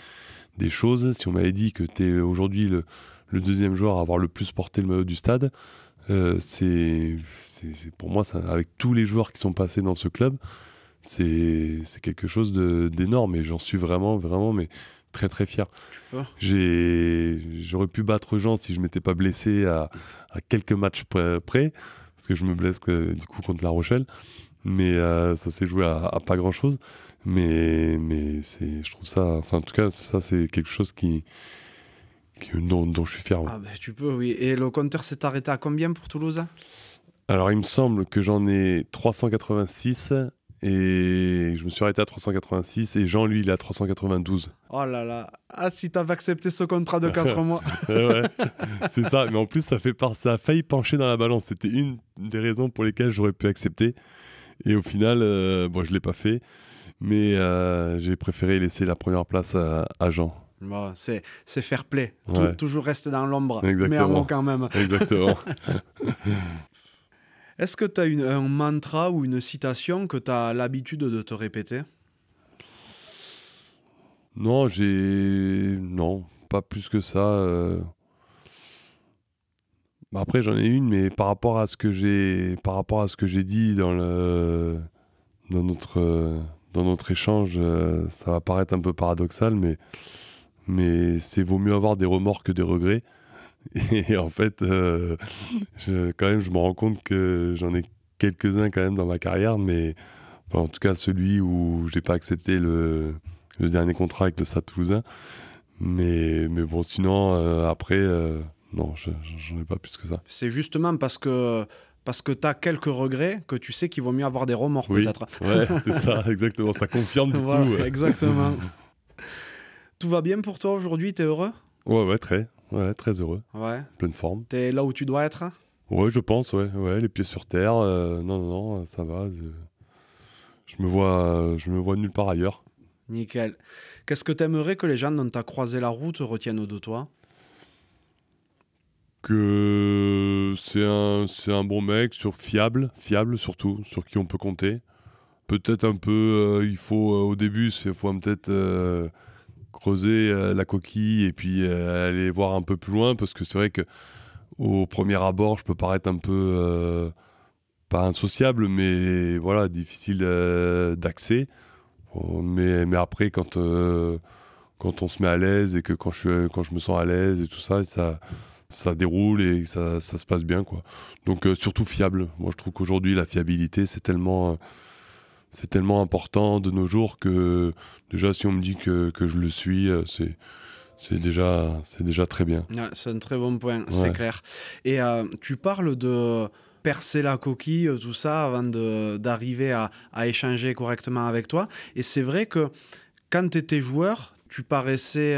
des choses. Si on m'avait dit que tu es aujourd'hui le, le, deuxième joueur à avoir le plus porté le maillot du stade, euh, c'est pour moi, ça, avec tous les joueurs qui sont passés dans ce club, c'est quelque chose d'énorme et j'en suis vraiment, vraiment, mais très très fier. J'aurais pu battre Jean si je m'étais pas blessé à, à, quelques matchs près, parce que je me blesse du coup contre La Rochelle. Mais euh, ça s'est joué à, pas grand chose. Mais, mais je trouve ça, enfin en tout cas, ça c'est quelque chose qui, dont, dont, je suis fier. Ah ben, tu peux, oui. Et le compteur s'est arrêté à combien pour Toulouse? Alors il me semble que j'en ai 386 et je me suis arrêté à 386 et Jean, lui, il est à 392. Oh là là. Ah, si t'avais accepté ce contrat de 4 mois. ouais, c'est ça. Mais en plus, ça, fait part... ça a failli pencher dans la balance. C'était une des raisons pour lesquelles j'aurais pu accepter. Et au final, euh, bon, je ne l'ai pas fait. Mais euh, j'ai préféré laisser la première place à, Jean. Bon, c'est, fair play. toujours rester dans l'ombre. Mais à moi quand même. Exactement. Est-ce que tu as une, un mantra ou une citation que tu as l'habitude de te répéter? Non, j'ai. Non, pas plus que ça. Euh. Bah, après, j'en ai une, mais par rapport à ce que j'ai, par rapport à ce que j'ai dit dans le, dans notre, dans notre échange, euh, ça va paraître un peu paradoxal, mais, mais c'est vaut mieux avoir des remords que des regrets. Et en fait, euh, je, quand même, je me rends compte que j'en ai quelques-uns quand même dans ma carrière, mais en tout cas celui où j'ai pas accepté le, le, dernier contrat avec le Stade Toulousain. Mais, mais bon, sinon, euh, après, euh, non, j'en ai pas plus que ça. C'est justement parce que parce que tu as quelques regrets que tu sais qu'il vaut mieux avoir des remords peut-être. Ouais, c'est ça, exactement. Ça confirme du coup. Exactement. Tout va bien pour toi aujourd'hui Tu es heureux? Ouais, ouais, très. Ouais, très heureux. Ouais. Pleine forme. T'es là où tu dois être Ouais, je pense, ouais. ouais les pieds sur terre. Euh, non, non, non, ça va. Je, me vois, je me vois nulle part ailleurs. Nickel. Qu'est-ce que t'aimerais que les gens dont t'as croisé la route retiennent de toi? Que c'est un, c'est un bon mec, sur fiable, fiable surtout, sur qui on peut compter. Peut-être un peu, euh, il faut euh, au début, il faut peut-être creuser euh, la coquille et puis euh, aller voir un peu plus loin parce que c'est vrai que au premier abord, je peux paraître un peu euh, pas insociable, mais voilà, difficile d'accès. Mais, mais après, quand, quand on se met à l'aise et que quand je, quand je me sens à l'aise et tout ça, ça, ça déroule et ça, ça se passe bien. Quoi. Donc surtout fiable. Moi, je trouve qu'aujourd'hui, la fiabilité, c'est tellement c'est tellement important de nos jours que déjà si on me dit que, que je le suis, euh, c'est c'est déjà c'est déjà très bien. c'est un très bon point, c'est clair. Et euh, tu parles de percer la coquille, euh, tout ça, avant d'arriver à, à, échanger correctement avec toi. Et c'est vrai que quand tu étais joueur, tu paraissais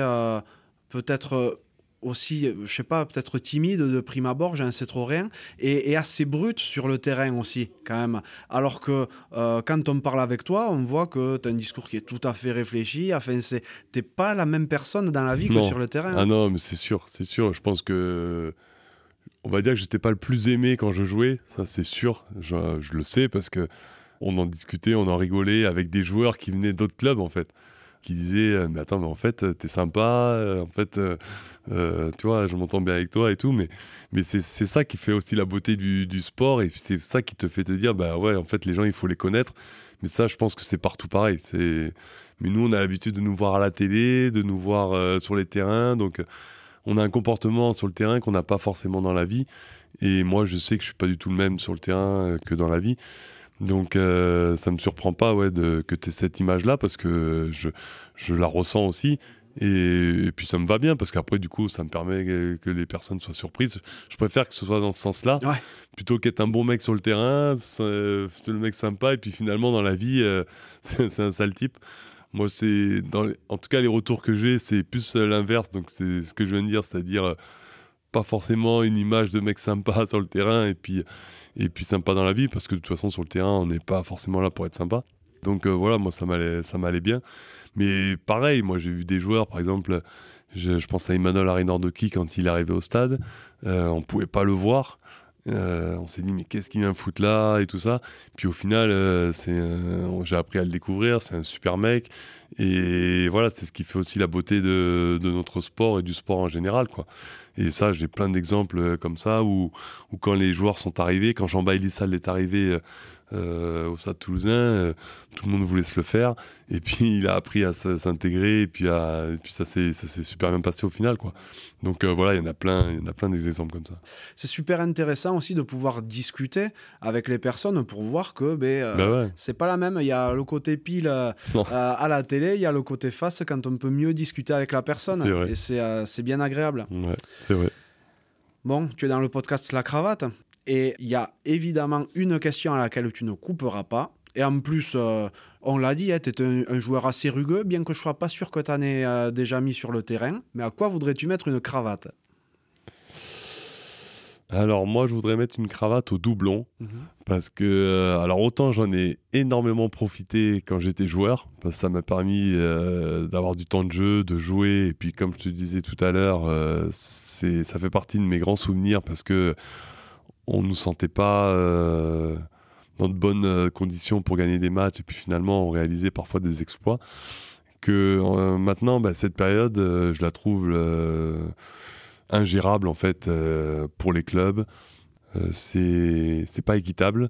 peut-être aussi, euh, je sais pas, peut-être timide de prime abord, j'en sais trop rien, et, assez brute sur le terrain aussi, quand même. Alors que euh, quand on parle avec toi, on voit que tu as un discours qui est tout à fait réfléchi. Enfin, c'est, t'es pas la même personne dans la vie que sur le terrain. Ah non, mais c'est sûr, c'est sûr. Je pense que. On va dire que j'étais pas le plus aimé quand je jouais, ça c'est sûr. Je, je le sais parce que on en discutait, on en rigolait avec des joueurs qui venaient d'autres clubs en fait qui disait euh, mais attends mais en fait euh, t'es sympa euh, en fait tu vois je m'entends bien avec toi et tout mais mais c'est ça qui fait aussi la beauté du, du sport et c'est ça qui te fait te dire bah ouais en fait les gens il faut les connaître mais ça je pense que c'est partout pareil c'est mais nous on a l'habitude de nous voir à la télé de nous voir sur les terrains donc on a un comportement sur le terrain qu'on n'a pas forcément dans la vie et moi je sais que je suis pas du tout le même sur le terrain que dans la vie donc euh, ça me surprend pas ouais, de, que tu aies cette image-là parce que je, je, la ressens aussi. Et, puis ça me va bien parce qu'après, du coup, ça me permet que, les personnes soient surprises. Je préfère que ce soit dans ce sens-là plutôt qu'être un bon mec sur le terrain, c'est le mec sympa et puis finalement dans la vie, euh, c'est un sale type. Moi, c'est en tout cas les retours que j'ai, c'est plus l'inverse. Donc c'est ce que je viens de dire, c'est-à-dire pas forcément une image de mec sympa sur le terrain et puis, et puis sympa dans la vie, parce que de toute façon, sur le terrain, on n'est pas forcément là pour être sympa. Donc euh, voilà, moi, ça m'allait, ça m'allait bien. Mais pareil, moi, j'ai vu des joueurs, par exemple, je, pense à Emmanuel Arinordoki quand il arrivé au stade, euh, on pouvait pas le voir. Euh, on s'est dit mais qu'est-ce qu'il vient foutre là et tout ça. Puis au final, euh, c'est j'ai appris à le découvrir. C'est un super mec et voilà, c'est ce qui fait aussi la beauté de, de, notre sport et du sport en général quoi. Et ça, j'ai plein d'exemples euh, comme ça où, où, quand les joueurs sont arrivés, quand Jean-Bailly Salle est arrivé euh, au Stade Toulousain, euh, tout le monde voulait se le faire. Et puis il a appris à s'intégrer et puis, à, et puis ça s'est super bien passé au final. Quoi. Donc euh, voilà, il y en a plein, il y en a plein d'exemples comme ça. C'est super intéressant aussi de pouvoir discuter avec les personnes pour voir que ben, bah c'est pas la même. Il y a le côté pile à la télé, il y a le côté face quand on peut mieux discuter avec la personne. Et c'est bien agréable. Ouais, c'est vrai. Bon, tu es dans le podcast La Cravate. Et il y a évidemment une question à laquelle tu ne couperas pas. Et en plus, euh, on l'a dit, hein, tu es un, joueur assez rugueux, bien que je ne sois pas sûr que tu en aies euh, déjà mis sur le terrain. Mais à quoi voudrais-tu mettre une cravate? Alors moi, je voudrais mettre une cravate au doublon mhm. parce que, euh, alors autant j'en ai énormément profité quand j'étais joueur, parce que ça m'a permis d'avoir du temps de jeu, de jouer, et puis comme je te disais tout à l'heure, ça fait partie de mes grands souvenirs parce que on ne nous sentait pas euh, dans de bonnes euh, conditions pour gagner des matchs et puis finalement on réalisait parfois des exploits. Que euh, maintenant, bah, cette période, je la trouve ingérable en fait pour les clubs. c'est c'est pas équitable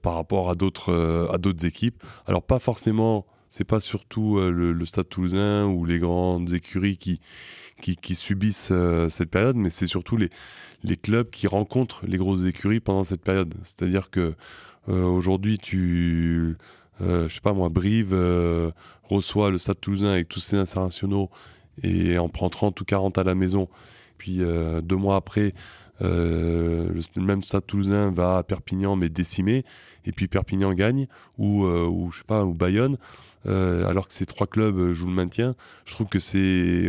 par rapport à d'autres à d'autres équipes. Alors pas forcément, c'est pas surtout le, Stade Toulousain ou les grandes écuries qui, qui subissent cette période, mais c'est surtout les les clubs qui rencontrent les grosses écuries pendant cette période. C'est-à-dire que euh, aujourd'hui, tu, euh, je sais pas moi, Brive euh, reçoit le Stade Toulousain avec tous ses internationaux et en prend 30 ou 40 à la maison. Puis deux mois après, le, même Stade Toulousain va à Perpignan mais décimé et puis Perpignan gagne ou, ou je sais pas ou Bayonne alors que ces trois clubs jouent le maintien. Je trouve que c'est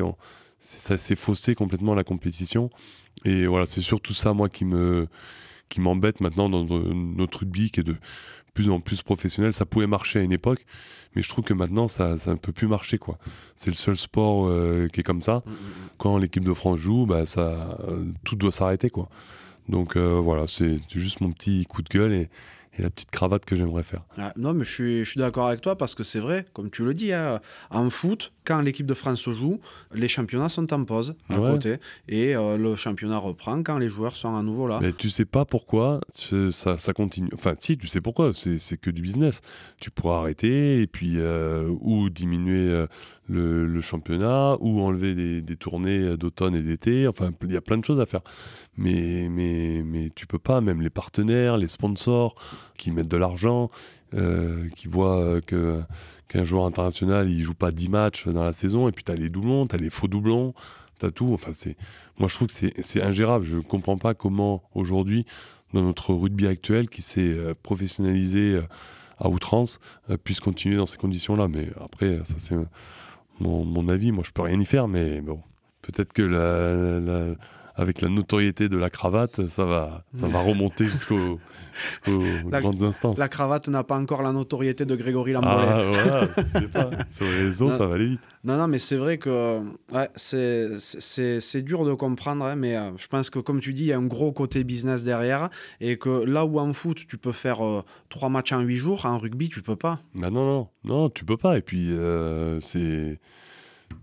ça s'est faussé complètement la compétition et voilà, c'est surtout ça, moi, qui me qui m'embête maintenant dans notre rugby qui est de plus en plus professionnel. Ça pouvait marcher à une époque, mais je trouve que maintenant, ça, ça ne peut plus marcher. quoi. C'est le seul sport euh, qui est comme ça. Mm, mm, mm. Quand l'équipe de France joue, bah, ça, euh, tout doit s'arrêter. quoi. Donc euh, voilà, c'est juste mon petit coup de gueule et, et la petite cravate que j'aimerais faire. Ah, non, mais je suis, je suis d'accord avec toi parce que c'est vrai, comme tu le dis, hein, en foot, quand l'équipe de France joue, les championnats sont en pause à côté et euh, le championnat reprend quand les joueurs sont à nouveau là. Mais tu sais pas pourquoi ça, ça continue. Enfin, si, tu sais pourquoi, c'est que du business. Tu pourras arrêter et puis euh, ou diminuer euh, le, championnat ou enlever des, des tournées d'automne et d'été. Enfin, il y a plein de choses à faire. Mais, mais, mais tu peux pas, même les partenaires, les sponsors qui mettent de l'argent, qui voient que qu'un joueur international il joue pas 10 matchs dans la saison et puis tu as les doublons, tu as les faux doublons, tu as tout. Enfin, moi je trouve que c'est ingérable. Je ne comprends pas comment aujourd'hui, dans notre rugby actuel qui s'est euh, professionnalisé euh, à outrance, euh, puisse continuer dans ces conditions-là. Mais après, ça c'est mon, avis. Moi je peux rien y faire, mais bon, peut-être que la avec la notoriété de la cravate, ça va, ça va remonter jusqu'aux grandes instances. La cravate n'a pas encore la notoriété de Grégory Lambolet. Ah, voilà, pas. Sur les réseaux, ça va aller vite. Non, non, mais c'est vrai que ouais, c'est dur de comprendre, hein, mais euh, je pense que, comme tu dis, il y a un gros côté business derrière, et que là où en foot, tu peux faire euh, trois matchs en huit jours, en rugby, tu peux pas. Bah non, non, non, tu peux pas. Et puis, euh, c'est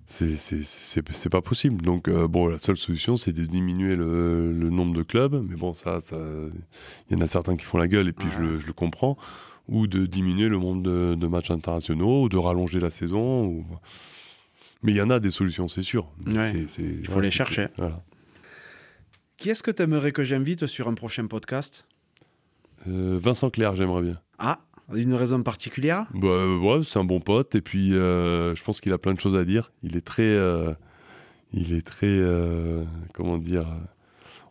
c'est pas possible. Donc, euh, bon, la seule solution, c'est de diminuer le, nombre de clubs. Mais bon, ça, il y en a certains qui font la gueule et puis je, le, comprends. Ou de diminuer le nombre de, matchs internationaux, ou de rallonger la saison. Mais il y en a des solutions, c'est sûr. il faut les chercher. Qui est-ce que tu aimerais que j'invite sur un prochain podcast? Euh, Vincent Clair, j'aimerais bien. Ah, une raison particulière? Bah, euh, ouais, C'est un bon pote et puis euh, je pense qu'il a plein de choses à dire. Il est très. Euh, il est très. comment dire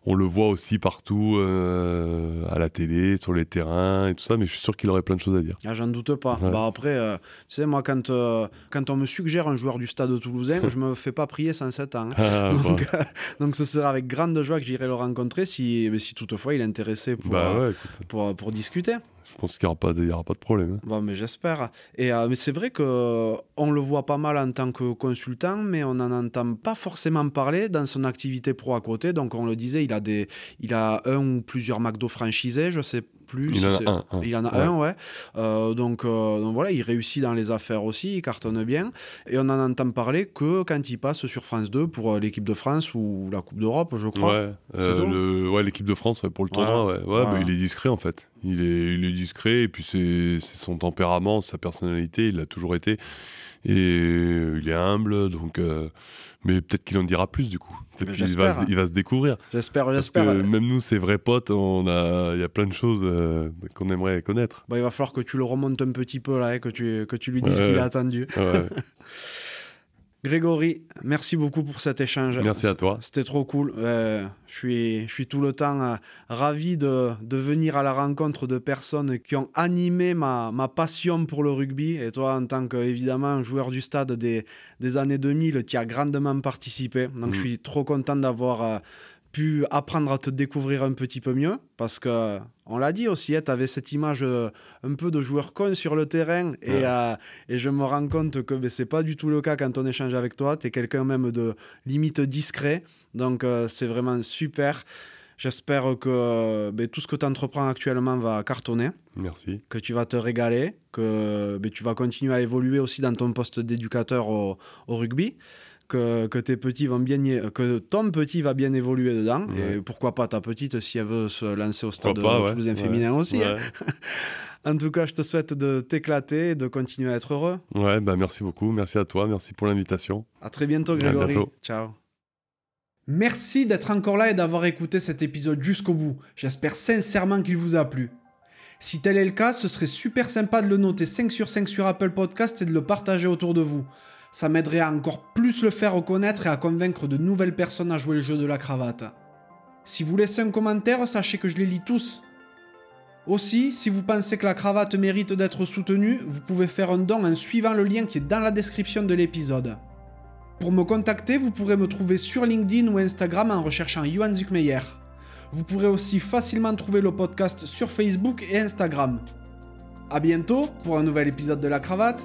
on le voit aussi partout euh, à la télé, sur les terrains et tout ça, mais je suis sûr qu'il aurait plein de choses à dire. Ah, J'en doute pas. Ouais. Bah après, euh, tu sais, moi, quand, euh, quand on me suggère un joueur du stade toulousain, je me fais pas prier sans 7 ans. Ah, Donc, bah, euh, donc ce sera avec grande joie que j'irai le rencontrer si, si toutefois il est intéressé pour, bah euh, ouais, écoute, pour, pour discuter. Je pense qu'il n'y aura, pas de- pas problème. hein. Mais j'espère. Euh, c'est vrai que on le voit pas mal en tant que consultant, mais on n'en entend pas forcément parler dans son activité pro à côté. Donc on le disait, il a des, il a un ou plusieurs McDo franchisés, je sais plus. Il en a un. un. Il en a Ouais. un, ouais. Euh, donc, euh, donc voilà, il réussit dans les affaires aussi, il cartonne bien. Et on en entend parler que quand il passe sur France 2 pour euh, l'équipe de France ou la Coupe d'Europe, je crois. Ouais, euh, l'équipe de France pour le tournoi, Ouais. bah, il est discret en fait. Il est, il est discret et puis c'est son tempérament, sa personnalité, il l'a toujours été. Et il est humble, donc. Mais peut-être qu'il en dira plus du coup. Peut-être qu'il va, se- il va se découvrir. J'espère, Parce j'espère. que même nous, ses vrais potes, on a, il y a plein de choses euh, qu'on aimerait connaître. Bah, il va falloir que tu le remontes un petit peu là, et que tu, que tu lui dises Ouais. qu'il a attendu. Ouais. Grégory, merci beaucoup pour cet échange. Merci à toi. C'était trop cool. Euh, je, suis, je suis tout le temps euh, ravi de, de venir à la rencontre de personnes qui ont animé ma, ma passion pour le rugby. Et toi, en tant qu'évidemment joueur du stade des, des années 2000, qui a grandement participé. Donc Mm. je suis trop content d'avoir euh, pu apprendre à te découvrir un petit peu mieux. Parce que, on l'a dit aussi, tu avais cette image euh, un peu de joueur con sur le terrain. Et, Ouais. euh, et je me rends compte que ben, c'est pas du tout le cas quand on échange avec toi. Tu es quelqu'un même de limite discret. Donc euh, c'est vraiment super. J'espère que ben, tout ce que tu entreprends actuellement va cartonner, Merci. que tu vas te régaler, que ben, tu vas continuer à évoluer aussi dans ton poste d'éducateur au, au rugby. Que, que tes petits vont bien y- que ton petit va bien évoluer dedans Ouais. et pourquoi pas ta petite si elle veut se lancer au stade pas, toulousain Ouais. féminin aussi hein. En tout cas je te souhaite de t'éclater et de continuer à être heureux Ouais, bah merci beaucoup. Merci à toi. Merci pour l'invitation. À très bientôt, Grégory. bientôt. Ciao. Merci d'être encore là et d'avoir écouté cet épisode jusqu'au bout. J'espère sincèrement qu'il vous a plu. Si tel est le cas, ce serait super sympa de le noter 5 sur 5 sur Apple Podcast et de le partager autour de vous. Ça m'aiderait à encore plus le faire reconnaître et à convaincre de nouvelles personnes à jouer le jeu de la cravate. Si vous laissez un commentaire, sachez que je les lis tous. Aussi, si vous pensez que la cravate mérite d'être soutenue, vous pouvez faire un don en suivant le lien qui est dans la description de l'épisode. Pour me contacter, vous pourrez me trouver sur LinkedIn ou Instagram en recherchant Johan Zuckmeyer. Vous pourrez aussi facilement trouver le podcast sur Facebook et Instagram. A bientôt pour un nouvel épisode de la cravate.